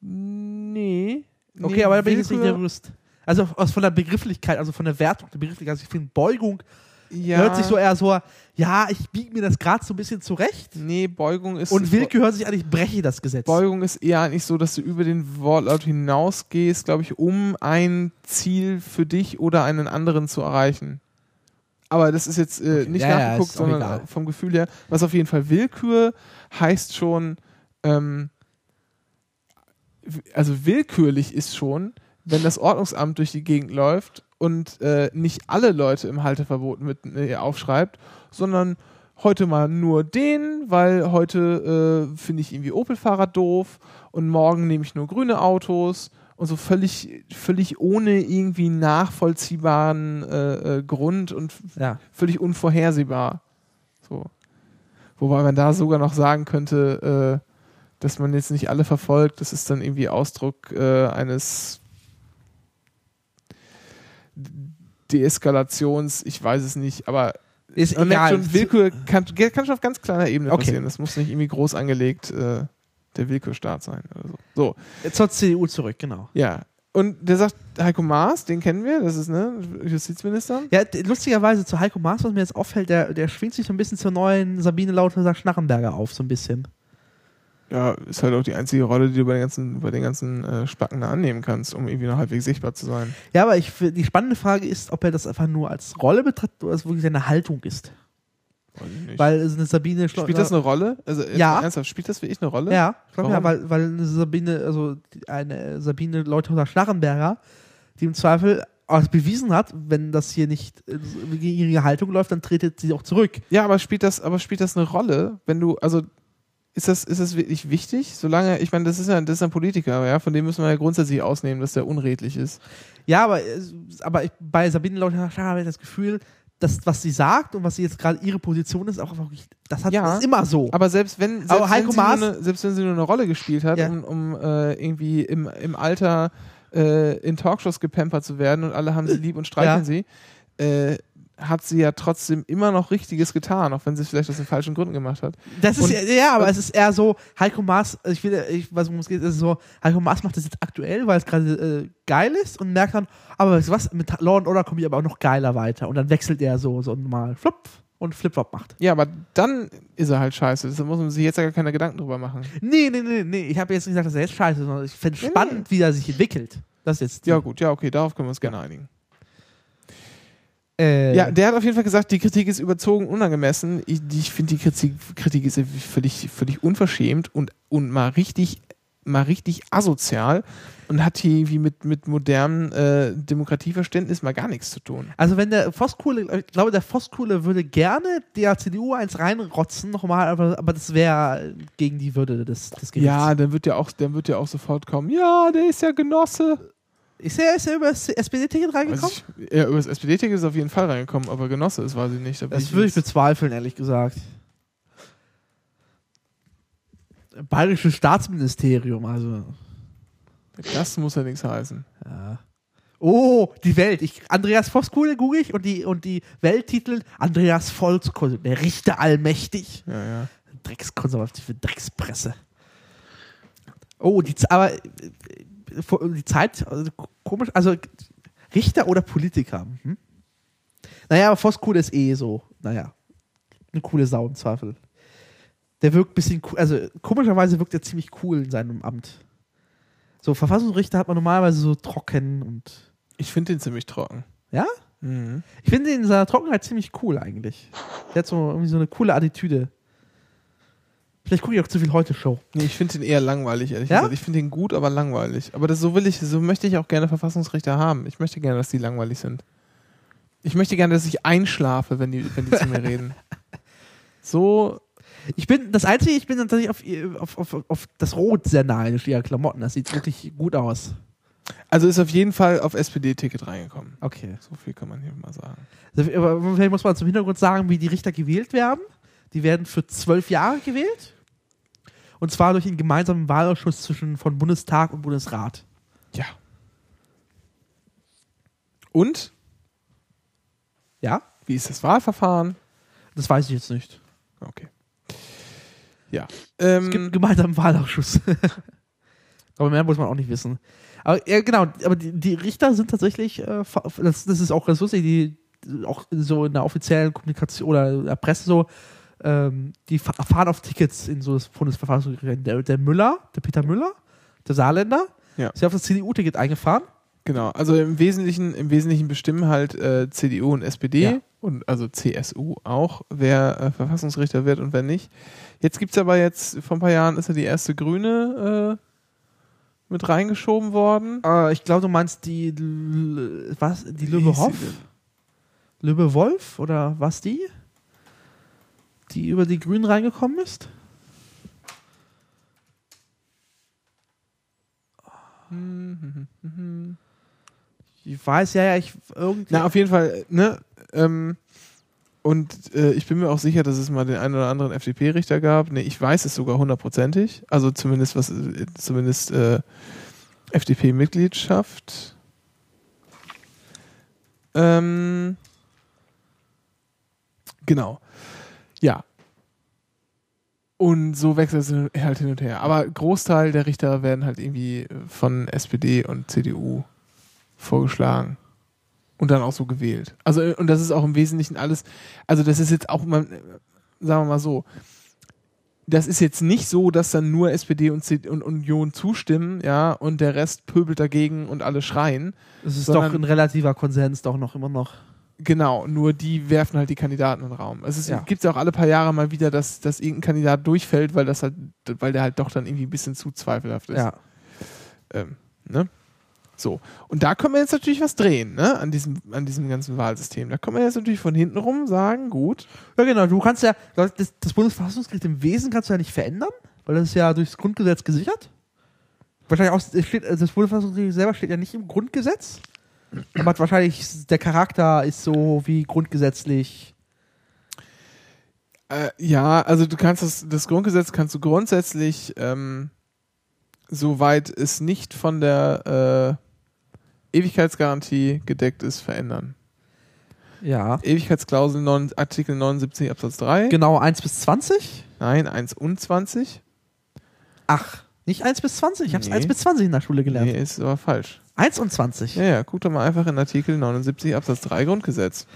B: Nee.
A: Okay,
B: nee,
A: aber da bin ich jetzt nicht der Jurist. Also aus von der Begrifflichkeit, also von der Wertung der Begrifflichkeit. Also ich finde, Beugung
B: ja,
A: hört sich so eher so, ja, ich biege mir das gerade so ein bisschen zurecht.
B: Nee, Beugung ist.
A: Und Willkür hört sich an, ich breche das Gesetz.
B: Beugung ist eher eigentlich so, dass du über den Wortlaut hinausgehst, glaube ich, um ein Ziel für dich oder einen anderen zu erreichen. Aber das ist jetzt äh, nicht
A: Ja, ja,
B: nachgeguckt,
A: auch
B: sondern
A: egal.
B: vom Gefühl her. Was auf jeden Fall Willkür heißt schon, ähm, also willkürlich ist schon, wenn das Ordnungsamt durch die Gegend läuft und äh, nicht alle Leute im Halteverbot mit äh, aufschreibt, sondern heute mal nur den, weil heute äh, finde ich irgendwie Opel-Fahrer doof und morgen nehme ich nur grüne Autos und so völlig, völlig ohne irgendwie nachvollziehbaren äh, äh, Grund und
A: Ja.
B: völlig unvorhersehbar. So. Wobei man da sogar noch sagen könnte, äh, dass man jetzt nicht alle verfolgt, das ist dann irgendwie Ausdruck äh, eines Deeskalations, ich weiß es nicht, aber
A: Ist
B: man merkt
A: egal.
B: schon, Willkür kann, kann schon auf ganz kleiner Ebene
A: Okay.
B: passieren. Das muss nicht irgendwie groß angelegt äh, der Willkürstaat sein oder so. So,
A: Zur CDU zurück, genau.
B: ja. Und der sagt, Heiko Maas, den kennen wir, das ist ne Justizminister.
A: Ja, lustigerweise zu Heiko Maas, was mir jetzt auffällt, der, der schwingt sich so ein bisschen zur neuen Sabine Lauter Schnarrenberger auf, so ein bisschen.
B: Ja, ist halt auch die einzige Rolle, die du bei den ganzen, bei den ganzen äh, Spacken da annehmen kannst, um irgendwie noch halbwegs sichtbar zu sein.
A: Ja, aber ich, die spannende Frage ist, ob er das einfach nur als Rolle betrachtet oder es wirklich seine Haltung ist. Weil es eine Sabine Schlo-
B: spielt das eine Rolle? Also
A: Ja.
B: ernsthaft, spielt das wirklich eine Rolle?
A: Ja, ich ja weil, weil eine Sabine, also eine Sabine Leuthauser Schnarrenberger, die im Zweifel auch bewiesen hat, wenn das hier nicht äh, gegen ihre Haltung läuft, dann tretet sie auch zurück.
B: Ja, aber spielt das, aber spielt das eine Rolle, wenn du, also ist das, ist das wirklich wichtig? Solange, ich meine, das ist ja, das ist ein Politiker, ja, von dem müssen wir ja grundsätzlich ausnehmen, dass der unredlich ist.
A: Ja, aber, äh, aber ich, bei Sabine Schnarrenberger habe ich das Gefühl, dass was sie sagt und was sie jetzt gerade ihre Position ist, auch wirklich, das hat
B: Ja,
A: ist immer so.
B: Aber selbst wenn, selbst,
A: Aber
B: wenn, sie nur
A: Maas-
B: eine, selbst wenn sie nur eine Rolle gespielt hat,
A: Ja.
B: um, um äh, irgendwie im, im Alter äh, in Talkshows gepampert zu werden und alle haben sie lieb und streicheln
A: Ja.
B: sie, äh, hat sie ja trotzdem immer noch Richtiges getan, auch wenn sie es vielleicht aus den falschen Gründen gemacht hat.
A: Das ist
B: Und-
A: ja, ja, aber es ist eher so, Heiko Maas, ich will, ich weiß, worum es geht, es ist so, Heiko Maas macht das jetzt aktuell, weil es gerade äh, geil ist und merkt dann, aber weißt du was, mit Law and Order komme ich aber auch noch geiler weiter und dann wechselt er so, so mal flop und flip-flop macht.
B: Ja, aber dann ist er halt scheiße. Deshalb muss man sich jetzt ja gar keine Gedanken drüber machen.
A: Nee, nee, nee, nee, ich habe jetzt nicht gesagt, dass er jetzt scheiße ist, sondern ich finde
B: Nee,
A: spannend, wie er sich entwickelt. Das jetzt.
B: Ja, gut, ja, okay, darauf können wir uns gerne einigen.
A: Äh,
B: Ja, der hat auf jeden Fall gesagt, die Kritik ist überzogen, unangemessen. Ich, ich finde, die Kritik, Kritik ist völlig, völlig unverschämt und, und mal richtig, mal richtig asozial und hat hier irgendwie mit, mit modernem äh, Demokratieverständnis mal gar nichts zu tun.
A: Also wenn der Voskuhle, ich glaube, der Voskuhle würde gerne der CDU eins reinrotzen nochmal, aber, aber das wäre gegen die Würde des, des Gerichts.
B: Ja, dann wird ja auch, dann wird ja auch sofort kommen, ja, der ist ja Genosse.
A: Ist er, ist er über das SPD-Ticket reingekommen?
B: Also ich, ja, über das SPD-Ticket ist er auf jeden Fall reingekommen, aber Genosse ist, weiß ich nicht. Da
A: Das würde ich bezweifeln, ehrlich gesagt. Bayerisches Staatsministerium, also.
B: das muss ja nichts heißen.
A: Ja. Oh, die Welt. Ich, Andreas Voskuhle google ich und die, und die Welttitel Andreas Volkskuhle, der Richter allmächtig.
B: Ja, ja.
A: Dreckskonservative Dreckspresse. Oh, die, aber äh, die Zeit, also, komisch, also Richter oder Politiker. Hm? Naja, aber Voskuhle ist eh so, naja, eine coole Sau im Zweifel. Der wirkt ein bisschen, also komischerweise wirkt er ziemlich cool in seinem Amt. So, Verfassungsrichter hat man normalerweise so trocken und.
B: Ich finde den ziemlich trocken.
A: Ja?
B: Mhm.
A: Ich finde ihn in seiner Trockenheit ziemlich cool eigentlich. Der hat so irgendwie so eine coole Attitüde. Vielleicht gucke ich auch zu viel Heute-Show.
B: Nee, ich finde den eher langweilig, ehrlich
A: Ja?
B: gesagt. Ich finde den gut, aber langweilig. Aber das so will ich, so möchte ich auch gerne Verfassungsrichter haben. Ich möchte gerne, dass die langweilig sind. Ich möchte gerne, dass ich einschlafe, wenn die, wenn die zu mir reden. <laughs> So,
A: Ich bin, das Einzige, ich bin tatsächlich auf, auf, auf, auf das Rot sehr neidisch, ihrer Klamotten. Das sieht wirklich gut aus.
B: also ist auf jeden Fall auf SPD-Ticket reingekommen.
A: Okay.
B: So viel kann man hier mal sagen.
A: Aber vielleicht muss man zum Hintergrund sagen, wie die Richter gewählt werden. Die werden für zwölf Jahre gewählt. Und zwar durch einen gemeinsamen Wahlausschuss zwischen von Bundestag und Bundesrat.
B: Ja. Und?
A: Ja?
B: Wie ist das Wahlverfahren?
A: Das weiß ich jetzt nicht.
B: Okay. Ja.
A: Es
B: Ähm,
A: gibt einen gemeinsamen Wahlausschuss. <laughs> aber mehr muss man auch nicht wissen. Aber ja, genau, aber die, die Richter sind tatsächlich, äh, das, das ist auch ganz lustig, die auch so in der offiziellen Kommunikation oder in der Presse so, ähm, die fa- fahren auf Tickets in so das Bundesverfassungsgericht. Der, der Müller, der Peter Müller, der Saarländer,
B: Ja.
A: ist ja auf das CDU-Ticket eingefahren.
B: Genau, also im Wesentlichen, im Wesentlichen bestimmen halt äh, CDU und SPD
A: Ja.
B: und also CSU auch, wer äh, Verfassungsrichter wird und wer nicht. Jetzt gibt es aber jetzt, vor ein paar Jahren ist ja die erste Grüne äh, mit reingeschoben worden.
A: Äh, ich glaube, du meinst die, was, die Löbe Hoff? Löbe Wolf oder was die? Die über die Grünen reingekommen ist? Ich weiß, ja, ja, ich irgendwie.
B: Na, auf jeden Fall, ne? Ähm, und äh, ich bin mir auch sicher, dass es mal den einen oder anderen FDP-Richter gab. Nee, ich weiß es sogar hundertprozentig. Also zumindest was, äh, zumindest äh, FDP-Mitgliedschaft. Ähm, genau. Ja. Und so wechselt es halt hin und her. Aber Großteil der Richter werden halt irgendwie von SPD und CDU vorgeschlagen und dann auch so gewählt. Also äh, und das ist auch im Wesentlichen alles, also das ist jetzt auch mal, äh, sagen wir mal so, das ist jetzt nicht so, dass dann nur SPD und, C und Union zustimmen, ja, und der Rest pöbelt dagegen und alle schreien.
A: Es ist doch ein relativer Konsens, doch noch immer noch.
B: Genau, nur die werfen halt die Kandidaten in den Raum. Es
A: Ja.
B: gibt ja auch alle paar Jahre mal wieder, dass, dass irgendein Kandidat durchfällt, weil das halt, weil der halt doch dann irgendwie ein bisschen zu zweifelhaft ist.
A: Ja.
B: Ähm, ne? So. Und da können wir jetzt natürlich was drehen, ne? An diesem, an diesem ganzen Wahlsystem. Da können wir jetzt natürlich von hinten rum sagen, gut,
A: Ja, genau. Du kannst ja, das, das Bundesverfassungsgericht im Wesen kannst du ja nicht verändern, weil das ist ja durchs Grundgesetz gesichert. Wahrscheinlich auch, steht, also das Bundesverfassungsgericht selber steht ja nicht im Grundgesetz. Aber wahrscheinlich, der Charakter ist so wie grundgesetzlich.
B: Äh, ja, also du kannst das, das Grundgesetz kannst du grundsätzlich, ähm, soweit es nicht von der äh, Ewigkeitsgarantie gedeckt ist, verändern.
A: Ja.
B: Ewigkeitsklausel 9, Artikel 79 Absatz 3.
A: Genau, 1 bis 20?
B: Nein, 1 und 20.
A: Ach, nicht 1 bis 20. Ich hab's
B: Nee.
A: 1 bis 20 in der Schule gelernt.
B: Nee, ist aber falsch.
A: 1 und 20.
B: Ja, ja, guck doch mal einfach in Artikel 79 Absatz 3 Grundgesetz.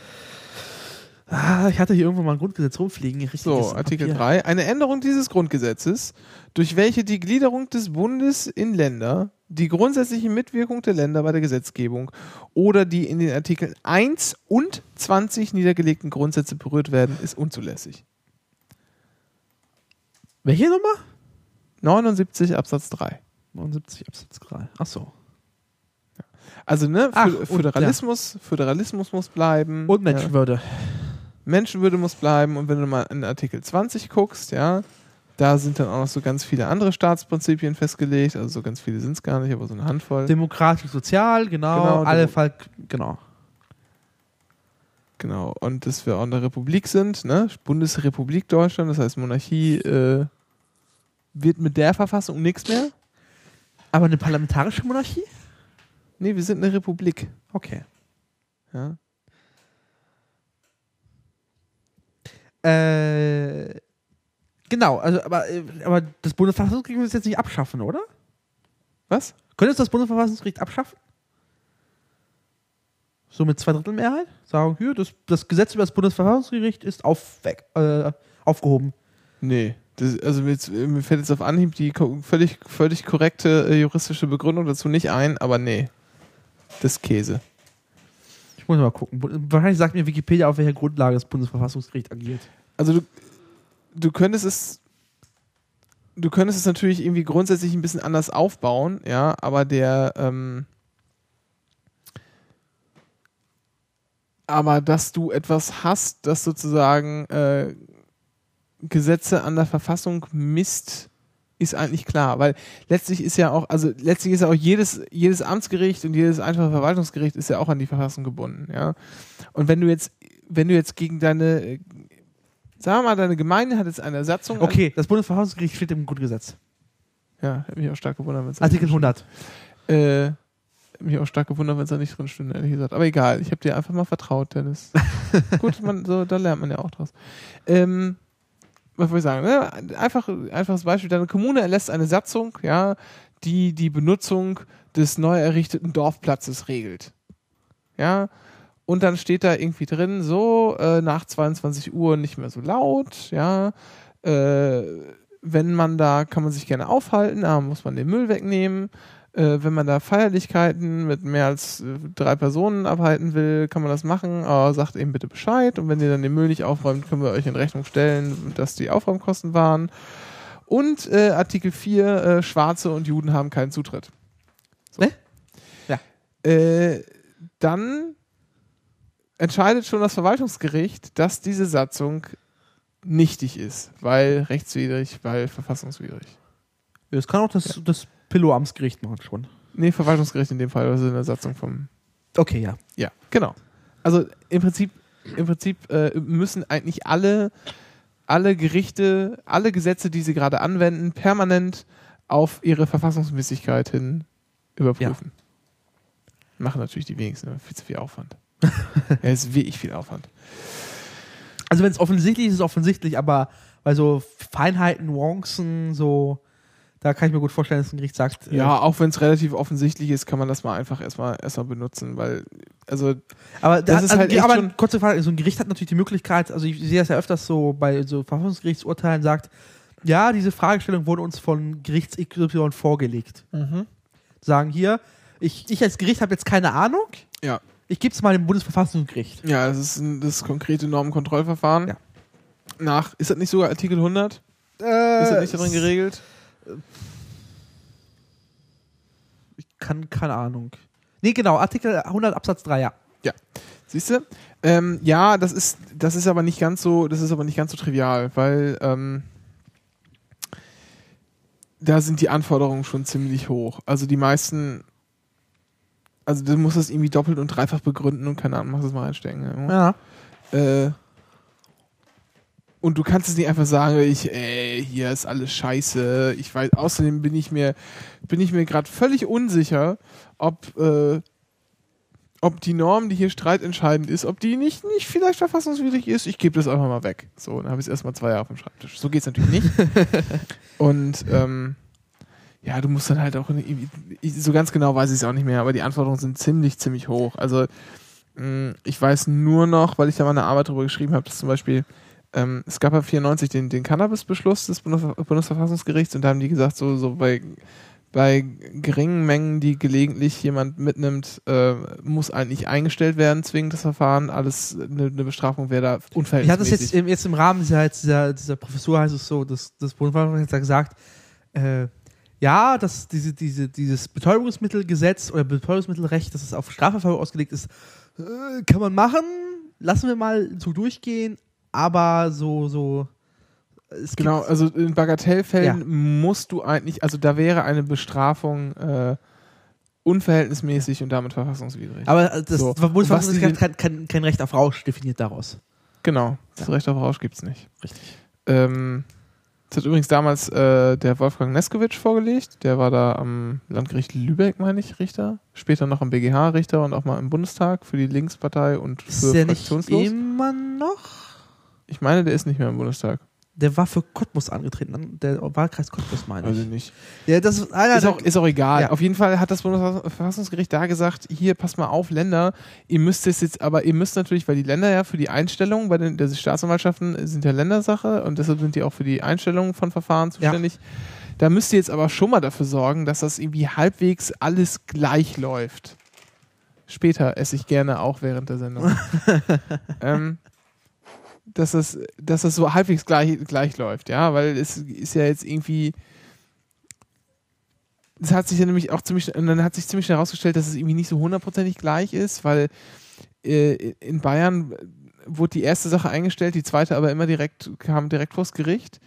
A: Ah, ich hatte hier irgendwo mal ein Grundgesetz rumfliegen.
B: So, Artikel
A: Papier.
B: 3. Eine Änderung dieses Grundgesetzes, durch welche die Gliederung des Bundes in Länder, die grundsätzliche Mitwirkung der Länder bei der Gesetzgebung oder die in den Artikeln 1 und 20 niedergelegten Grundsätze berührt werden, ist unzulässig.
A: Welche Nummer?
B: 79 Absatz 3.
A: 79 Absatz 3. Ach so.
B: Also, ne,
A: Ach,
B: Fö-
A: und-
B: Föderalismus, Föderalismus muss bleiben.
A: Und
B: Ja.
A: Menschenwürde.
B: Menschenwürde muss bleiben und wenn du mal in Artikel 20 guckst, ja, da sind dann auch noch so ganz viele andere Staatsprinzipien festgelegt, also so ganz viele sind es gar nicht, aber so eine Handvoll.
A: Demokratisch, sozial, genau.
B: Genau,
A: alle Fall, genau.
B: Genau, und dass wir auch eine Republik sind, ne? Bundesrepublik Deutschland, das heißt Monarchie äh, wird mit der Verfassung nichts mehr.
A: Aber eine parlamentarische Monarchie?
B: Nee, wir sind eine Republik.
A: Okay.
B: Ja.
A: Äh, genau, also, aber, äh, aber das Bundesverfassungsgericht will es jetzt nicht abschaffen, oder?
B: Was?
A: Könntest du das Bundesverfassungsgericht abschaffen? So mit Zweidrittelmehrheit? Sagen, hier, das, das Gesetz über das Bundesverfassungsgericht ist auf, weg, äh, aufgehoben.
B: Nee. Das, also mir, jetzt- mir fällt jetzt auf Anhieb die völlig, völlig korrekte äh, juristische Begründung dazu nicht ein, aber nee. Das ist Käse.
A: Ich muss mal gucken. Wahrscheinlich sagt mir Wikipedia, auf welcher Grundlage das Bundesverfassungsgericht agiert.
B: Also du, du könntest es du könntest es natürlich irgendwie grundsätzlich ein bisschen anders aufbauen, ja, aber der ähm, aber dass du etwas hast, das sozusagen äh, Gesetze an der Verfassung misst, ist eigentlich klar, weil letztlich ist ja auch, also letztlich ist ja auch jedes, jedes Amtsgericht und jedes einfache Verwaltungsgericht ist ja auch an die Verfassung gebunden, ja. Und wenn du jetzt, wenn du jetzt gegen deine, sagen wir mal, deine Gemeinde hat jetzt eine Satzung.
A: Okay, das Bundesverfassungsgericht steht im Grundgesetz.
B: Ja, hätte mich auch stark gewundert, wenn es
A: Artikel 100.
B: Äh, hätte mich auch stark gewundert, wenn es da nicht drin stünde, ehrlich gesagt. Aber egal, ich habe dir einfach mal vertraut, Dennis. <laughs> Gut, man, so, da lernt man ja auch draus. Ähm, was wollte ich sagen? Ne? Einfach, einfaches Beispiel. Deine Kommune erlässt eine Satzung, ja, die die Benutzung des neu errichteten Dorfplatzes regelt. Ja, und dann steht da irgendwie drin, so, äh, nach 22 Uhr nicht mehr so laut, ja, äh, wenn man da, kann man sich gerne aufhalten, aber muss man den Müll wegnehmen. Äh, wenn man da Feierlichkeiten mit mehr als äh, drei Personen abhalten will, kann man das machen, aber sagt eben bitte Bescheid. Und wenn ihr dann den Müll nicht aufräumt, können wir euch in Rechnung stellen, dass die Aufräumkosten waren. Und äh, Artikel 4, äh, Schwarze und Juden haben keinen Zutritt. So.
A: Ne? Ja.
B: Äh, dann entscheidet schon das Verwaltungsgericht, dass diese Satzung nichtig ist, weil rechtswidrig, weil verfassungswidrig.
A: Das kann auch das, das Pillow-Amtsgericht machen schon.
B: Nee, Verwaltungsgericht in dem Fall, also in der Satzung vom.
A: Okay, ja.
B: Ja, genau. Also im Prinzip, im Prinzip äh, müssen eigentlich alle, alle Gerichte, alle Gesetze, die sie gerade anwenden, permanent auf ihre Verfassungsmäßigkeit hin überprüfen. Machen natürlich die wenigsten, aber viel zu viel Aufwand. <laughs> ja, ist wirklich viel Aufwand.
A: Also wenn es offensichtlich ist, ist es offensichtlich, aber bei so Feinheiten, Nuancen, so, da kann ich mir gut vorstellen, dass ein Gericht sagt, äh,
B: Ja, auch wenn es relativ offensichtlich ist, kann man das mal einfach erstmal erstmal benutzen, weil, also
A: aber,
B: das
A: da,
B: ist
A: also,
B: halt echt
A: aber
B: schon-
A: kurze Frage, so ein Gericht hat natürlich die Möglichkeit, also ich sehe das ja öfters so bei so Verfassungsgerichtsurteilen, sagt, Ja, diese Fragestellung wurde uns von Gerichts XY vorgelegt. Sagen hier, ich, ich als Gericht habe jetzt keine Ahnung,
B: Ja.
A: ich gebe es mal dem Bundesverfassungsgericht.
B: Ja, das ist ein, das konkrete Normenkontrollverfahren.
A: Ja.
B: Nach, ist das nicht sogar Artikel 100?
A: Äh,
B: Ist das nicht darin geregelt?
A: Ich kann, keine Ahnung. Nee, genau, Artikel 100 Absatz 3, ja.
B: Siehst du? Ähm, ja, das ist, das ist aber nicht ganz so, das ist aber nicht ganz so trivial, weil ähm, da sind die Anforderungen schon ziemlich hoch. Also die meisten, also du musst das irgendwie doppelt und dreifach begründen und keine Ahnung, mach das mal einstecken. Ja.
A: Ja.
B: Äh, und du kannst es nicht einfach sagen, ich, ey, hier ist alles scheiße. Ich weiß, außerdem bin ich mir, bin ich mir gerade völlig unsicher, ob, äh, ob die Norm, die hier streitentscheidend ist, ob die nicht, nicht vielleicht verfassungswidrig ist. Ich gebe das einfach mal weg. So, dann habe ich es erstmal zwei Jahre auf dem Schreibtisch. So geht es natürlich nicht. <laughs> und ähm, ja, du musst dann halt auch, in- so ganz genau weiß ich es auch nicht mehr, aber die Anforderungen sind ziemlich, ziemlich hoch. Also mh, ich weiß nur noch, weil ich da mal eine Arbeit darüber geschrieben habe, dass zum Beispiel ähm, es gab ja 94 den, den Cannabis-Beschluss des Bundesver Bundesverfassungsgerichts und da haben die gesagt, so, so bei, bei geringen Mengen, die gelegentlich jemand mitnimmt, äh, muss eigentlich eingestellt werden, zwingend das Verfahren. Alles eine, eine Bestrafung wäre da
A: Ich hatte
B: unverhältnismäßig.
A: das jetzt im, jetzt im Rahmen dieser, dieser, dieser Professur, heißt es so, das, das Bundesverfassungsgericht hat gesagt, äh, ja, dass diese, diese, dieses Betäubungsmittelgesetz oder Betäubungsmittelrecht, dass es auf Strafverfolgung ausgelegt ist, äh, kann man machen, lassen wir mal so durchgehen, aber so, so, es
B: Genau,
A: gibt,
B: also in Bagatellfällen musst du eigentlich, also da wäre eine Bestrafung äh, unverhältnismäßig und damit verfassungswidrig.
A: aber das
B: So.
A: Bundesverfassungsgericht hat kein, kein, Recht auf Rausch definiert daraus.
B: Genau, das Recht auf Rausch gibt's nicht.
A: Richtig.
B: Ähm, das hat übrigens damals äh, der Wolfgang Neskowitsch vorgelegt. Der war da am Landgericht Lübeck, meine ich, Richter. Später noch am BGH Richter und auch mal im Bundestag für die Linkspartei und für
A: Ist der nicht
B: Fraktionslos.
A: immer noch?
B: Ich meine, der ist nicht mehr im Bundestag.
A: Der war für Cottbus angetreten, der Wahlkreis Cottbus, meine ich.
B: ich nicht.
A: Ja, das ist einer
B: Ist
A: der-
B: auch, ist auch egal.
A: Ja.
B: Auf jeden Fall hat das Bundesverfassungsgericht da gesagt, hier, passt mal auf, Länder, ihr müsst es jetzt, aber ihr müsst natürlich, weil die Länder ja für die Einstellung bei den der Staatsanwaltschaften sind ja Ländersache und deshalb sind die auch für die Einstellung von Verfahren zuständig. Da müsst ihr jetzt aber schon mal dafür sorgen, dass das irgendwie halbwegs alles gleich läuft. Später esse ich gerne auch während der Sendung. <laughs> ähm, dass das, dass das so halbwegs gleich, gleich läuft, ja, weil es ist ja jetzt irgendwie es hat sich ja nämlich auch ziemlich, dann hat sich ziemlich schnell herausgestellt, dass es irgendwie nicht so hundertprozentig gleich ist, weil äh, in Bayern wurde die erste Sache eingestellt, die zweite aber immer direkt, kam direkt vors Gericht.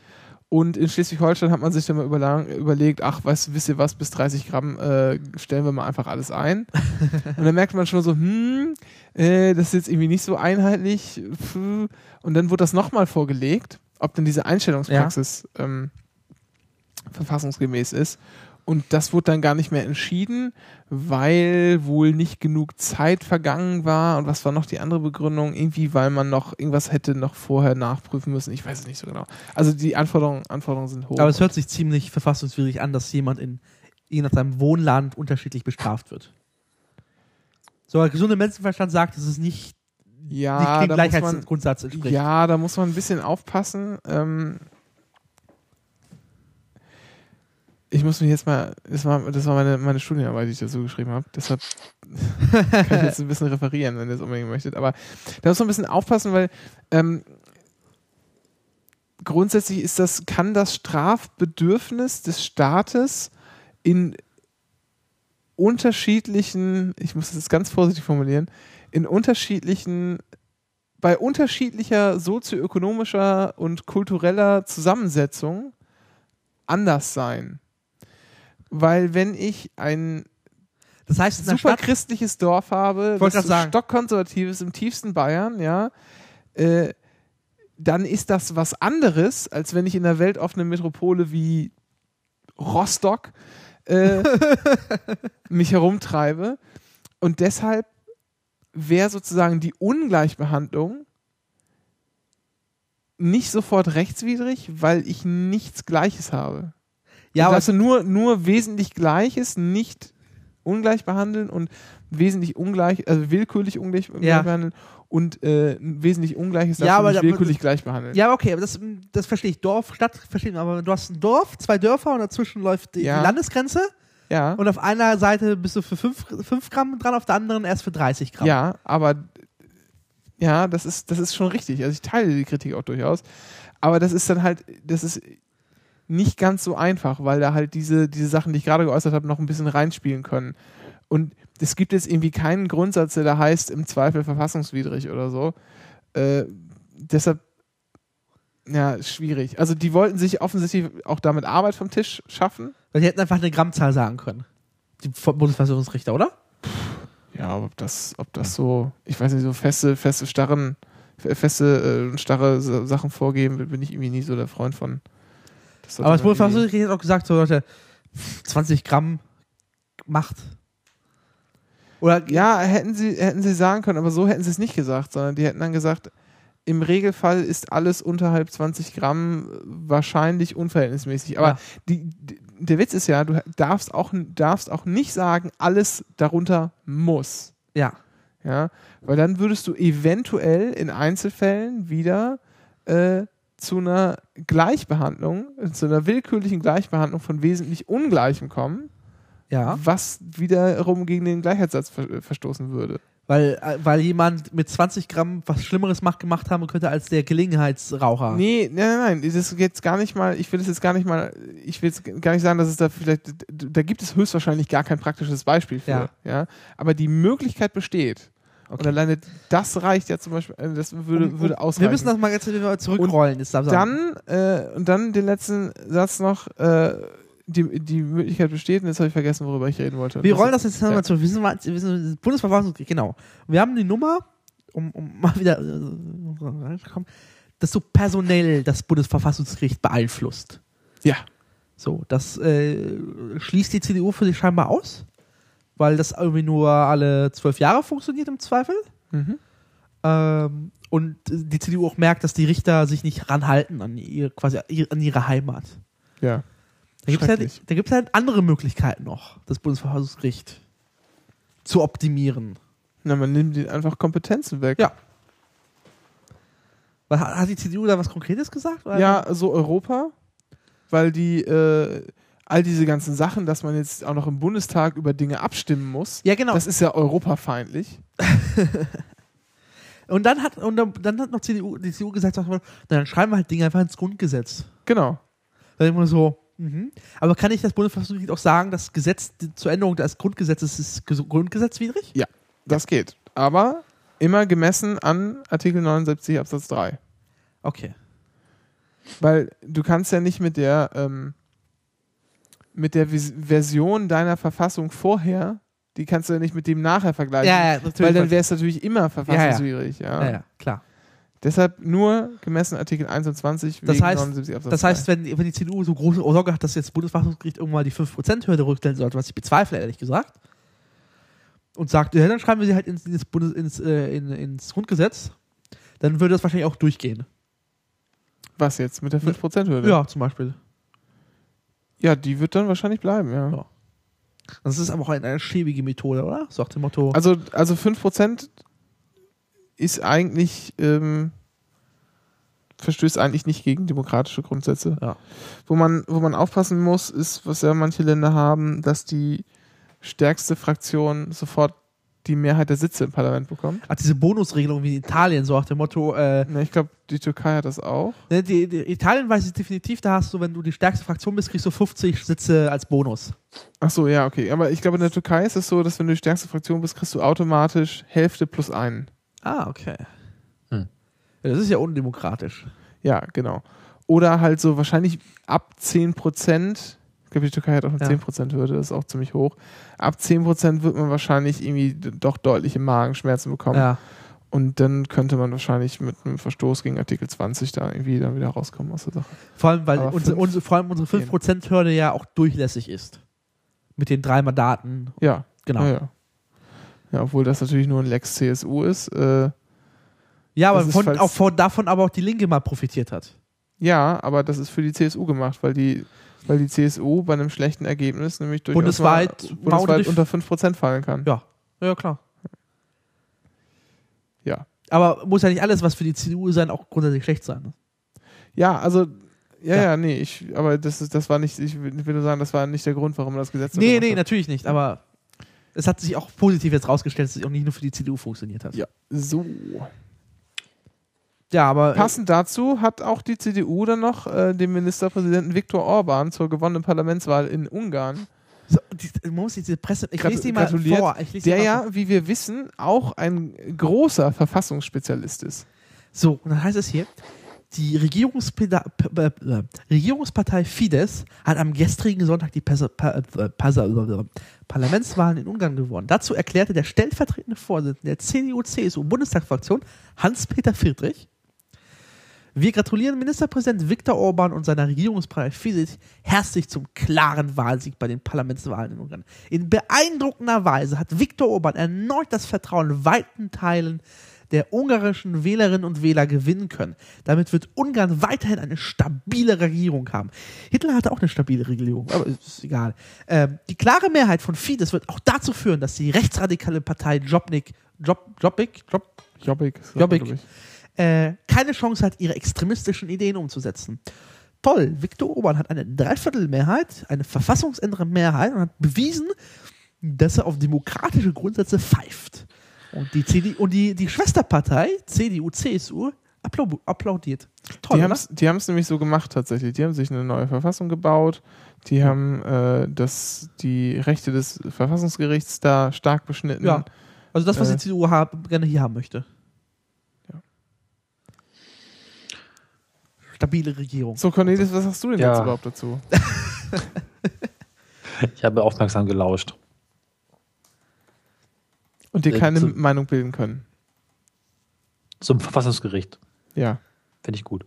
B: Und in Schleswig-Holstein hat man sich dann mal überlang, überlegt, ach, weißt, wisst ihr was, bis 30 Gramm äh, stellen wir mal einfach alles ein. und dann merkt man schon so, hm, äh, das ist jetzt irgendwie nicht so einheitlich. Und dann wurde das nochmal vorgelegt, ob denn diese Einstellungspraxis ähm, verfassungsgemäß ist. Und das wurde dann gar nicht mehr entschieden, weil wohl nicht genug Zeit vergangen war. Und was war noch die andere Begründung? Irgendwie, weil man noch irgendwas hätte noch vorher nachprüfen müssen. Ich weiß es nicht so genau. Also die Anforderungen, Anforderungen sind hoch.
A: Aber es hört sich ziemlich verfassungswidrig an, dass jemand in je nach seinem Wohnland unterschiedlich bestraft wird. So, der gesunde Menschenverstand sagt, dass es nicht,
B: ja,
A: nicht dem Gleichheitsgrundsatz entspricht.
B: ja, da muss man ein bisschen aufpassen. Ähm, ich muss mich jetzt mal, das war, das war meine, meine Studienarbeit, die ich dazu geschrieben habe. Deshalb <laughs> kann ich jetzt ein bisschen referieren, wenn ihr es unbedingt möchtet. Aber da muss man ein bisschen aufpassen, weil ähm, grundsätzlich ist das, kann das Strafbedürfnis des Staates in unterschiedlichen, ich muss das jetzt ganz vorsichtig formulieren, in unterschiedlichen, bei unterschiedlicher sozioökonomischer und kultureller Zusammensetzung anders sein. Weil wenn ich ein
A: Das heißt,
B: super
A: Stadt,
B: christliches Dorf habe,
A: grad
B: so
A: sagen.
B: stockkonservatives im tiefsten Bayern, ja, äh, dann ist das was anderes, als wenn ich in einer weltoffenen Metropole wie Rostock äh, <laughs> mich herumtreibe. Und deshalb wäre sozusagen die Ungleichbehandlung nicht sofort rechtswidrig, weil ich nichts Gleiches habe.
A: Ja, aber
B: also nur, nur wesentlich Gleiches, nicht ungleich behandeln und wesentlich ungleich, also willkürlich ungleich,
A: Ja.
B: behandeln und äh, wesentlich ungleiches
A: Ja, aber
B: nicht willkürlich gleich behandeln.
A: Ja, okay, aber das, das verstehe ich. Dorf, Stadt verstehe ich, aber du hast ein Dorf, zwei Dörfer und dazwischen läuft die,
B: Ja.
A: die Landesgrenze
B: Ja,
A: und auf einer Seite bist du für 5 Gramm dran, auf der anderen erst für 30 Gramm.
B: ja, aber ja, das ist, das ist schon richtig. Also ich teile die Kritik auch durchaus. Aber das ist dann halt, das ist nicht ganz so einfach, weil da halt diese, diese Sachen, die ich gerade geäußert habe, noch ein bisschen reinspielen können. Und es gibt jetzt irgendwie keinen Grundsatz, der da heißt, im Zweifel verfassungswidrig oder so. Äh, deshalb, ja, schwierig. Also die wollten sich offensichtlich auch damit Arbeit vom Tisch schaffen.
A: Weil die hätten einfach eine Grammzahl sagen können. Die Bundesverfassungsrichter, oder?
B: Ja, ob das, ob das so, ich weiß nicht, so feste, feste, starren, fe- feste, äh, starre Sa- Sachen vorgeben, bin ich irgendwie nie so der Freund von.
A: Aber das
B: man irgendwie-
A: Bundesverfassungsgericht hat auch gesagt, so Leute, 20 Gramm macht. Oder
B: Ja, hätten sie, hätten sie sagen können, aber so hätten sie es nicht gesagt, sondern die hätten dann gesagt, im Regelfall ist alles unterhalb 20 Gramm wahrscheinlich unverhältnismäßig. Aber
A: Ja.
B: die, die, der Witz ist ja, du darfst auch, darfst auch nicht sagen, alles darunter muss.
A: ja.
B: Ja, weil dann würdest du eventuell in Einzelfällen wieder äh, zu einer Gleichbehandlung, zu einer willkürlichen Gleichbehandlung von wesentlich Ungleichem kommen,
A: Ja.
B: was wiederum gegen den Gleichheitssatz ver verstoßen würde.
A: Weil, äh, weil jemand mit 20 Gramm was Schlimmeres macht, gemacht haben könnte als der Gelegenheitsraucher.
B: Nee, nein, nein, nein, das ist jetzt gar nicht mal, ich will es jetzt gar nicht mal, ich will jetzt gar nicht sagen, dass es da vielleicht, da gibt es höchstwahrscheinlich gar kein praktisches Beispiel für, ja,
A: Ja.
B: aber die Möglichkeit besteht. Und
A: Okay.
B: alleine das reicht ja zum Beispiel, äh, das würde,
A: Und-
B: würde
A: und
B: ausreichen.
A: Wir müssen das mal jetzt wieder zurückrollen. Ist
B: dann äh, und dann den letzten Satz noch äh, die, die Möglichkeit besteht und jetzt habe ich vergessen worüber ich reden wollte
A: wir rollen das jetzt
B: ja.
A: nochmal zu. Wir sind, wir sind Bundesverfassungsgericht, genau. Wir haben die Nummer, um, um mal wieder äh, reinzukommen, dass so personell das Bundesverfassungsgericht beeinflusst.
B: ja
A: So, das äh, schließt die CDU für sich scheinbar aus, weil das irgendwie nur alle zwölf Jahre funktioniert im Zweifel.
B: mhm.
A: Ähm, und die CDU auch merkt, dass die Richter sich nicht ranhalten an ihr, quasi an ihre Heimat.
B: ja
A: Da gibt es halt, da gibt's halt andere Möglichkeiten noch, das Bundesverfassungsgericht zu optimieren.
B: na man nimmt ihnen einfach Kompetenzen weg
A: Ja. Was, hat die CDU da was Konkretes gesagt? Oder?
B: ja so Europa weil die äh, all diese ganzen Sachen dass man jetzt auch noch im Bundestag über Dinge abstimmen muss
A: Ja, genau.
B: das ist ja europafeindlich <laughs>
A: und dann hat, und dann, hat noch CDU, die CDU gesagt, na, dann schreiben wir halt Dinge einfach ins Grundgesetz.
B: genau
A: Dann immer so, mhm. Aber kann ich das Bundesverfassungsgericht auch sagen, das Gesetz zur Änderung des Grundgesetzes ist ges- grundgesetzwidrig?
B: das geht aber immer gemessen an Artikel 79 Absatz 3
A: Okay.
B: Weil du kannst ja nicht mit der ähm, mit der Vis Version deiner Verfassung vorher, die kannst du ja nicht mit dem nachher vergleichen.
A: Ja, ja, natürlich.
B: weil dann wäre es natürlich immer verfassungswidrig. Ja,
A: ja, ja, klar.
B: Deshalb nur gemessen Artikel 21
A: Das heißt-
B: 79 Absatz
A: Das heißt,
B: 2.
A: wenn, wenn die CDU so große Sorge hat, dass jetzt das Bundesverfassungsgericht irgendwann die 5%-Hürde rückstellen sollte, was ich bezweifle, ehrlich gesagt, und sagt, ja, dann schreiben wir sie halt ins, ins, Bundes, ins, äh, in, ins Grundgesetz, dann würde das wahrscheinlich auch durchgehen.
B: was jetzt mit der 5%-Hürde?
A: Ja, zum Beispiel.
B: Ja, die wird dann wahrscheinlich bleiben, ja.
A: Ja. Das ist aber auch eine, eine schäbige Methode, oder? So nach dem Motto.
B: Also, also 5% ist eigentlich, ähm, verstößt eigentlich nicht gegen demokratische Grundsätze.
A: Ja.
B: Wo man, wo man aufpassen muss, ist, was ja manche Länder haben, dass die stärkste Fraktion sofort die Mehrheit der Sitze im Parlament bekommt.
A: Ach, diese Bonusregelung wie in Italien, so nach dem Motto, äh,
B: Ne, ich glaube, die Türkei hat das auch.
A: ne, die, die, Italien weiß ich definitiv, da hast du, wenn du die stärkste Fraktion bist, kriegst du 50 Sitze als Bonus.
B: Ach so, ja, okay. Aber ich glaube, in der Türkei ist es so, dass wenn du die stärkste Fraktion bist, kriegst du automatisch Hälfte plus einen.
A: Ah, okay.
C: Hm.
A: Ja, das ist ja undemokratisch.
B: Ja, genau. Oder halt so wahrscheinlich ab 10 Prozent. Ich glaube, die Türkei hat auch eine
A: Ja.
B: 10 Prozent Hürde, das ist auch ziemlich hoch. Ab 10 Prozent wird man wahrscheinlich irgendwie doch deutliche Magenschmerzen bekommen.
A: Ja.
B: Und dann könnte man wahrscheinlich mit einem Verstoß gegen Artikel 20 da irgendwie dann wieder rauskommen aus der Sache.
A: Vor allem, weil
B: Aber
A: unsere, unsere, vor allem unsere 5%-Hürde ja auch durchlässig ist. Mit den drei Mandaten.
B: Ja,
A: Genau.
B: ja,
A: Ja,
B: ja. Ja, obwohl das natürlich nur ein Lex CSU ist. Äh,
A: aber
B: Das ist
A: von, auch von, davon aber auch die Linke mal profitiert hat.
B: ja, aber das ist für die CSU gemacht, weil die, weil die CSU bei einem schlechten Ergebnis nämlich durchaus
A: Bundesweit
B: bundesweit unter 5% fallen kann.
A: Ja. Ja, klar.
B: Ja.
A: Aber muss ja nicht alles, was für die CDU sein, auch grundsätzlich schlecht sein. Ne?
B: Ja, also, ja,
A: Ja.
B: ja, nee, ich, aber das, ist, das war nicht, ich will nur sagen, das war nicht der Grund, warum das Gesetz
A: Nee, nee,
B: hat.
A: natürlich nicht. Aber es hat sich auch positiv jetzt rausgestellt, dass es auch nicht nur für die CDU funktioniert hat.
B: Ja, so.
A: Ja, aber. äh,
B: Passend dazu hat auch die CDU dann noch äh, den Ministerpräsidenten Viktor Orban zur gewonnenen Parlamentswahl in Ungarn,
A: so, die, man muss diese Presse. Ich lese die mal vor. Ich
B: der
A: mal
B: ja,
A: vor.
B: wie wir wissen, auch ein großer Verfassungsspezialist ist.
A: So, und dann heißt es hier. Die äh, Regierungspartei Fidesz hat am gestrigen Sonntag die pa äh, äh, Parlamentswahlen in Ungarn gewonnen. Dazu erklärte der stellvertretende Vorsitzende der CDU-CSU-Bundestagsfraktion Hans-Peter Friedrich, wir gratulieren Ministerpräsident Viktor Orban und seiner Regierungspartei Fidesz herzlich zum klaren Wahlsieg bei den Parlamentswahlen in Ungarn. In beeindruckender Weise hat Viktor Orban erneut das Vertrauen weiten Teilen der ungarischen Wählerinnen und Wähler gewinnen können. Damit wird Ungarn weiterhin eine stabile Regierung haben. Hitler hatte auch eine stabile Regierung, aber ist egal. Ähm, die klare Mehrheit von Fidesz wird auch dazu führen, dass die rechtsradikale Partei Jobnik, Job, Jobbik, Job,
B: Jobbik. sagt man,
A: Jobbik. Äh, keine Chance hat, ihre extremistischen Ideen umzusetzen. Toll, Viktor Orban hat eine Dreiviertelmehrheit, eine verfassungsändernde Mehrheit und hat bewiesen, dass er auf demokratische Grundsätze pfeift. Und die, CD, und die, die Schwesterpartei, CDU, CSU, applau applaudiert. Toll,
B: Die haben es nämlich so gemacht tatsächlich. Die haben sich eine neue Verfassung gebaut. Die haben äh, das, die Rechte des Verfassungsgerichts da stark beschnitten.
A: Ja. Also das, was
B: Äh.
A: die CDU hab, gerne hier haben möchte. Stabile Regierung.
B: So, Cornelis, was sagst du denn
C: Ja.
B: jetzt überhaupt dazu? <laughs>
C: Ich habe aufmerksam gelauscht.
B: Und dir
C: Äh,
B: keine
C: zum-
B: Meinung bilden können.
C: Zum Verfassungsgericht.
B: Ja,
C: Finde ich gut.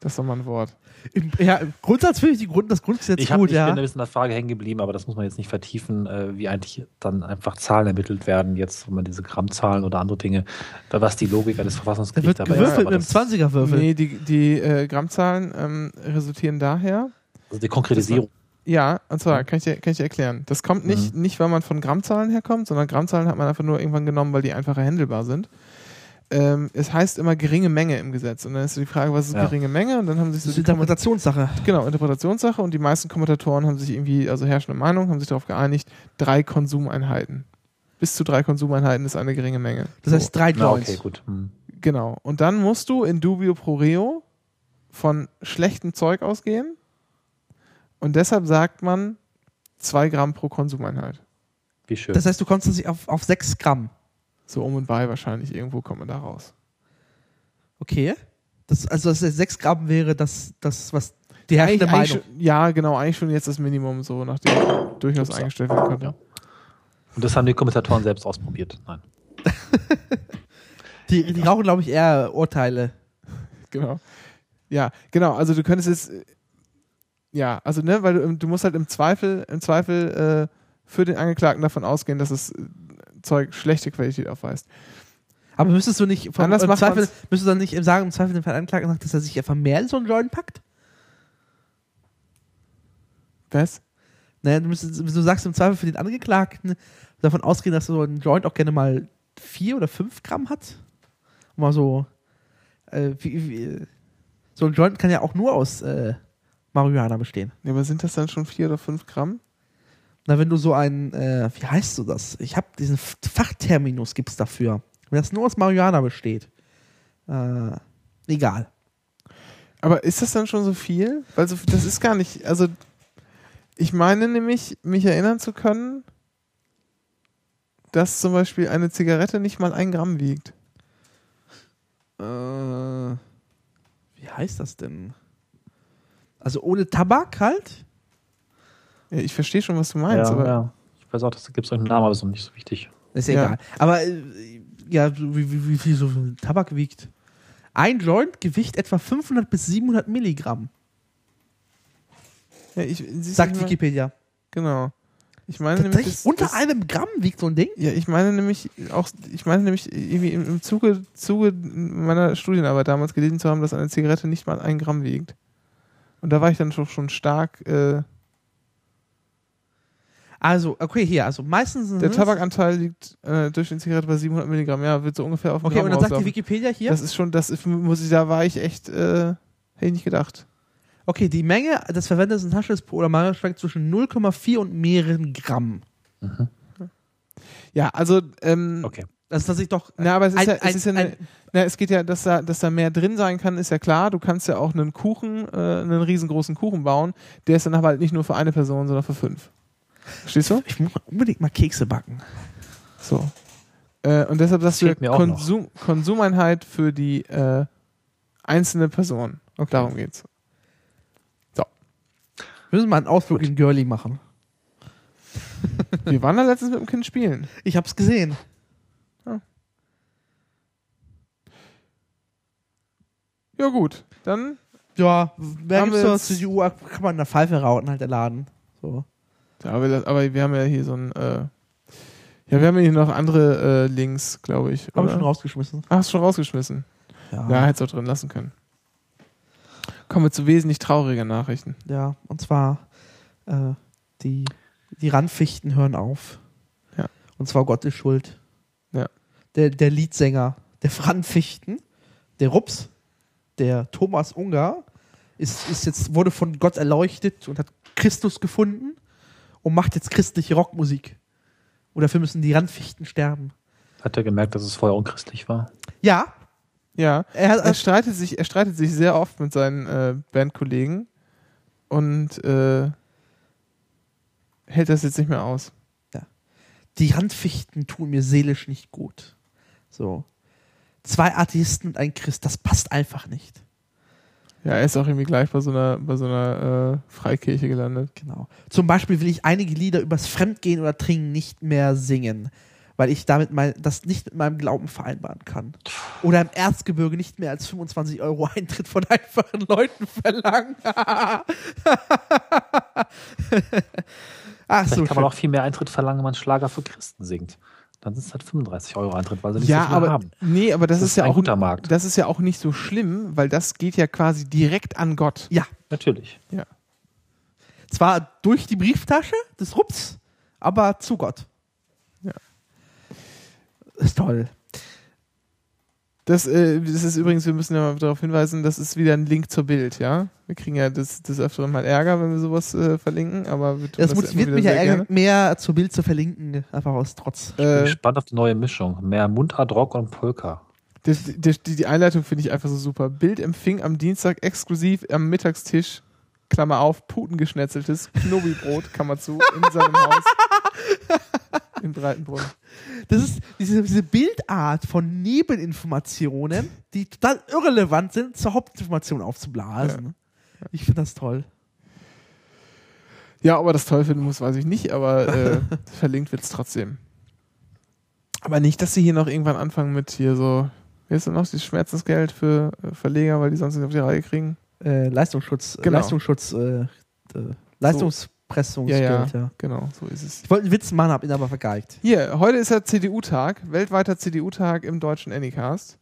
B: das ist doch mal ein Wort.
A: Im, ja, im Grundsatz finde ich die Grund, das Grundgesetz
C: Ich, hab,
A: gut,
C: ich
A: ja.
C: bin ein bisschen in der Frage hängen geblieben, aber das muss man jetzt nicht vertiefen, äh, wie eigentlich dann einfach Zahlen ermittelt werden, jetzt wenn man diese Grammzahlen oder andere Dinge, da was die Logik eines Verfassungsgerichts
A: wird
C: dabei ist.
A: mit einem
C: das-
A: 20er-Würfel.
B: Nee, die, die äh, Grammzahlen ähm, resultieren daher.
C: Also die Konkretisierung.
B: Ja, und zwar kann ich dir, kann ich dir erklären. Das kommt nicht, nicht, weil man von Grammzahlen herkommt, sondern Grammzahlen hat man einfach nur irgendwann genommen, weil die einfacher handelbar sind. Ähm, es heißt immer geringe Menge im Gesetz. Und dann ist so die Frage, was ist
C: Ja.
B: geringe Menge? Und dann haben sich so
A: Das ist Interpretationssache.
B: Genau, Interpretationssache und die meisten Kommentatoren haben sich irgendwie, also herrschende Meinung, haben sich darauf geeinigt, drei Konsumeinheiten. Bis zu drei Konsumeinheiten ist eine geringe Menge.
A: Das heißt drei
C: Na,
A: Joints.
C: okay, gut. Hm.
B: Genau. Und dann musst du in dubio pro reo von schlechtem Zeug ausgehen. Und deshalb sagt man zwei Gramm pro Konsumeinheit.
C: Wie schön.
A: Das heißt, du kommst nicht auf, auf 6 Gramm.
B: So um und bei wahrscheinlich. Irgendwo kommt man da raus.
A: Okay. Das, also das heißt, 6 Gramm wäre das, das was die herrschende
B: Eigentlich-
A: Meinung.
B: eigentlich schon, ja, genau. Eigentlich schon jetzt das Minimum, so nachdem durchaus
C: Upsa.
B: eingestellt werden könnte.
C: Ja. Und das haben die Kommentatoren selbst ausprobiert. Nein. <laughs>
A: Die, die rauchen, glaube ich, eher Urteile. <laughs>
B: Genau. Ja, genau. Also du könntest jetzt, ja, also ne, weil du, du musst halt im Zweifel, im Zweifel äh, für den Angeklagten davon ausgehen, dass das äh, Zeug schlechte Qualität aufweist.
A: Aber müsstest du nicht vom,
B: Anders
A: im Zweifel, müsstest du dann nicht sagen, im Zweifel den Veranklagten sagt, dass er sich einfach mehr in so einen Joint packt?
B: Was?
A: Naja, du, müsstest, du sagst im Zweifel für den Angeklagten davon ausgehen, dass so ein Joint auch gerne mal 4 oder 5 Gramm hat. Mal so. Äh, wie, wie, so ein Joint kann ja auch nur aus äh, Marihuana bestehen.
B: Ja, aber sind das dann schon vier oder fünf Gramm?
A: Na, wenn du so ein, äh, wie heißt du das? Ich habe diesen Fachterminus gibt's dafür. Wenn das nur aus Marihuana besteht. Äh, egal.
B: Aber ist das dann schon so viel? Weil so, das ist gar nicht, also ich meine nämlich, mich erinnern zu können, dass zum Beispiel eine Zigarette nicht mal ein Gramm wiegt.
A: Äh, wie heißt das denn? Also ohne Tabak halt?
B: Ja, ich verstehe schon, was du meinst,
C: ja,
B: aber
C: ja. Ich weiß auch, das gibt es einen Namen, aber ist noch nicht so wichtig.
A: Ist ja
B: Ja.
A: egal. Aber äh, ja, wie, wie, wie viel so viel Tabak wiegt? Ein Joint Gewicht etwa 500 bis 700 Milligramm,
B: ja, ich,
A: sagt Wikipedia.
B: Genau. Ich meine nämlich, das,
A: unter
B: das,
A: einem Gramm wiegt so ein Ding?
B: ja, ich meine nämlich auch, ich meine nämlich irgendwie im, im Zuge, Zuge meiner Studienarbeit damals gelesen zu haben, dass eine Zigarette nicht mal ein Gramm wiegt. Und da war ich dann schon, schon stark, äh,
A: Also, okay, hier, also meistens sind
B: Der Tabakanteil liegt äh, durch die Zigarette bei 700 Milligramm. Ja, wird so ungefähr auf den
A: Okay, und
B: Gramm
A: dann sagt die. Wikipedia hier,
B: Das ist schon, das ist, muss ich, da war ich echt, äh, hätte ich nicht gedacht.
A: okay, die Menge des verwendeten Taschentuchs oder Marihuana schwankt zwischen 0,4 und mehreren Gramm.
B: Ja, also, ähm,
C: Okay.
A: Das ist tatsächlich doch
B: na, aber es ist
A: ein,
B: ja, es
A: ein,
B: ist ja eine,
A: ein,
B: na, es geht ja, dass da, dass da mehr drin sein kann, ist ja klar. Du kannst ja auch einen Kuchen, äh, einen riesengroßen Kuchen bauen. Der ist dann aber halt nicht nur für eine Person, sondern für fünf. Verstehst du?
A: ich muss unbedingt mal Kekse backen.
B: So. Äh, und deshalb sagst du ja Konsum, Konsumeinheit für die äh, einzelne Person.
A: Okay.
B: Darum geht's.
A: Wir müssen mal einen Ausflug
C: Gut.
A: in Girly machen. <laughs>
B: Wir waren da letztens mit dem Kind spielen.
A: Ich hab's gesehen.
B: Ja, gut. Dann,
A: Ja,
B: Haben
A: gibt's
B: wir
A: zur
B: jetzt-
A: CDU? Kann man in der Pfeife rauten, halt der Laden. So.
B: Ja, aber, aber wir haben ja hier so ein, äh, ja, wir haben ja hier noch andere äh, Links, glaube ich.
A: Hab ich
B: oder?
A: schon rausgeschmissen.
B: Ach, hast schon rausgeschmissen.
A: Ja.
B: Ja, hättest du auch drin lassen können. Kommen wir zu wesentlich trauriger Nachrichten.
A: Ja, und zwar äh, die, die Randfichten hören auf.
B: Ja.
A: Und zwar Gott ist schuld.
B: Ja.
A: Der, der Leadsänger der Randfichten, der Rups, der Thomas Unger, ist, ist jetzt, wurde von Gott erleuchtet und hat Christus gefunden und macht jetzt christliche Rockmusik. Und dafür müssen die Randfichten sterben.
C: Hat er gemerkt, dass es vorher unchristlich war?
A: Ja,
B: Ja,
A: er hat
B: er streitet sich, er streitet sich sehr oft mit seinen äh, Bandkollegen und äh, hält das jetzt nicht mehr aus.
A: die Randfichten tun mir seelisch nicht gut. So. Zwei Atheisten und ein Christ, das passt einfach nicht.
B: Ja, er ist auch irgendwie gleich bei so einer, bei so einer äh, Freikirche gelandet.
A: Genau. Zum Beispiel will ich einige Lieder übers Fremdgehen oder Trinken nicht mehr singen, weil ich damit mein, das nicht mit meinem Glauben vereinbaren kann. Oder im Erzgebirge nicht mehr als 25 Euro <laughs> Eintritt von einfachen Leuten verlangen. <laughs> Ach
C: Vielleicht
A: so,
C: kann man auch viel mehr Eintritt verlangen, wenn man Schlager für Christen singt. Dann sind es halt 35 Euro Eintritt, weil sie nicht
B: Ja,
C: so viel
B: aber
C: haben.
B: nee, aber das,
C: Das
B: ist,
C: ist
B: ja
C: ein
B: auch
C: guter Markt.
B: Das ist ja auch nicht so schlimm, weil das geht ja quasi direkt an Gott.
A: Ja,
C: Natürlich.
A: zwar durch die Brieftasche des Rups, aber zu Gott.
B: Ja.
A: Ist toll.
B: Das, äh, das ist übrigens, wir müssen ja mal darauf hinweisen, das ist wieder ein Link zur Bild, ja. Wir kriegen ja des, des Öfteren mal Ärger, wenn wir sowas äh, verlinken, aber wir tun
A: Das
B: das,
A: motiviert mich ja
B: gerne.
A: mehr zur Bild zu verlinken, einfach aus Trotz.
C: Ich bin
B: Äh,
C: gespannt auf die neue Mischung. Mehr Mundart, Rock und Polka.
B: das, das, die, die Einleitung finde ich einfach so super. Bild empfing am Dienstag exklusiv am Mittagstisch, Klammer auf, Putengeschnetzeltes Knobibrot, Klammer zu, in seinem Haus <laughs> <laughs> in Breitenbrunn.
A: Das ist diese, diese Bildart von Nebeninformationen, die total irrelevant sind, zur Hauptinformation aufzublasen. Ich finde das toll.
B: Ja, ob er das toll finden muss, weiß ich nicht, aber äh, <laughs> verlinkt wird es trotzdem. Aber nicht, dass sie hier noch irgendwann anfangen mit hier so, wie ist denn noch, das Schmerzensgeld für äh, Verleger, weil die sonst nicht auf die Reihe kriegen.
A: Äh, Leistungsschutz,
B: Genau.
A: Leistungsschutz, äh, äh, Leistungspressungsgeld,
B: Ja,
A: ja,
B: ja. Genau, so ist es.
A: Ich wollte einen Witz machen, hab ihn aber vergeigt.
B: Hier, heute ist ja CDU-Tag, weltweiter CDU-Tag im deutschen Anycast.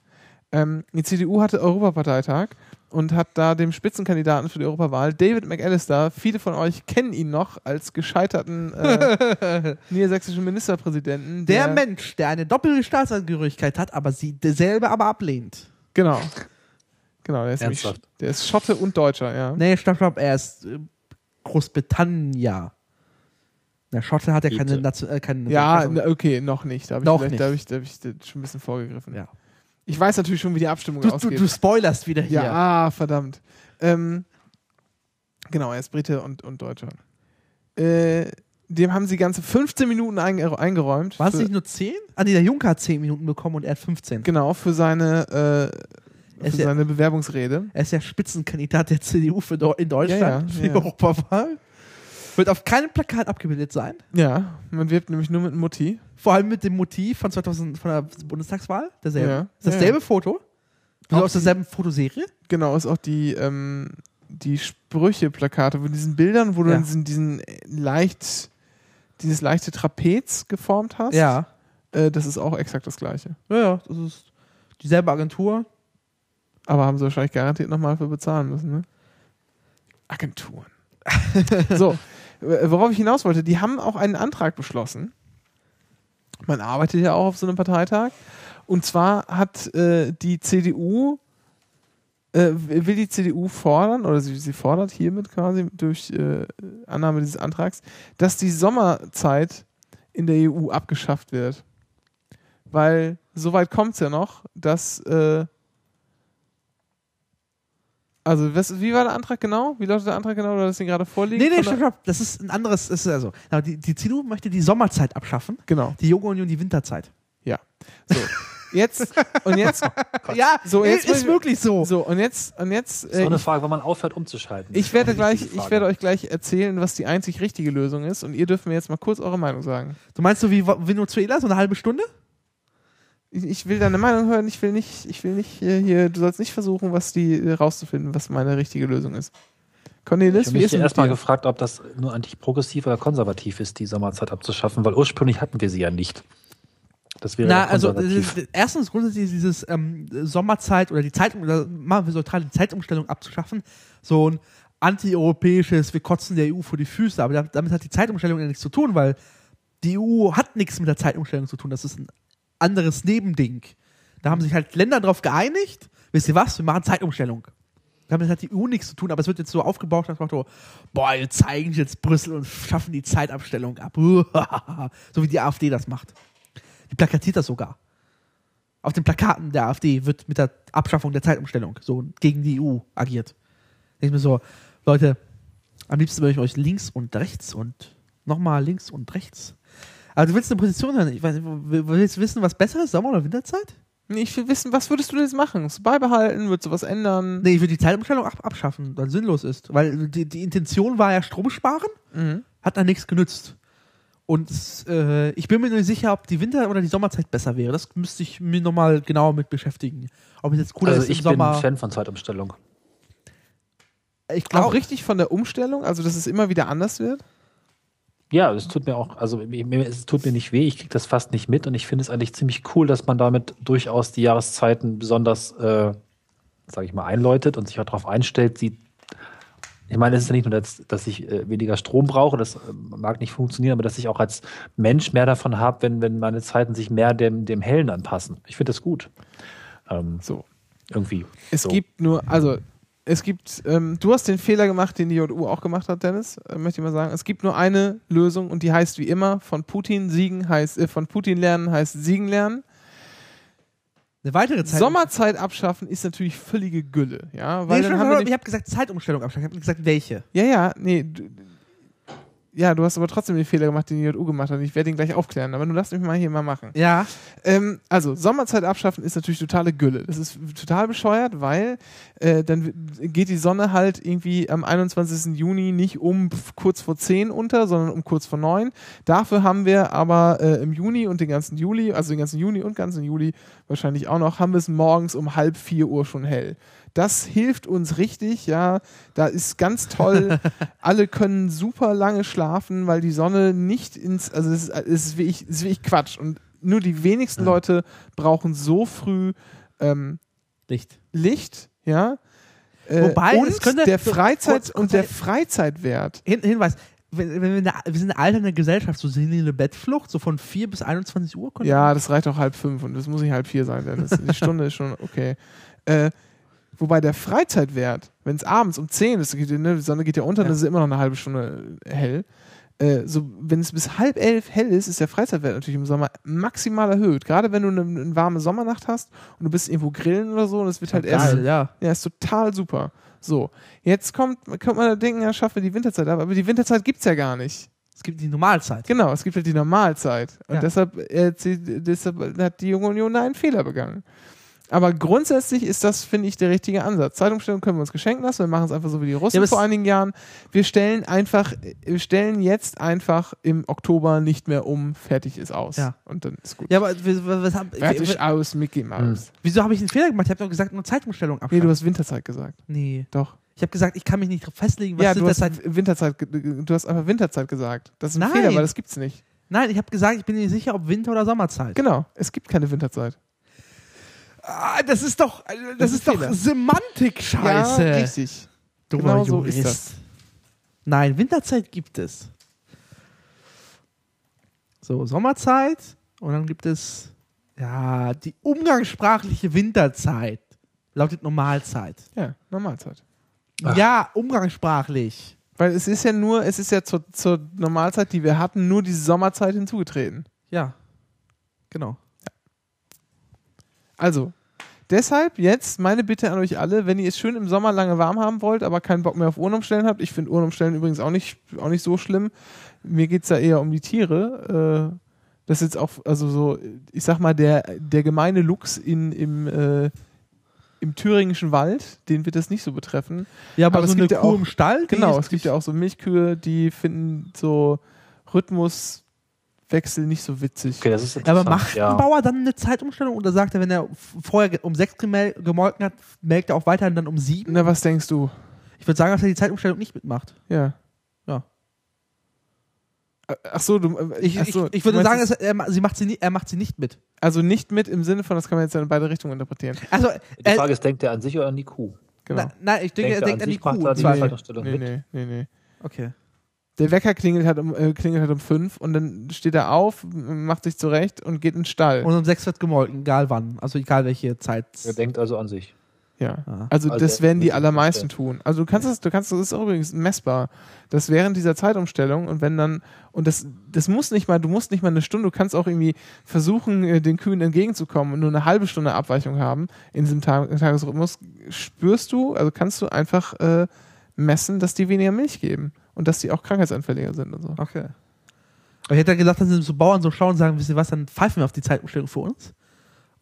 B: Ähm, die CDU hatte Europaparteitag und hat da dem Spitzenkandidaten für die Europawahl, David McAllister, viele von euch kennen ihn noch als gescheiterten äh, <laughs> niedersächsischen Ministerpräsidenten.
A: Der Mensch, der eine doppelte Staatsangehörigkeit hat, aber sie selber aber ablehnt.
B: Genau. Genau, der ist, nämlich,
C: Ernsthaft?
B: der ist Schotte und Deutscher, ja.
A: Nee, stopp, stopp, er ist Großbritannia. Der Schotte hat ja keine. Nation, äh, keine
B: Ja, na, okay, noch nicht. Da habe ich,
A: Noch
B: vielleicht-
A: nicht.
B: Da hab ich, da hab ich schon ein bisschen vorgegriffen.
A: Ja.
B: Ich weiß natürlich schon, wie die Abstimmung
A: du, du,
B: ausgeht.
A: du spoilerst wieder hier.
B: ja, ah, verdammt. Ähm, genau, er ist Brite und, und Deutscher. Äh, dem haben sie ganze 15 Minuten einge eingeräumt.
A: War es nicht nur 10? Ah, nee, der Juncker hat 10 Minuten bekommen und er hat 15.
B: Genau, für seine, äh,
A: Er ist
B: für
A: ja-
B: seine Bewerbungsrede.
A: Er ist ja Spitzenkandidat der CDU für in Deutschland
B: Ja, ja,
A: für die. Europawahl. Wird auf keinem Plakat abgebildet sein.
B: Ja, man wirbt nämlich nur mit Mutti.
A: Vor allem mit dem Motiv von 2000 von der Bundestagswahl. Derselbe.
B: Ja.
A: Ist dasselbe. Foto? Also
B: Auch
A: aus derselben Fotoserie?
B: Genau, ist auch die, ähm, die Sprüche-Plakate von diesen Bildern, wo du diesen, diesen äh, leicht, dieses leichte Trapez geformt hast.
A: Ja.
B: Äh, das ist auch exakt das gleiche.
A: Ja, ja. Das ist dieselbe Agentur.
B: Aber haben sie wahrscheinlich garantiert nochmal für bezahlen müssen, ne? Agenturen. <laughs> so, worauf ich hinaus wollte, die haben auch einen Antrag beschlossen. Man arbeitet ja auch auf so einem Parteitag. Und zwar hat äh, die CDU, äh, will die CDU fordern, oder sie, sie fordert hiermit quasi durch äh, Annahme dieses Antrags, dass die Sommerzeit in der EU abgeschafft wird. Weil soweit kommt es ja noch, dass äh, also, was, wie war der Antrag genau? Wie lautet der Antrag genau? Oder das den gerade vorliegen?
A: Nee, nee, stopp, stopp. Das ist ein anderes. Das ist also, genau, die, die CDU möchte die Sommerzeit abschaffen,
B: Genau.
A: die Junge Union die Winterzeit.
B: Ja. So. Jetzt, und jetzt, <laughs>
A: Ja,
B: So, jetzt
A: ist wirklich so.
B: so, und jetzt, und jetzt, äh,
C: eine
B: ich,
C: Frage, wann man aufhört umzuschalten.
B: ich werde
C: eine
B: gleich, ich werde euch gleich erzählen, was die einzig richtige Lösung ist, und ihr dürft mir jetzt mal kurz eure Meinung sagen.
A: Du meinst so wie Venezuela, so eine halbe Stunde?
B: Ich, ich will deine Meinung hören, ich will nicht, ich will nicht äh, hier, du sollst nicht versuchen, was die äh, rauszufinden, was meine richtige Lösung ist.
C: Ich
B: Cornelis,
C: habe
B: wie
C: mich erstmal gefragt, ob das nur eigentlich progressiv oder konservativ ist, die Sommerzeit abzuschaffen, weil ursprünglich hatten wir sie ja nicht. Das wäre
A: Na,
C: ja
A: also äh, erstens grundsätzlich dieses ähm, Sommerzeit oder die Zeit oder machen wir so die Zeitumstellung abzuschaffen, so ein antieuropäisches, wir kotzen der EU vor die Füße, aber da- damit hat die Zeitumstellung ja nichts zu tun, weil die EU hat nichts mit der Zeitumstellung zu tun, das ist ein anderes Nebending. Da haben sich halt Länder darauf geeinigt, wisst ihr was, wir machen Zeitumstellung. Damit hat die EU nichts zu tun, aber es wird jetzt so aufgebaut, nach dem Motto, boah, wir zeigen jetzt Brüssel und schaffen die Zeitabstellung ab. <laughs> so wie die AfD das macht. Die plakatiert das sogar. Auf den Plakaten der AfD wird mit der Abschaffung der Zeitumstellung so gegen die EU agiert. Ich mir so, Leute, am liebsten würde ich euch links und rechts und nochmal links und rechts. Aber du willst eine Position hören. Ich weiß nicht, will- willst du wissen, was besser ist, Sommer- oder Winterzeit?
B: Nee, ich will wissen, was würdest du denn jetzt machen? Es beibehalten? Würdest du was ändern?
A: Nee, ich würde die Zeitumstellung ab abschaffen, weil es sinnlos ist. Weil die, die Intention war ja Strom sparen,
B: Mhm.
A: hat dann nichts genützt. Und äh, ich bin mir nicht sicher, ob die Winter- oder die Sommerzeit besser wäre. Das müsste ich mir nochmal genauer mit beschäftigen. Ob es jetzt cooler
C: also
A: ist im
C: ich bin
A: Sommer.
C: Fan von Zeitumstellung.
A: ich
B: Auch
A: glaube,
B: richtig von der Umstellung, also dass es immer wieder anders wird?
C: Ja, es tut mir auch, also es tut mir nicht weh, ich kriege das fast nicht mit und ich finde es eigentlich ziemlich cool, dass man damit durchaus die Jahreszeiten besonders, äh, sage ich mal, einläutet und sich auch darauf einstellt. Sie, ich meine, es ist ja nicht nur, dass, dass ich äh, weniger Strom brauche, das äh, mag nicht funktionieren, aber dass ich auch als Mensch mehr davon habe, wenn, wenn meine Zeiten sich mehr dem, dem Hellen anpassen. Ich finde das gut. Ähm,
B: So.
C: irgendwie.
B: Es
C: so.
B: gibt nur, also es gibt, ähm, du hast den Fehler gemacht, den die JU auch gemacht hat, Dennis, äh, möchte ich mal sagen. Es gibt nur eine Lösung und die heißt wie immer, von Putin siegen heißt, äh, von Putin lernen heißt siegen lernen.
A: eine weitere Zeit.
B: Sommerzeit abschaffen ist natürlich völlige Gülle, ja, weil
A: Nee,
B: dann
A: schon,
B: haben
A: schon,
B: wir
A: ich habe gesagt Zeitumstellung abschaffen. Ich habe gesagt, welche.
B: Ja, ja, nee. Ja, du hast aber trotzdem den Fehler gemacht, den die JU gemacht hat. Ich werde ihn gleich aufklären, aber du lass mich mal hier mal machen.
A: Ja.
B: Ähm, also, Sommerzeit abschaffen ist natürlich totale Gülle. Das ist total bescheuert, weil äh, dann geht die Sonne halt irgendwie am 21. Juni nicht um kurz vor 10 unter, sondern um kurz vor 9. Dafür haben wir aber äh, im Juni und den ganzen Juli, also den ganzen Juni und ganzen Juli wahrscheinlich auch noch, haben wir es morgens um halb 4 Uhr schon hell. Das hilft uns richtig, ja. Da ist ganz toll. <laughs> Alle können super lange schlafen, weil die Sonne nicht ins, also es ist, es ist, wirklich, es ist wirklich Quatsch. Und nur die wenigsten
A: Ja.
B: Leute brauchen so früh ähm,
A: Licht.
B: Licht, ja. Äh,
A: Wobei,
B: und der Freizeit und der Freizeitwert.
A: Hin, Hinweis. Wenn, wenn wir, eine, wir sind eine alternde Gesellschaft, so eine Bettflucht, so von 4 bis 21 Uhr.
B: Ja, das reicht auch halb fünf und das muss nicht halb vier sein, denn das, die Stunde ist schon okay. Äh, wobei der Freizeitwert, wenn es abends um 10 ist, ne, die Sonne geht ja unter,
A: Ja.
B: dann ist es immer noch eine halbe Stunde hell. Äh, so, wenn es bis halb elf hell ist, ist der Freizeitwert natürlich im Sommer maximal erhöht. Gerade wenn du eine, eine warme Sommernacht hast und du bist irgendwo grillen oder so und es wird halt erst
A: Geil, ja.
B: Ja, ist total super. So, jetzt kommt, kommt man da denken, ja, schaffen wir die Winterzeit ab, aber die Winterzeit gibt es ja gar nicht.
A: Es gibt die Normalzeit.
B: Genau, es gibt halt die Normalzeit. Und
A: Ja.
B: deshalb, äh, deshalb hat die junge Union da einen Fehler begangen. Aber grundsätzlich ist das, finde ich, der richtige Ansatz. Zeitumstellung können wir uns geschenkt lassen. Wir machen es einfach so wie die Russen
A: Ja,
B: vor einigen Jahren. Wir stellen einfach, wir stellen jetzt einfach im Oktober nicht mehr um, fertig ist aus.
A: Ja.
B: Und dann ist gut.
A: Ja, aber was hab,
B: fertig
A: w-
B: aus, Mickey Mouse.
A: wieso habe ich einen Fehler gemacht? Ich habe doch gesagt, nur Zeitumstellung
B: Nee,
A: abschaffen.
B: du hast Winterzeit gesagt.
A: nee.
B: Doch.
A: Ich habe gesagt, ich kann mich nicht festlegen, was
B: ja, du
A: das
B: hast
A: halt.
B: Winterzeit, du hast einfach Winterzeit gesagt. Das ist ein
A: Nein.
B: Fehler, weil das gibt's nicht.
A: Nein, ich habe gesagt, ich bin nicht sicher, ob Winter- oder Sommerzeit.
B: Genau, es gibt keine Winterzeit.
A: Ah, das ist doch, das,
B: Das
A: ist
B: ist
A: doch. Semantik-Scheiße.
B: Ja, richtig.
A: Dummer
B: Genau so
A: Jurist.
B: ist das.
A: Nein, Winterzeit gibt es. So, Sommerzeit und dann gibt es ja die umgangssprachliche Winterzeit. Lautet Normalzeit.
B: Ja, Normalzeit.
C: Ach.
A: Ja, umgangssprachlich.
B: Weil es ist ja nur, es ist ja zur, zur Normalzeit, die wir hatten, nur diese Sommerzeit hinzugetreten.
A: Ja. Genau.
B: Also, deshalb jetzt meine Bitte an euch alle, wenn ihr es schön im Sommer lange warm haben wollt, aber keinen Bock mehr auf Uhrenumstellen habt, ich finde Uhrenumstellen übrigens auch nicht, auch nicht so schlimm. Mir geht es da eher um die Tiere. Äh, das ist jetzt auch, also so, ich sag mal, der, der gemeine Luchs in, im, äh, im thüringischen Wald, den wird das nicht so betreffen.
A: Ja, aber,
B: Aber
A: so
B: es
A: eine
B: gibt ja
A: Kuh
B: auch-
A: im Stall.
B: Genau, es gibt ja auch so Milchkühe, die finden so Rhythmuswechsel nicht so witzig.
C: Okay, das ist
A: Aber
C: interessant.
A: macht
C: ja.
A: ein Bauer dann eine Zeitumstellung oder sagt er, wenn er vorher um sechs gemolken hat, melkt er auch weiterhin dann um sieben?
B: Na, was denkst du?
A: Ich würde sagen, dass er die Zeitumstellung nicht mitmacht.
B: Ja.
A: Ja.
B: Ach so, du, äh,
A: Ich,
B: ach so,
A: ich, ich würde sagen, dass er, sie macht sie er macht sie nicht mit.
B: also nicht mit im Sinne von, das kann man jetzt in beide Richtungen interpretieren.
A: Also,
C: Die
A: äh,
C: Frage ist, denkt er an sich oder an die Kuh?
B: Genau.
A: na, nein, ich denke, er
C: Denkt er
A: denkt
C: an
A: an die
C: sich, macht
A: Kuh.
C: er die
B: nee,
C: mit?
B: nee, nee, nee.
A: Okay.
B: Der Wecker klingelt halt, um, äh, klingelt halt um fünf und dann steht er auf, macht sich zurecht und geht in den Stall.
A: Und um sechs wird gemolken, egal wann. Also egal welche Zeit.
C: Er denkt also an sich.
B: ja.
A: Ah.
B: Also,
C: Also
B: das
C: er
B: werden die allermeisten tun. Also du kannst es, du kannst, das ist auch übrigens messbar. Das während dieser Zeitumstellung und wenn dann, und das, das muss nicht mal, du musst nicht mal eine Stunde, du kannst auch irgendwie versuchen, äh, den Kühen entgegenzukommen und nur eine halbe Stunde Abweichung haben in diesem Ta Tagesrhythmus, spürst du, also kannst du einfach äh, messen, dass die weniger Milch geben und dass die auch krankheitsanfälliger sind und so.
A: Okay. Aber ich hätte gedacht, dass so Bauern so schauen und sagen, wisst ihr was, dann pfeifen wir auf die Zeitumstellung für uns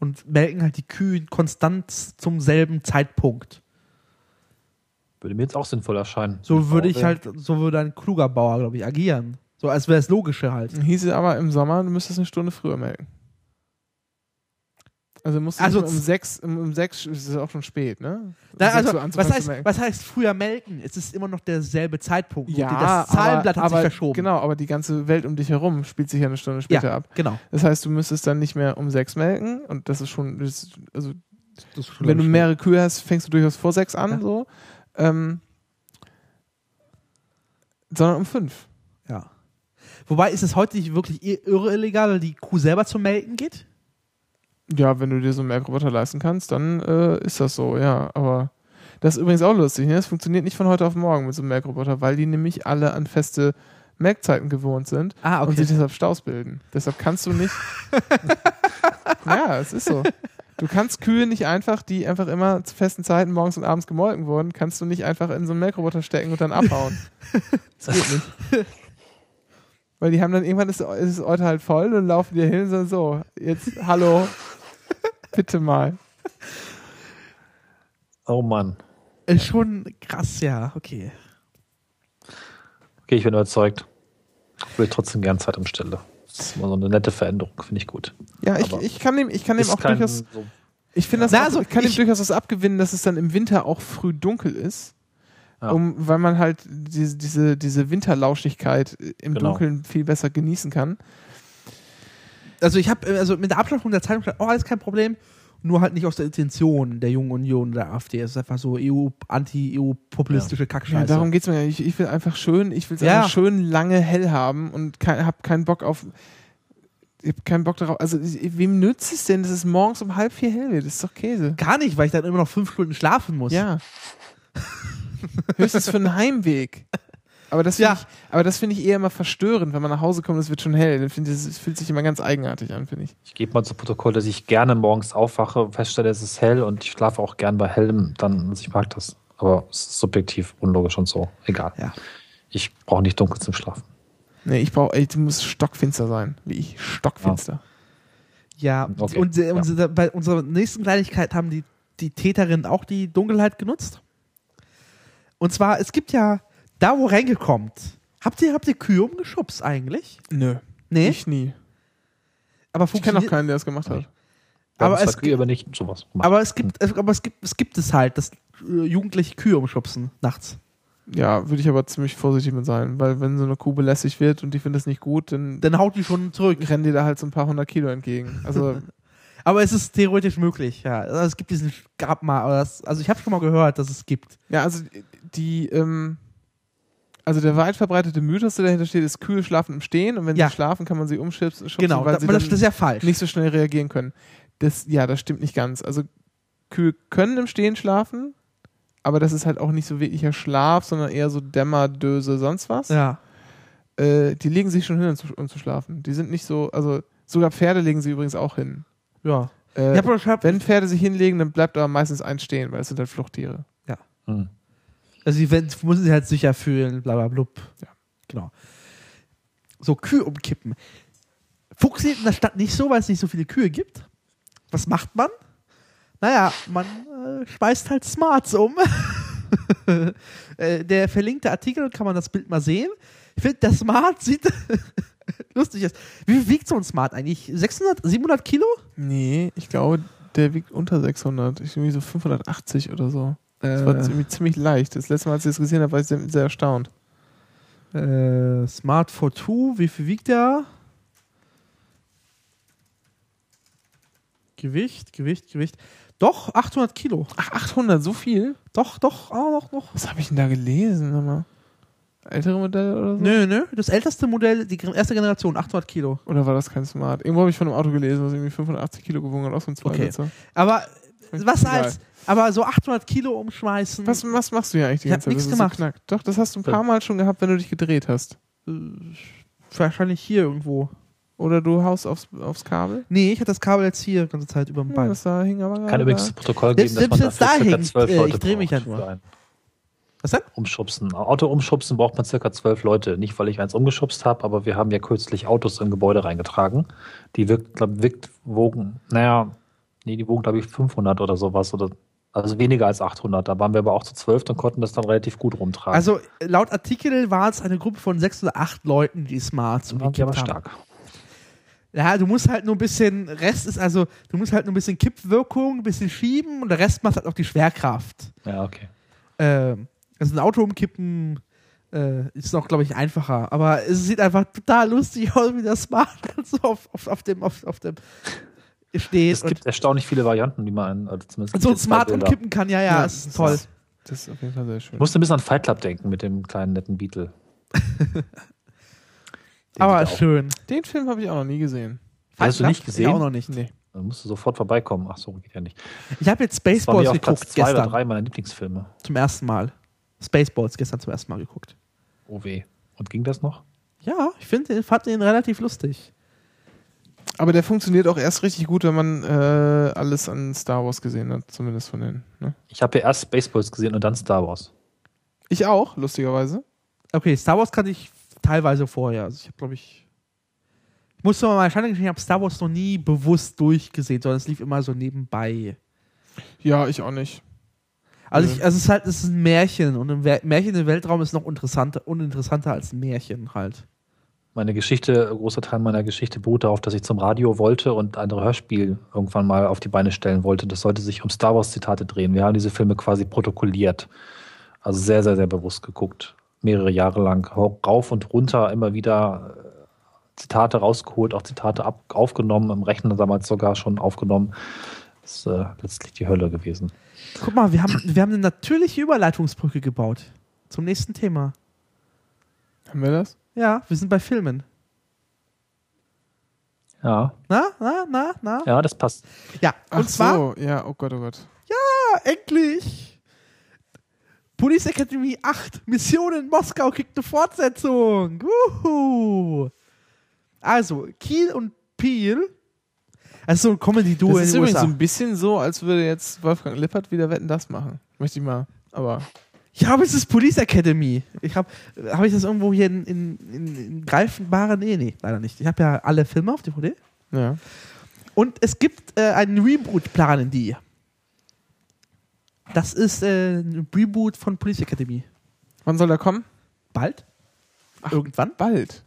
A: und melken halt die Kühe konstant zum selben Zeitpunkt.
C: Würde mir jetzt auch sinnvoll erscheinen.
A: So würde ich halt, so würde ein kluger Bauer, glaube ich, agieren. So als wäre es logische halt.
B: Hieße aber im Sommer, du müsstest eine Stunde früher melken. Also musst du
A: Also
B: um sechs, um, um sechs ist es auch schon spät, ne? Um sechs
A: also, was heißt, was heißt früher melken? Es ist immer noch derselbe Zeitpunkt.
B: Ja,
A: das Zahlenblatt
B: aber,
A: hat sich
B: aber,
A: verschoben.
B: Genau, aber die ganze Welt um dich herum spielt sich ja eine Stunde später
A: ja,
B: ab.
A: genau.
B: Das heißt, du müsstest dann nicht mehr um sechs melken und das ist schon, das also wenn du mehrere Kühe hast, fängst du durchaus vor sechs an,
A: Ja.
B: so. Ähm, sondern um fünf.
A: Ja. Wobei ist es heute nicht wirklich ir- irre illegal, weil die Kuh selber zum Melken geht?
B: Ja, wenn du dir so einen Melkroboter leisten kannst, dann äh, ist das so, ja. Aber das ist übrigens auch lustig, ne? Das funktioniert nicht von heute auf morgen mit so einem Melkroboter, weil die nämlich alle an feste Melkzeiten gewohnt sind
A: Ah,
B: und sich deshalb Staus bilden. Deshalb kannst du nicht. <laughs> ja, es ist so. Du kannst Kühe nicht einfach, die einfach immer zu festen Zeiten morgens und abends gemolken wurden, kannst du nicht einfach in so einen Melkroboter stecken und dann abhauen. Das geht nicht. Weil die haben dann irgendwann ist, ist das Euter halt voll und laufen dir hin und sagen so, jetzt, hallo, bitte mal.
C: Oh Mann.
A: Ist schon krass, ja, okay.
C: Okay, ich bin überzeugt. Ich will trotzdem gern Zeitumstelle. Das ist immer so eine nette Veränderung, finde ich gut.
B: Ja, ich, ich kann dem, ich kann dem auch durchaus,
C: so
B: ich finde das
A: Na,
B: auch,
A: also
B: ich kann dem
A: ich-
B: durchaus was abgewinnen, dass es dann im Winter auch früh dunkel ist.
C: Ja.
B: Um, weil man halt diese, diese, diese Winterlauschigkeit im
C: Genau.
B: Dunkeln viel besser genießen kann.
A: Also ich habe also mit der Abschaffung der Zeitung auch alles kein Problem, nur halt nicht aus der Intention der Jungen Union der AfD. Es ist einfach so EU anti-EU-populistische Kackscheiße.
B: Ja, darum geht's mir. ja. Ich, ich will einfach schön, ich will es
A: Ja.
B: einfach schön lange hell haben und kein, hab keinen Bock auf. Ich hab keinen Bock darauf. Also, wem nützt es denn, dass es morgens um halb vier hell wird? Das ist doch Käse.
A: Gar nicht, weil ich dann immer noch fünf Stunden schlafen muss.
B: Ja. <laughs> Höchstens für einen Heimweg. Aber das finde
A: Ja.
B: ich, aber das finde ich eher immer verstörend, wenn man nach Hause kommt, es wird schon hell. Dann finde ich, es fühlt sich immer ganz eigenartig an, finde ich.
C: Ich gebe mal zu Protokoll, dass ich gerne morgens aufwache, feststelle, es ist hell und ich schlafe auch gern bei hellem. Dann, also ich mag das. Aber es ist subjektiv, unlogisch und so. Egal.
A: Ja.
C: Ich brauche nicht dunkel zum Schlafen.
B: Nee, ich brauche, ey, du musst stockfinster sein. Wie ich. Stockfinster.
A: Ja,
C: Okay,
A: und äh,
C: ja.
A: unsere- bei unserer nächsten Kleinigkeit haben die, die Täterinnen auch die Dunkelheit genutzt. Und zwar, es gibt ja, da wo Renke kommt, habt ihr, habt ihr Kühe umgeschubst eigentlich?
B: Nö.
A: Nee,
B: Ich nie.
A: aber
B: Ich kenne auch keinen, der das gemacht hat.
A: Aber es
C: Kühe, aber nicht sowas. gemacht.
A: aber es gibt, es, aber es gibt, es gibt es halt, dass äh, Jugendliche Kühe umschubsen nachts.
B: Ja, würde ich aber ziemlich vorsichtig mit sein, weil wenn so eine Kuh belästigt wird und die findet es nicht gut, dann
A: Dann haut die schon zurück.
B: rennen dir da halt so ein paar hundert Kilo entgegen. Also, <laughs>
A: Aber es ist theoretisch möglich, ja. Also es gibt diesen, gab mal, das, also ich habe schon mal gehört, dass es gibt.
B: ja, also die, ähm, Also der weit verbreitete Mythos, der dahinter steht, ist Kühe schlafen im Stehen und wenn
A: Ja.
B: sie schlafen, kann man sie umschubsen,
A: Genau,
B: weil
A: das,
B: sie
A: das,
B: dann
A: das ist ja falsch.
B: nicht so schnell reagieren können. Das, ja, das stimmt nicht ganz. Also Kühe können im Stehen schlafen, aber das ist halt auch nicht so wirklicher Schlaf, sondern eher so Dämmerdöse, sonst was.
A: ja.
B: Äh, die legen sich schon hin, um zu, um zu schlafen. Die sind nicht so, also sogar Pferde legen sie übrigens auch hin.
A: Ja.
B: Äh,
A: Ich hab, ich hab,
B: wenn Pferde sich hinlegen, dann bleibt aber meistens eins stehen, weil es sind halt Fluchttiere.
C: Hm.
A: Also werden- müssen sich halt sicher fühlen, bla bla blub.
B: Ja.
A: Genau. So, Kühe umkippen. Funktioniert in der Stadt nicht so, weil es nicht so viele Kühe gibt. Was macht man? Naja, man äh, schmeißt halt Smarts um. <laughs> äh, der verlinkte Artikel, kann man das Bild mal sehen. Ich finde, der Smart sieht <laughs> lustig aus. Wie viel wiegt so ein Smart eigentlich? 600, 700 Kilo?
B: Nee, ich glaube, der wiegt unter 600. Ich irgendwie so 580 oder so. Das war
A: Äh,
B: ziemlich, ziemlich leicht. Das letzte Mal, als ich das gesehen habe, war ich sehr, sehr erstaunt.
A: Äh, Smart for Two, wie viel wiegt der? Gewicht, Gewicht, Gewicht. Doch, 800 Kilo.
B: Ach, 800, so viel?
A: Doch, doch, auch noch, noch.
B: Was habe ich denn da gelesen? Sag mal? Ältere Modelle oder so?
A: Nö, nö. Das älteste Modell, die erste Generation, 800 Kilo.
B: Oder war das kein Smart? Irgendwo habe ich von einem Auto gelesen, was irgendwie 580 Kilo gewogen hat, auch so ein
A: Okay.
B: Zweisitzer.
A: Aber was als, aber so 800 Kilo umschmeißen.
B: Was, was machst du hier eigentlich die
A: Ich
B: ganze
A: hab
B: Zeit?
A: nichts gemacht.
B: So. Doch, das hast du ein paar Mal schon gehabt, wenn du dich gedreht hast.
A: Äh, wahrscheinlich hier irgendwo.
B: Oder du haust aufs, aufs Kabel.
A: Nee, ich hatte das Kabel jetzt hier die ganze Zeit über dem
B: Ja,
A: Bein.
B: das da hing aber
C: Kann übrigens
B: da.
C: das Protokoll geben, dass man dafür
A: da hängt,
C: zwölf
A: äh,
C: Leute
A: ich dreh mich
C: braucht
A: ja nur.
C: für ein
A: Was denn?
C: Umschubsen. Auto umschubsen braucht man circa zwölf Leute. Nicht, weil ich eins umgeschubst habe, aber wir haben ja kürzlich Autos im Gebäude reingetragen. Die wirkt, glaub, wirkt, wogen, naja, nee, die wogen, glaube ich, 500 oder sowas. Oder, also weniger als 800. Da waren wir aber auch zu zwölf und konnten das dann relativ gut rumtragen.
A: Also laut Artikel war es eine Gruppe von sechs oder acht Leuten, die Smarts
C: aber
A: umgekippt haben.
C: stark.
A: Ja, du musst halt nur ein bisschen, Rest ist also, du musst halt nur ein bisschen Kippwirkung, ein bisschen schieben und der Rest macht halt auch die Schwerkraft.
C: Ja, okay.
A: Ähm, also ein Auto umkippen äh, ist noch, glaube ich, einfacher. Aber es sieht einfach total lustig aus, wie der Smart <laughs> so auf, auf, auf dem, auf, auf dem steht.
C: Es gibt erstaunlich viele Varianten, die man, also zumindest
A: und so Smart
C: Bilder.
A: umkippen kann, ja, ja,
B: Ja,
A: es ist
B: das
A: toll.
B: ist- Das ist auf jeden Fall sehr schön.
C: Ich musste ein bisschen an Fight Club denken mit dem kleinen netten Beetle. <laughs>
A: Aber schön.
B: Den Film habe ich auch noch nie gesehen.
C: Hast du nicht gesehen?
A: Ja, auch noch nicht.
B: Nee.
C: Dann musst du sofort vorbeikommen. Ach so, geht ja nicht.
A: Ich habe jetzt
C: Das war mir
A: Spaceballs
C: auf Platz
A: geguckt
C: zwei oder
A: gestern.
C: drei meiner Lieblingsfilme.
A: Zum ersten Mal. Spaceballs gestern zum ersten Mal geguckt.
C: Oh weh. Und ging das noch?
A: Ja, ich finde, fand den relativ lustig.
B: Aber der funktioniert auch erst richtig gut, wenn man äh, alles an Star Wars gesehen hat, zumindest von denen. Ne?
C: Ich habe ja erst Spaceballs gesehen und dann Star Wars.
B: Ich auch, lustigerweise.
A: Okay, Star Wars kann ich teilweise vorher. Also ich habe, glaube ich. Ich musste mal wahrscheinlich, ich habe Star Wars noch nie bewusst durchgesehen, sondern es lief immer so nebenbei.
B: Ja, ich auch nicht.
A: Also, ich, also es ist halt, es ist ein Märchen und ein Wer- Märchen im Weltraum ist noch interessanter, uninteressanter als ein Märchen halt.
C: Meine Geschichte, ein großer Teil meiner Geschichte beruht darauf, dass ich zum Radio wollte und ein Hörspiel irgendwann mal auf die Beine stellen wollte. Das sollte sich um Star Wars Zitate drehen. Wir haben diese Filme quasi protokolliert. Also sehr, sehr, sehr bewusst geguckt. Mehrere Jahre lang. Rauf und runter immer wieder äh, Zitate rausgeholt, auch Zitate ab, aufgenommen, im Rechner damals sogar schon aufgenommen. Das ist äh, letztlich die Hölle gewesen.
A: Guck mal, wir haben, wir haben eine natürliche Überleitungsbrücke gebaut. Zum nächsten Thema.
B: Haben wir das?
A: Ja, wir sind bei Filmen.
C: Ja,
A: Na, na, na, na?
C: ja, das passt.
A: Ja, und
B: Ach
A: zwar,
B: so, ja, oh Gott, oh Gott.
A: ah, endlich! Police Academy 8, Mission in Moskau kriegt eine Fortsetzung. Wuhu! Also, Kiel und Peel. Also so ein Comedy-Duo
B: Das
A: in
B: ist
A: den
B: übrigens
A: USA.
B: so ein bisschen so, als würde jetzt Wolfgang Lippert wieder Wetten, das machen. Möchte ich mal. Aber
A: Ja, aber es ist Police Academy. Ich habe hab ich das irgendwo hier in, in, in, in greifbare? Nee, nee, leider nicht. Ich habe ja alle Filme auf DVD.
B: ja.
A: Und es gibt äh, einen Reboot, planen die. Das ist äh, ein Reboot von Police Academy.
B: Wann soll der kommen?
A: Bald? Irgendwann?
B: Bald.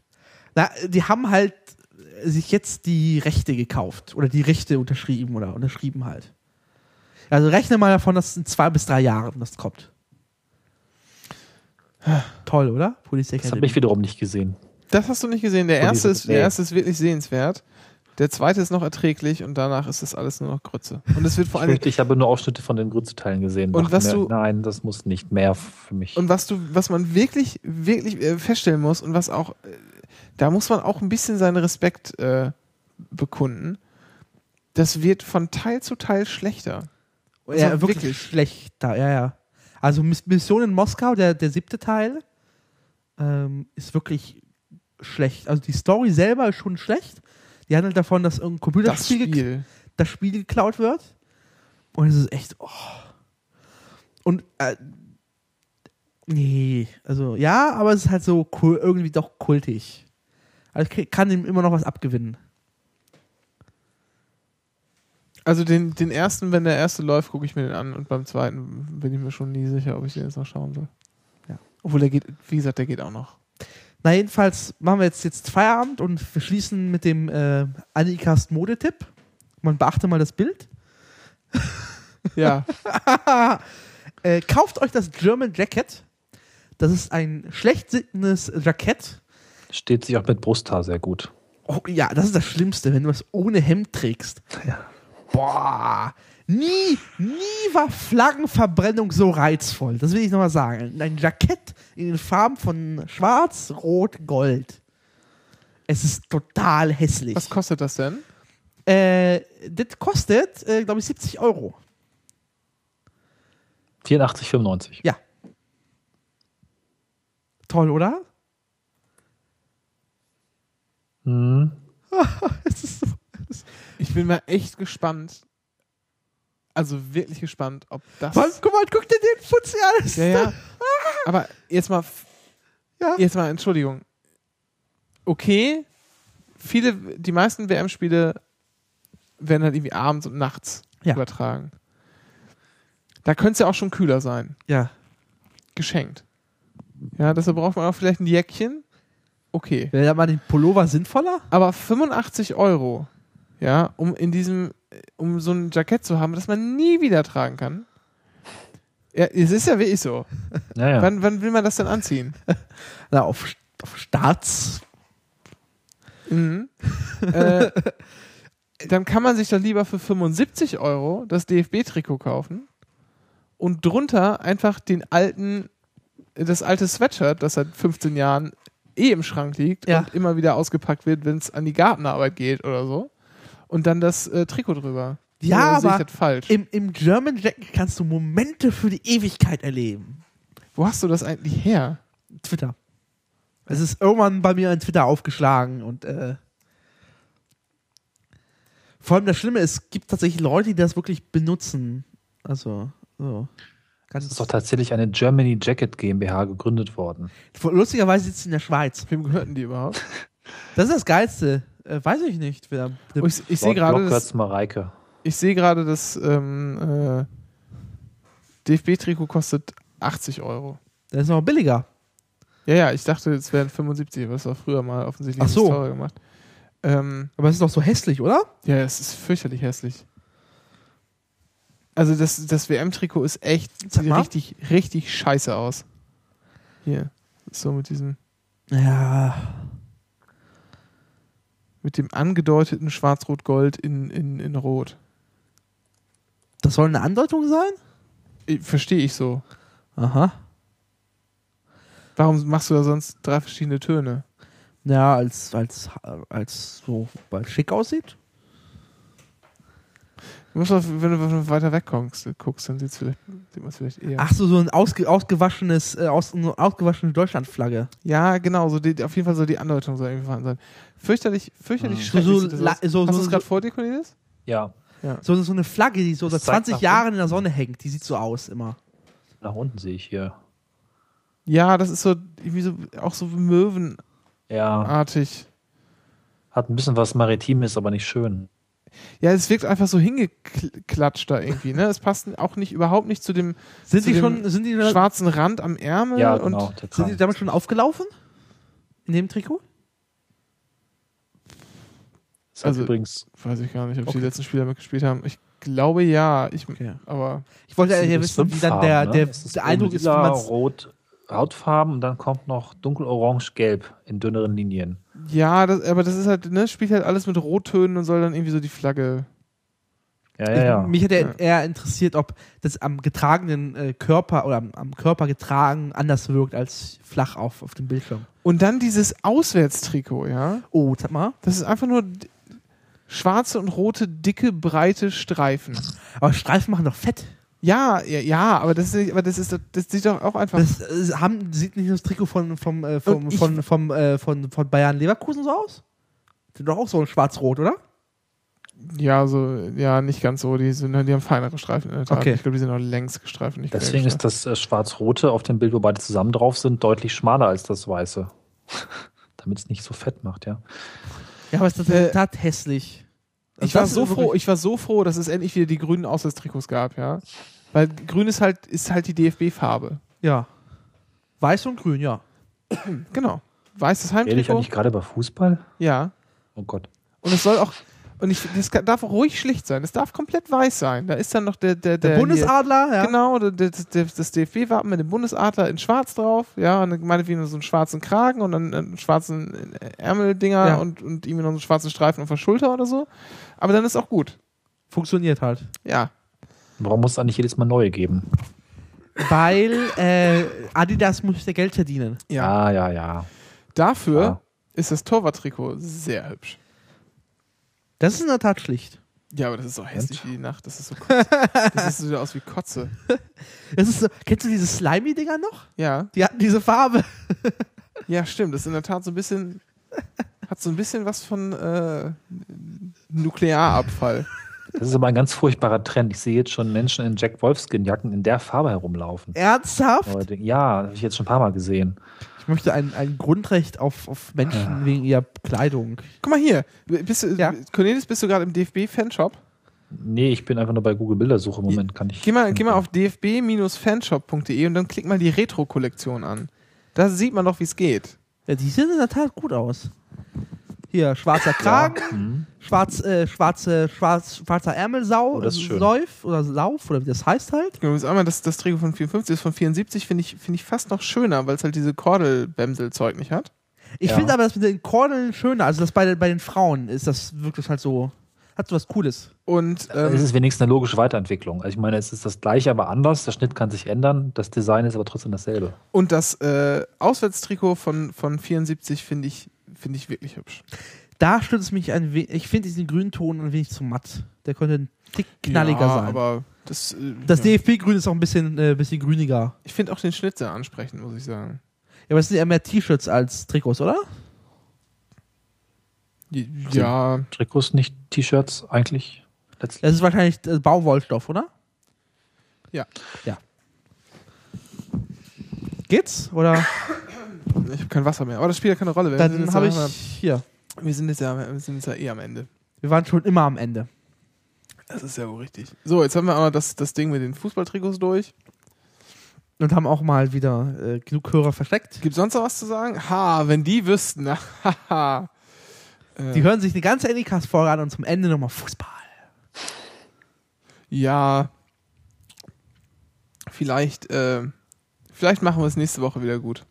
A: Na, die haben halt sich jetzt die Rechte gekauft. Oder die Rechte unterschrieben oder unterschrieben halt. Also rechne mal davon, dass es in zwei bis drei Jahren das kommt. Toll, oder? Police
C: Das habe
A: Academy.
C: ich wiederum nicht gesehen.
B: Das hast du nicht gesehen. Der erste ist, der erste ist wirklich sehenswert. Der zweite ist noch erträglich und danach ist das alles nur noch Grütze. Und es wird <laughs> vor
C: Ich,
B: allem.
C: fürchte, ich habe nur Ausschnitte von den Grützeteilen gesehen.
B: Und was
C: mir,
B: du-
C: Nein, das muss nicht mehr für mich.
B: Und was du, was man wirklich, wirklich äh, feststellen muss und was auch, äh, da muss man auch ein bisschen seinen Respekt äh, bekunden. Das wird von Teil zu Teil schlechter. Also
A: ja, wirklich,
B: wirklich.
A: schlechter, ja, ja. Also Miss- Mission in Moskau, der, der siebte Teil, ähm, ist wirklich schlecht. Also die Story selber ist schon schlecht. Die handelt davon, dass irgendein
B: Das
A: Computerspiel ge-
B: Spiel.
A: das Spiel geklaut wird. Und es ist echt. Oh. Und äh, nee, also ja, aber es ist halt so cool, irgendwie doch kultig. Also ich kann ihm immer noch was abgewinnen.
B: Also den, den ersten, wenn der erste läuft, gucke ich mir den an und beim zweiten bin ich mir schon nie sicher, ob ich den jetzt noch schauen soll.
A: Ja.
B: Obwohl der geht, wie gesagt, der geht auch noch.
A: Na, jedenfalls machen wir jetzt, jetzt Feierabend und wir schließen mit dem äh, Anicast Modetipp. Man beachte mal das Bild. <laughs>
B: Ja. <laughs>
A: äh, kauft euch das German Jacket. Das ist ein schlecht sittendes Jackett.
C: Steht sich auch mit Brusthaar sehr gut.
A: Oh, ja, das ist das Schlimmste, wenn du es ohne Hemd trägst.
C: Ja.
A: Boah, nie, nie war Flaggenverbrennung so reizvoll. Das will ich nochmal sagen. Ein Jackett in den Farben von Schwarz, Rot, Gold. Es ist total hässlich.
B: Was kostet das denn?
A: Äh, das kostet, äh, glaube ich, 70 Euro.
C: 84,95.
A: Ja. Toll, oder?
C: Hm. <laughs>
A: Es ist so,
B: Ich bin mal echt gespannt. Also wirklich gespannt, ob das.
A: Mann, guck mal, guck dir den Fuzzi an.
B: Ja, ja. <laughs> Aber jetzt mal,
A: Ja.
B: jetzt mal Entschuldigung. Okay, viele, die meisten WM-Spiele werden halt irgendwie abends und nachts
A: Ja.
B: übertragen. Da könnte es ja auch schon kühler sein.
A: Ja.
B: Geschenkt. Ja, deshalb braucht man auch vielleicht ein Jäckchen. Okay.
A: Wäre da mal den Pullover sinnvoller?
B: Aber 85 Euro, ja, um in diesem, um so ein Jackett zu haben, das man nie wieder tragen kann. Ja, es ist ja wirklich so. <laughs>
C: Ja, ja.
B: Wann, wann will man das denn anziehen? <laughs>
A: Na, auf, auf Staats.
B: Mhm. äh, dann kann man sich doch lieber für 75 Euro das DFB-Trikot kaufen und drunter einfach den alten, das alte Sweatshirt, das seit 15 Jahren eh im Schrank liegt
A: Ja.
B: und immer wieder ausgepackt wird, wenn es an die Gartenarbeit geht oder so. Und dann das äh, Trikot drüber.
A: Ja,
B: Oder sehe
A: aber
B: ich das falsch?
A: Im, Im German Jacket kannst du Momente für die Ewigkeit erleben.
B: Wo hast du das eigentlich her?
A: Twitter. Es ist irgendwann bei mir in Twitter aufgeschlagen und äh, vor allem das Schlimme ist, es gibt tatsächlich Leute, die das wirklich benutzen. Also, so.
C: Es
A: Ganz
C: ist doch tatsächlich eine Germany Jacket GmbH gegründet worden.
A: Lustigerweise sitzt sie in der Schweiz.
B: Wem gehörten die überhaupt?
A: Das ist das Geilste. Äh, weiß ich nicht. Wer,
B: Oh, ich ich sehe gerade, das,
C: Mareike.
B: ich sehe gerade, das ähm, äh, DFB-Trikot kostet 80 Euro.
A: der ist noch billiger.
B: Ja, ja, ich dachte, es wären 75, aber das war früher mal offensichtlich
A: Ach so.
B: teurer gemacht. Ähm,
A: Aber es ist doch so hässlich, oder?
B: ja, es ist fürchterlich hässlich. Also das, das WM-Trikot ist echt, sieht richtig, richtig scheiße aus. Hier, so mit diesem,
A: Ja.
B: Mit dem angedeuteten Schwarz-Rot-Gold in, in, in Rot.
A: Das soll eine Andeutung sein?
B: Verstehe ich so.
A: Aha.
B: Warum machst du da sonst drei verschiedene Töne?
A: Ja, als, als, als so, weil es schick aussieht.
B: Du musst wenn du, weiter weg guckst, guckst dann sieht's vielleicht, sieht man es vielleicht eher.
A: Ach so, so ein ausge, ausgewaschenes, äh, aus, eine ausgewaschene Deutschlandflagge.
B: Ja, genau, so die, auf jeden Fall soll die Andeutung so irgendwie vorhanden sein. Fürchterlich, fürchterlich
C: Mhm.
B: schrecklich
A: So-
B: aus.
A: so-
B: Hast
A: so-
B: du es gerade
A: so-
B: vor dir, Cornelis?
C: Ja,
A: So, so eine Flagge, die so seit
C: Das zeigt
A: 20
C: nach
A: Jahren in der Sonne hängt. Die sieht so aus immer.
C: nach unten sehe ich hier.
B: Ja, das ist so irgendwie so auch so möwenartig.
C: Ja, hat ein bisschen was Maritimes, aber nicht schön.
B: Ja, es wirkt einfach so hingeklatscht da irgendwie, ne? Es passt auch nicht überhaupt nicht zu dem
A: Sind
B: Zu
A: die
B: dem
A: schon, sind die,
B: schwarzen Rand am Ärmel
C: Ja,
B: und
C: genau. Der
A: sind die damit schon aufgelaufen? In dem Trikot?
C: Das
B: also-
C: übrigens
B: weiß ich gar nicht, ob
A: Okay.
B: die letzten Spieler mitgespielt haben. Ich glaube ja, ich
A: Okay.
B: aber
A: Ich wollte ja wissen, wie dann der, der,
C: ne? Es ist
A: der Eindruck ist,
C: lila,
A: man's-
C: rot, Hautfarben und dann kommt noch dunkel-orange-gelb in dünneren Linien.
B: Ja, das, aber das ist halt, ne, spielt halt alles mit Rottönen und soll dann irgendwie so die Flagge.
C: Ja, ja, ja.
A: Mich hätte
B: Ja.
A: eher interessiert, ob das am getragenen äh, Körper oder am, am Körper getragen anders wirkt als flach auf, auf dem Bildschirm.
B: Und dann dieses Auswärtstrikot, ja.
A: Oh, sag mal.
B: Das ist einfach nur schwarze und rote, dicke, breite Streifen.
A: Aber Streifen machen doch fett.
B: Ja, ja, ja, aber das ist, aber das ist, das sieht doch auch einfach.
A: Das äh, haben, sieht nicht das Trikot von, vom, äh, vom,
B: ich-
A: von, vom, äh, von, von Bayern Leverkusen so aus? Sieht doch auch so schwarz-rot, oder?
B: ja, so, ja, nicht ganz so. Die, sind, die haben feinere Streifen in der Tat.
A: Okay.
B: Ich glaube, die sind auch längs gestreift. Nicht
C: Deswegen ist das äh, schwarz-rote auf dem Bild, wo beide zusammen drauf sind, deutlich schmaler als das weiße. <laughs> Damit es nicht so fett macht, ja.
A: Ja, aber es ist
B: Äh,
A: in der Tat hässlich.
B: Ich
A: Also
B: war
A: das
B: so froh, ich war so froh, dass es endlich wieder die grünen Auswärtstrikots gab, ja. Weil grün ist halt, ist halt die DFB-Farbe.
A: Ja. Weiß und grün, ja. <clears throat>
B: Genau. Weißes Heimtrikot.
C: eigentlich gerade über Fußball?
B: Ja.
C: Oh Gott.
B: Und es soll auch, und ich, das darf auch ruhig schlicht sein. Es darf komplett weiß sein. Da ist dann noch der, der,
A: Der,
B: der
A: Bundesadler,
B: Hier,
A: ja.
B: Genau, der, der, der, das DFB-Wappen mit dem Bundesadler in schwarz drauf. Ja, und dann meinetwegen so einen schwarzen Kragen und dann einen schwarzen Ärmeldinger
A: Ja.
B: und, und irgendwie noch einen schwarzen Streifen auf der Schulter oder so. Aber dann ist auch gut.
A: Funktioniert halt.
B: Ja.
C: Warum muss es eigentlich jedes Mal neue geben?
A: Weil äh, Adidas muss ja Geld verdienen.
B: Ja.
C: Ja, ja, ja.
B: Dafür
C: Ja.
B: ist das Torwarttrikot sehr hübsch.
A: Das ist in der Tat schlicht.
B: Ja, aber das ist so hässlich wie die Nacht. Das ist so Kotze. das sieht so aus wie Kotze. <laughs>
A: Das ist so, kennst du diese Slimy-Dinger noch?
B: Ja.
A: Die hatten diese Farbe. <laughs>
B: Ja, stimmt. Das ist in der Tat so ein bisschen. Hat so ein bisschen was von äh, Nuklearabfall.
C: Das ist aber ein ganz furchtbarer Trend. Ich sehe jetzt schon Menschen in Jack Wolfskin-Jacken in der Farbe herumlaufen.
A: Ernsthaft?
C: Leute, Ja, habe ich jetzt schon ein paar Mal gesehen.
A: Ich möchte ein, ein Grundrecht auf, auf Menschen wegen ihrer Kleidung.
B: Guck mal hier. Bist du,
A: Ja.
B: Cornelis, bist du gerade im DFB-Fanshop?
C: Nee, ich bin einfach nur bei Google Bildersuche. Im Moment kann ich.
B: Geh mal, geh mal auf dfb-fanshop.de und dann klick mal die Retro-Kollektion an. Da sieht man doch, wie es geht.
A: Ja, die sehen in der Tat gut aus. Hier, schwarzer Kragen,
C: Hm.
A: schwarz, äh, schwarze, schwarz, schwarzer Ärmelsau,
C: Oh, das.
A: Säuf oder Sauf oder wie das heißt halt.
B: Genau, das, einmal das, das Trikot von 54 ist von 74, finde ich, finde ich fast noch schöner, weil es halt diese Kordel-Bämsel-Zeug nicht hat.
A: Ich
C: Ja.
A: finde aber das mit den Kordeln schöner. Also das bei, den- bei den Frauen ist das wirklich halt so, hat so was Cooles.
B: Und
C: Es
B: ähm,
C: ist wenigstens eine logische Weiterentwicklung. Also ich meine, es ist das gleiche, aber anders. Der Schnitt kann sich ändern. Das Design ist aber trotzdem dasselbe.
B: Und das äh, Auswärtstrikot von, von 74 finde ich, finde ich wirklich hübsch.
A: Da stört es mich ein wenig. Ich finde diesen grünen Ton ein wenig zu matt. Der könnte ein Tick knalliger
B: ja,
A: sein.
B: Aber das, äh,
A: das
B: ja.
A: DFB-Grün ist auch ein bisschen, äh, bisschen grüniger.
B: Ich finde auch den Schnitt sehr ansprechend, muss ich sagen.
A: Ja, aber es sind ja mehr T-Shirts als Trikots, oder?
B: Ja,
C: Trikots, nicht T-Shirts eigentlich. Letztlich.
A: Das ist wahrscheinlich äh, Baumwollstoff, oder?
B: Ja.
A: Ja. Geht's? Oder?
B: Ich habe kein Wasser mehr. Aber das spielt ja keine Rolle. Wir
A: Dann habe ich hier.
B: Wir sind, jetzt ja, wir sind jetzt ja eh am Ende.
A: Wir waren schon immer am Ende.
B: Das ist ja wohl richtig. So, jetzt haben wir auch noch das, das Ding mit den Fußballtrikots durch.
A: Und haben auch mal wieder äh, genug Hörer versteckt.
B: Gibt sonst noch was zu sagen? Ha, wenn die wüssten. <laughs> Haha. Äh,
A: Die hören sich eine ganze Anycast-Folge an und zum Ende nochmal Fußball.
B: Ja. Vielleicht, äh, vielleicht machen wir es nächste Woche wieder gut.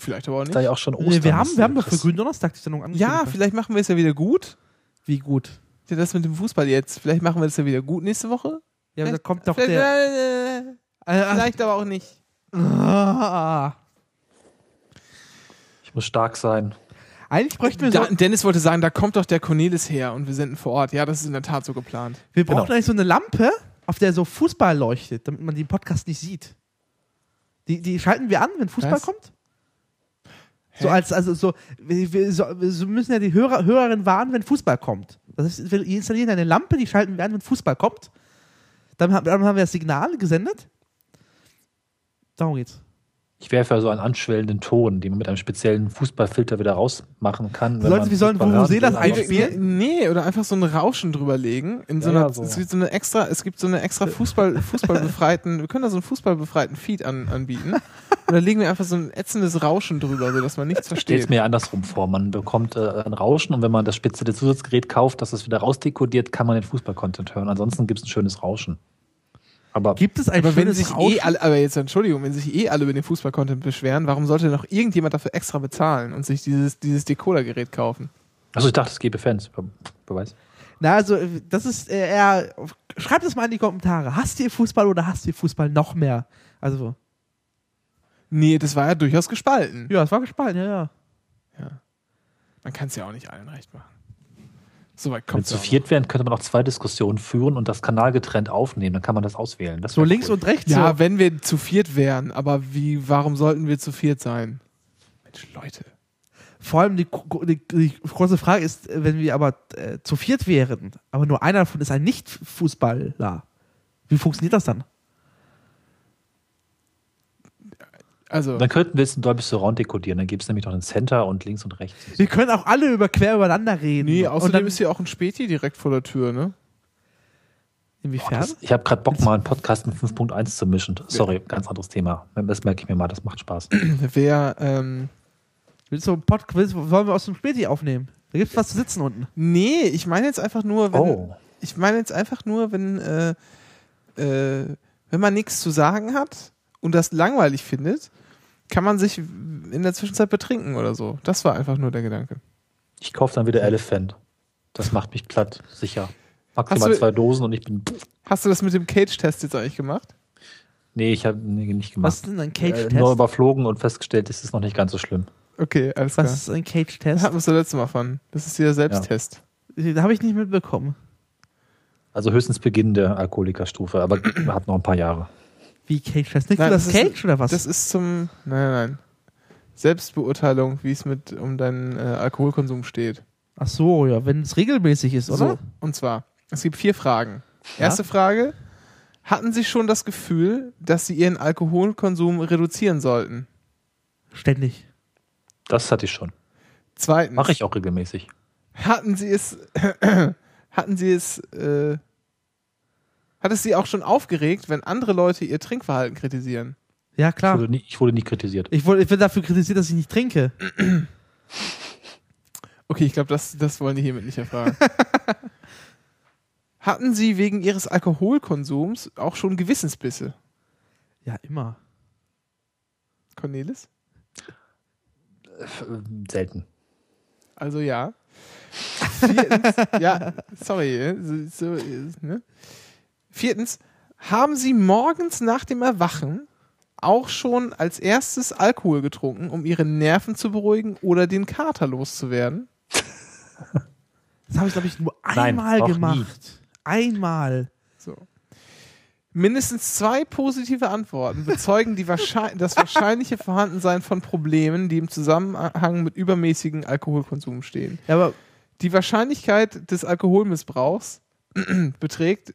B: Vielleicht aber auch
C: Ist da
B: nicht.
C: ja auch schon Ostern.
A: Nee, wir haben, wir haben für Gründonnerstag die Sendung angekündigt.
B: Ja, vielleicht machen wir es ja wieder gut.
A: Wie gut.
B: Ja, das mit dem Fußball jetzt. Vielleicht machen wir das ja wieder gut nächste Woche.
A: Ja, aber da kommt doch
B: vielleicht,
A: der.
B: äh,
A: Äh,
B: vielleicht aber auch nicht. <laughs>
C: Ich muss stark sein.
A: Eigentlich bräuchten wir so.
B: Da, Dennis wollte sagen, da kommt doch der Cornelis her und wir senden vor Ort. Ja, das ist in der Tat so geplant.
A: Wir brauchen
C: Genau.
A: eigentlich so eine Lampe, auf der so Fußball leuchtet, damit man den Podcast nicht sieht. Die, die schalten wir an, wenn Fußball
B: Was?
A: kommt? So als, also so, wir, wir, so, wir müssen ja die Hörer, Hörerin warnen, wenn Fußball kommt. Das heißt, wir installieren eine Lampe, die schalten wir an, wenn Fußball kommt. Dann, haben- dann haben wir das Signal gesendet. Darum geht's.
C: Ich werfe ja so einen anschwellenden Ton, den man mit einem speziellen Fußballfilter wieder rausmachen kann. wenn
A: Leute,
C: man
A: wir sollen Vuvuzelas
C: will.
A: einspielen?
B: Nee, oder einfach so ein Rauschen drüber legen. In so
C: Ja,
B: einer,
C: ja, so.
B: Es gibt so eine extra, es gibt so eine extra Fußball, <laughs> Fußballbefreiten, wir können da so einen Fußballbefreiten Feed an, anbieten. Und da legen wir einfach so ein ätzendes Rauschen drüber, sodass man nichts versteht.
C: mir andersrum vor. Man bekommt äh, ein Rauschen und wenn man das spezielle Zusatzgerät kauft, das es wieder rausdekodiert, kann man den Fußball-Content hören. Ansonsten gibt es ein schönes Rauschen. Aber
A: Gibt es ein
B: Aber wenn sich eh alle, aber jetzt Entschuldigung, wenn sich eh alle über den Fußball-Content beschweren, warum sollte noch irgendjemand dafür extra bezahlen und sich dieses, dieses Decoder-Gerät kaufen?
C: also ich dachte, es gäbe Fans. Be- Beweis.
A: Na, also, äh, das ist äh, eher. Schreibt es mal in die Kommentare. Hasst ihr Fußball oder hasst ihr Fußball noch mehr? Also,
B: Nee, das war ja durchaus gespalten.
A: ja, es war gespalten, ja, ja.
B: Man kann es ja auch nicht allen recht machen. Soweit
C: Wenn
B: kommt
C: zu viert wären, könnte man auch zwei Diskussionen führen und das Kanal getrennt aufnehmen. Dann kann man das auswählen. Das
A: So links
C: cool.
A: und rechts.
B: Ja,
A: so.
B: wenn wir zu viert wären, aber wie, warum sollten wir zu viert sein? Mensch, Leute.
A: Vor allem die, die, die große Frage ist, wenn wir aber äh, zu viert wären, aber nur einer davon ist ein Nicht-Fußballer. Wie funktioniert das dann?
B: Also,
C: Dann könnten wir jetzt ein Dolby Surround dekodieren. Dann gibt es nämlich noch einen Center und links und rechts.
A: Wir können auch alle über quer übereinander reden.
B: nee,
A: und
B: außerdem
A: dann,
B: ist hier auch ein Späti direkt vor der Tür, ne?
A: inwiefern?
C: Das, ich habe gerade Bock, mal einen Podcast mit 5.1 zu mischen. Sorry, ganz anderes Thema. Das merke ich mir mal, das macht Spaß. <clears throat>
B: Wer, ähm,
A: Willst du einen Pod willst, wollen wir aus dem Späti aufnehmen? Da gibt's was zu sitzen unten.
B: nee, ich meine jetzt einfach nur, wenn,
C: Oh,
B: ich meine jetzt einfach nur, wenn, äh, äh, wenn man nichts zu sagen hat und das langweilig findet, kann man sich in der Zwischenzeit betrinken oder so. Das war einfach nur der Gedanke.
C: ich kaufe dann wieder Elephant. Das macht mich platt, sicher. Maximal
B: Hast du-
C: zwei Dosen und ich bin.
B: Hast du das mit dem Cage-Test jetzt eigentlich gemacht?
C: Nee, ich habe nee, nicht
A: Was
C: gemacht.
A: ist denn ein
C: Äh,
A: Cage-Test?
C: nur überflogen und festgestellt, es ist noch nicht ganz so schlimm.
B: Okay, alles
A: was
B: klar.
A: ist ein
B: Da
A: Cage-Test?
B: hatten wir es das letzte Mal von. Das ist der Selbsttest.
A: Da habe ich nicht mitbekommen.
C: Also höchstens Beginn der Alkoholikerstufe, aber hat noch ein paar Jahre.
A: Wie Cage-Test? Nicht
B: Nein,
A: das
B: das ist-
A: Cage oder was?
B: Das ist zum, nein, nein, nein. Selbstbeurteilung, wie es mit um deinen äh, Alkoholkonsum steht.
A: Ach so, ja, wenn es regelmäßig ist, oder?
B: So, und zwar, es gibt vier Fragen. Erste Frage, hatten Sie schon das Gefühl, dass Sie Ihren Alkoholkonsum reduzieren sollten?
A: Ständig.
C: Das hatte ich schon.
B: Zweitens,
C: Mache ich auch regelmäßig.
B: hatten Sie es, <clears throat> hatten Sie es, äh, hat es Sie auch schon aufgeregt, wenn andere Leute Ihr Trinkverhalten kritisieren?
A: Ja,
C: Ich
A: klar.
C: wurde, nie, ich wurde nie kritisiert.
A: Ich, wurde, ich bin dafür kritisiert, dass ich nicht trinke.
B: Okay, ich glaube, das, das wollen die hiermit nicht erfragen. <laughs> Hatten Sie wegen Ihres Alkoholkonsums auch schon Gewissensbisse,
A: Ja, immer.
B: Cornelis?
C: Selten.
B: Also ja. Viertens, <laughs> ja, sorry. äh, So, so, äh, ne? Viertens, haben Sie morgens nach dem Erwachen auch schon als erstes Alkohol getrunken, um Ihre Nerven zu beruhigen oder den Kater loszuwerden? <laughs>
A: Das habe ich, glaube ich, nur
C: Nein,
A: einmal
C: noch
A: gemacht. Einmal.
B: So. Mindestens zwei positive Antworten bezeugen die Wahrscheinlich <laughs> das wahrscheinliche Vorhandensein von Problemen, die im Zusammenhang mit übermäßigem Alkoholkonsum stehen.
A: Ja, aber
B: Die Wahrscheinlichkeit des Alkoholmissbrauchs <clears throat> beträgt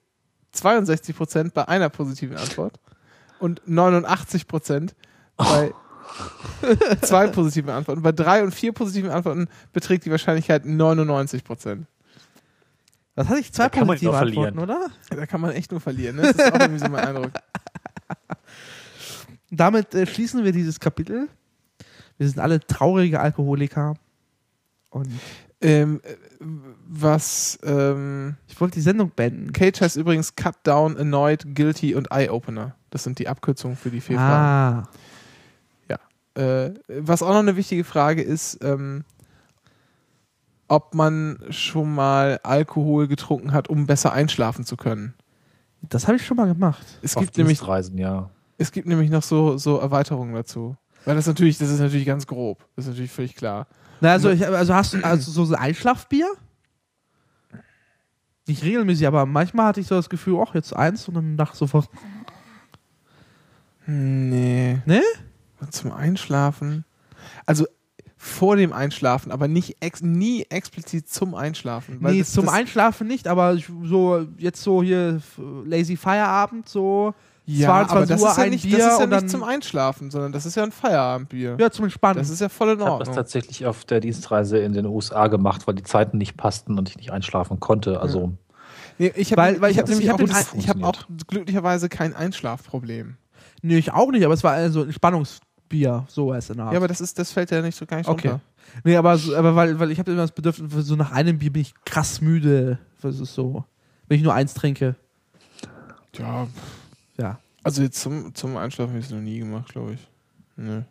B: 62% bei einer positiven Antwort und 89% bei <laughs> zwei positiven Antworten. Bei drei und vier positiven Antworten beträgt die Wahrscheinlichkeit 99%.
A: das hatte ich zwei
C: Da kann man
A: positive Antworten, oder?
B: Da kann man echt nur verlieren. Ne? Das ist auch irgendwie so mein Eindruck. <laughs>
A: Damit äh, schließen wir dieses Kapitel. Wir sind alle traurige Alkoholiker. Und
B: Ähm, äh, was ähm,
A: ich wollte die Sendung beenden.
B: Cage heißt übrigens Cut Down, Annoyed, Guilty und Eye Opener. Das sind die Abkürzungen für die vier Fragen.
A: Ah,
B: Äh, was auch noch eine wichtige Frage ist, ähm, ob man schon mal Alkohol getrunken hat, um besser einschlafen zu können.
A: das habe ich schon mal gemacht.
B: Es
C: Auf
B: gibt nämlich,
C: Dienstreisen, ja.
B: es gibt nämlich noch so, so Erweiterungen dazu. Weil das natürlich, das ist natürlich ganz grob. Das ist natürlich völlig klar.
A: Na, also, ich, also hast du also so ein Einschlafbier? Nicht regelmäßig, aber manchmal hatte ich so das Gefühl, ach, jetzt eins und dann dachte sofort,
B: Nee.
A: ne?
B: Zum Einschlafen. Also vor dem Einschlafen, aber nicht ex nie explizit zum Einschlafen. Weil
A: nee,
B: das,
A: zum
B: das,
A: Einschlafen nicht, aber so jetzt so hier Lazy Feierabend, so
B: Ja,
A: 22
B: aber das
A: Uhr
B: ist ja
A: ein
B: nicht,
A: Bier
B: das ist ja
A: und
B: nicht zum Einschlafen, sondern das ist ja ein Feierabendbier.
A: ja zum Entspannen.
B: Das ist ja voll in
C: Ich habe das
B: Ordnung.
C: tatsächlich auf der Dienstreise in den USA gemacht, weil die Zeiten nicht passten und ich nicht einschlafen konnte. Also
B: Nee, ich habe
A: Weil- weil ich
B: ich
A: hab
B: hab nämlich auch, ich hab auch glücklicherweise kein Einschlafproblem.
A: nee, ich auch nicht, aber es war also ein Entspannungsbier, so als in der Art.
B: Ja, aber das ist, das fällt ja nicht so gar nicht
A: Okay.
B: runter.
A: Nee, aber, aber weil, weil ich habe immer das Bedürfnis, so nach einem Bier bin ich krass müde. Das ist so. Wenn ich nur eins trinke.
B: Ja. Also jetzt zum, zum Einschlafen habe ich es noch nie gemacht, glaube ich. Nö.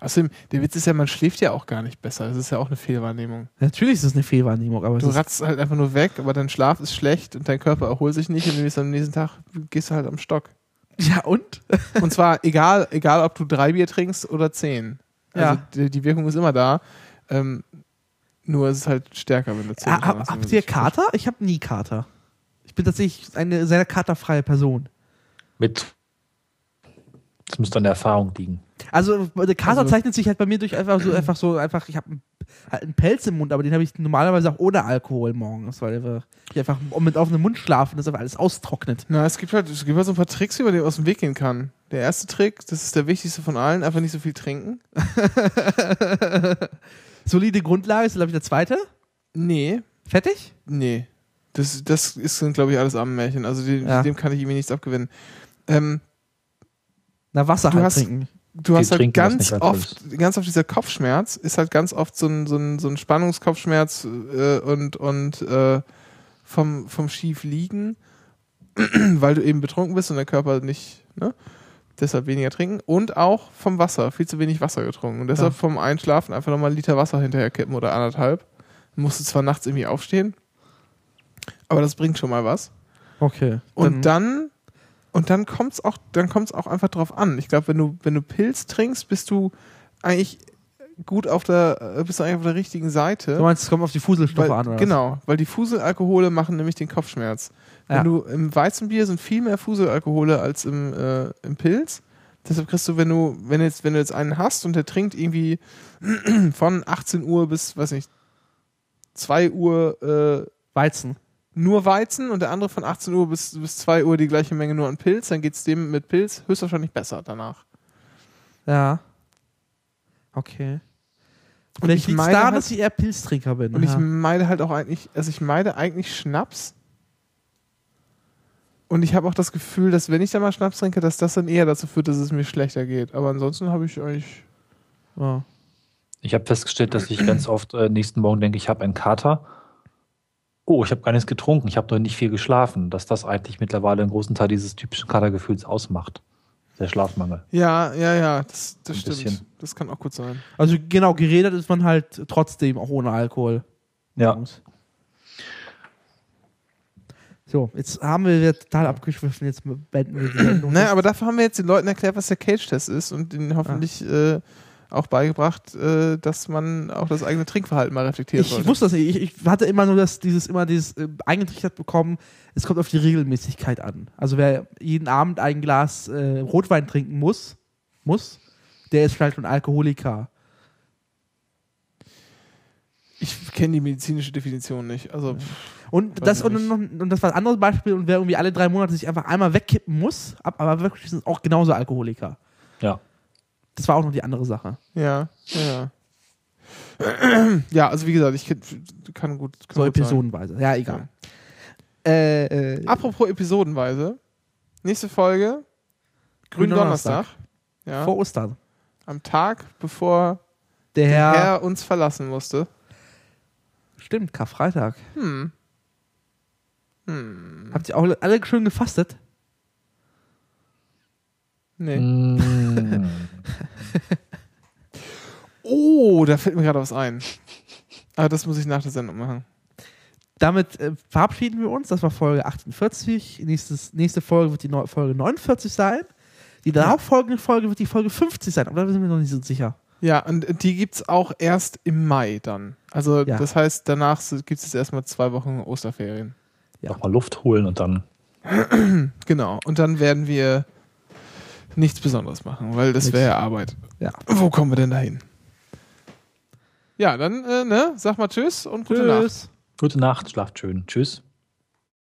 B: Außerdem, der Witz ist ja, man schläft ja auch gar nicht besser. Das ist ja auch eine Fehlwahrnehmung.
A: Natürlich ist es eine Fehlwahrnehmung, aber
B: Du
A: es
B: ratzt halt einfach nur weg, aber dein Schlaf ist schlecht und dein Körper erholt sich nicht und du gehst am nächsten Tag gehst du halt am Stock. <laughs>
A: ja und? <laughs>
B: Und zwar egal, egal ob du drei Bier trinkst oder zehn. Also
A: Ja.
B: die, die Wirkung ist immer da. Ähm, nur es ist halt stärker, wenn du zehn
A: Ah, hab, habt ihr Kater? Ich habe nie Kater. Ich bin tatsächlich eine sehr katerfreie Person.
C: Mit. Das müsste an der Erfahrung liegen.
A: Also der Kater
B: Also-
A: zeichnet sich halt bei mir durch einfach so einfach so einfach ich habe halt einen Pelz im Mund, aber den habe ich normalerweise auch ohne Alkohol morgens, weil ich einfach mit offenem Mund schlafen, das einfach alles austrocknet.
B: Na, es gibt halt, es gibt halt so ein paar Tricks, wie man dem aus dem Weg gehen kann. Der erste Trick, das ist der wichtigste von allen, einfach nicht so viel trinken. <laughs>
A: Solide Grundlage ist, glaube ich, der zweite.
B: Nee,
A: Fertig?
B: nee. Das, das ist, glaube ich, alles Armenmärchen. Also dem,
A: Ja.
B: dem kann ich irgendwie nichts abgewinnen. Ähm,
A: Na, Wasser
B: Du
A: halt
B: hast-
A: trinken.
B: du
C: Die
B: hast halt ganz oft, ganz oft dieser Kopfschmerz ist halt ganz oft so ein, so ein, so ein Spannungskopfschmerz äh, und, und äh, vom, vom schief liegen, <clears throat> weil du eben betrunken bist und der Körper nicht, ne? Deshalb weniger trinken und auch vom Wasser, viel zu wenig Wasser getrunken. Und deshalb
A: Ja.
B: vom Einschlafen einfach nochmal einen Liter Wasser hinterher kippen oder anderthalb. Musst du zwar nachts irgendwie aufstehen, aber das bringt schon mal was.
A: Okay.
B: Und dann, und dann kommt's auch, dann kommt's auch einfach drauf an. Ich glaube, wenn du, wenn du Pilz trinkst, bist du eigentlich gut auf der, äh, bist du eigentlich auf der richtigen Seite.
A: Du meinst, es kommt auf die Fuselstoffe
B: Weil,
A: an, oder?
B: genau, weil die Fuselalkohole machen nämlich den Kopfschmerz.
A: Ja.
B: Wenn du im Weizenbier sind viel mehr Fuselalkohole als im, äh, im Pilz. Deshalb kriegst du, wenn du, wenn jetzt, wenn du jetzt einen hast und der trinkt irgendwie <clears throat> von 18 Uhr bis, weiß nicht, 2 Uhr äh,
A: Weizen.
B: Nur Weizen und der andere von 18 Uhr bis, bis 2 Uhr die gleiche Menge nur an Pilz, dann geht's dem mit Pilz höchstwahrscheinlich besser danach.
A: Ja. Okay.
B: Und
A: Vielleicht
B: ich
A: es
B: meine
A: daran,
B: halt-
A: dass ich eher Pilztrinker bin.
B: Und ich
A: ja.
B: meide halt auch eigentlich, also ich meide eigentlich Schnaps. Und ich habe auch das Gefühl, dass wenn ich dann mal Schnaps trinke, dass das dann eher dazu führt, dass es mir schlechter geht. Aber ansonsten habe ich eigentlich.
A: Ja.
C: Ich habe festgestellt, dass ich ganz oft äh, nächsten Morgen denke, ich habe einen Kater. Oh, ich habe gar nichts getrunken, ich habe doch nicht viel geschlafen. Dass das eigentlich mittlerweile einen großen Teil dieses typischen Katergefühls ausmacht. Der Schlafmangel.
B: Ja, ja, ja, das, das stimmt.
C: bisschen.
B: Das kann auch gut sein.
A: Also genau, geredet ist man halt trotzdem auch ohne Alkohol.
C: Ja.
A: So, jetzt haben wir total abgeschwiffen, jetzt beenden wir die Sendung.
B: Naja, aber dafür haben wir jetzt den Leuten erklärt, was der Cage-Test ist und ihnen hoffentlich äh, auch beigebracht, äh, dass man auch das eigene Trinkverhalten mal reflektieren
A: ich
B: sollte.
A: wusste das nicht. Ich, ich hatte immer nur das, dieses, immer dieses äh, eingetrichtert bekommen, es kommt auf die Regelmäßigkeit an. Also wer jeden Abend ein Glas äh, Rotwein trinken muss, muss, der ist vielleicht ein Alkoholiker.
B: Ich kenne die medizinische Definition nicht. Also, pff,
A: Und das,
B: ich
A: und,
B: nicht.
A: und, und das war ein anderes Beispiel, und wer irgendwie alle drei Monate sich einfach einmal wegkippen muss, ab- aber wirklich sind auch genauso Alkoholiker.
C: Ja.
A: Das war auch noch die andere Sache.
B: ja, ja. ja, also wie gesagt, ich kenn- kann gut. Kann
A: So
B: gut sein.
A: episodenweise. Ja, egal. Äh, äh,
B: Apropos episodenweise. Nächste Folge. Grünen Donnerstag. Ja,
A: vor Ostern.
B: am Tag, bevor
A: Der
B: der
A: Herr.
B: Herr uns verlassen musste.
A: Stimmt, Karfreitag.
B: Hm. Hm.
A: Habt ihr auch alle schön gefastet?
B: Nee.
C: Mm. <laughs>
B: Oh, da fällt mir gerade was ein. Aber das muss ich nach der Sendung machen.
A: Damit äh, verabschieden wir uns. Das war Folge 48. Nächstes, nächste Folge wird die Neu Folge 49 sein. Die darauffolgende Folge wird die Folge 50 sein. Aber da sind wir noch nicht so sicher.
B: Ja, und die gibt's auch erst im Mai dann. Also
A: Ja.
B: das heißt, danach gibt es erstmal zwei Wochen Osterferien.
A: Ja.
C: Nochmal Luft holen und dann. <clears throat>
B: Genau. Und dann werden wir nichts Besonderes machen, weil das wäre ja Arbeit.
A: Ja.
B: Wo kommen wir denn dahin? Ja, dann, äh, ne, sag mal Tschüss und gute Nacht.
A: Tschüss.
C: Gute Nacht, schlaft schön. Tschüss.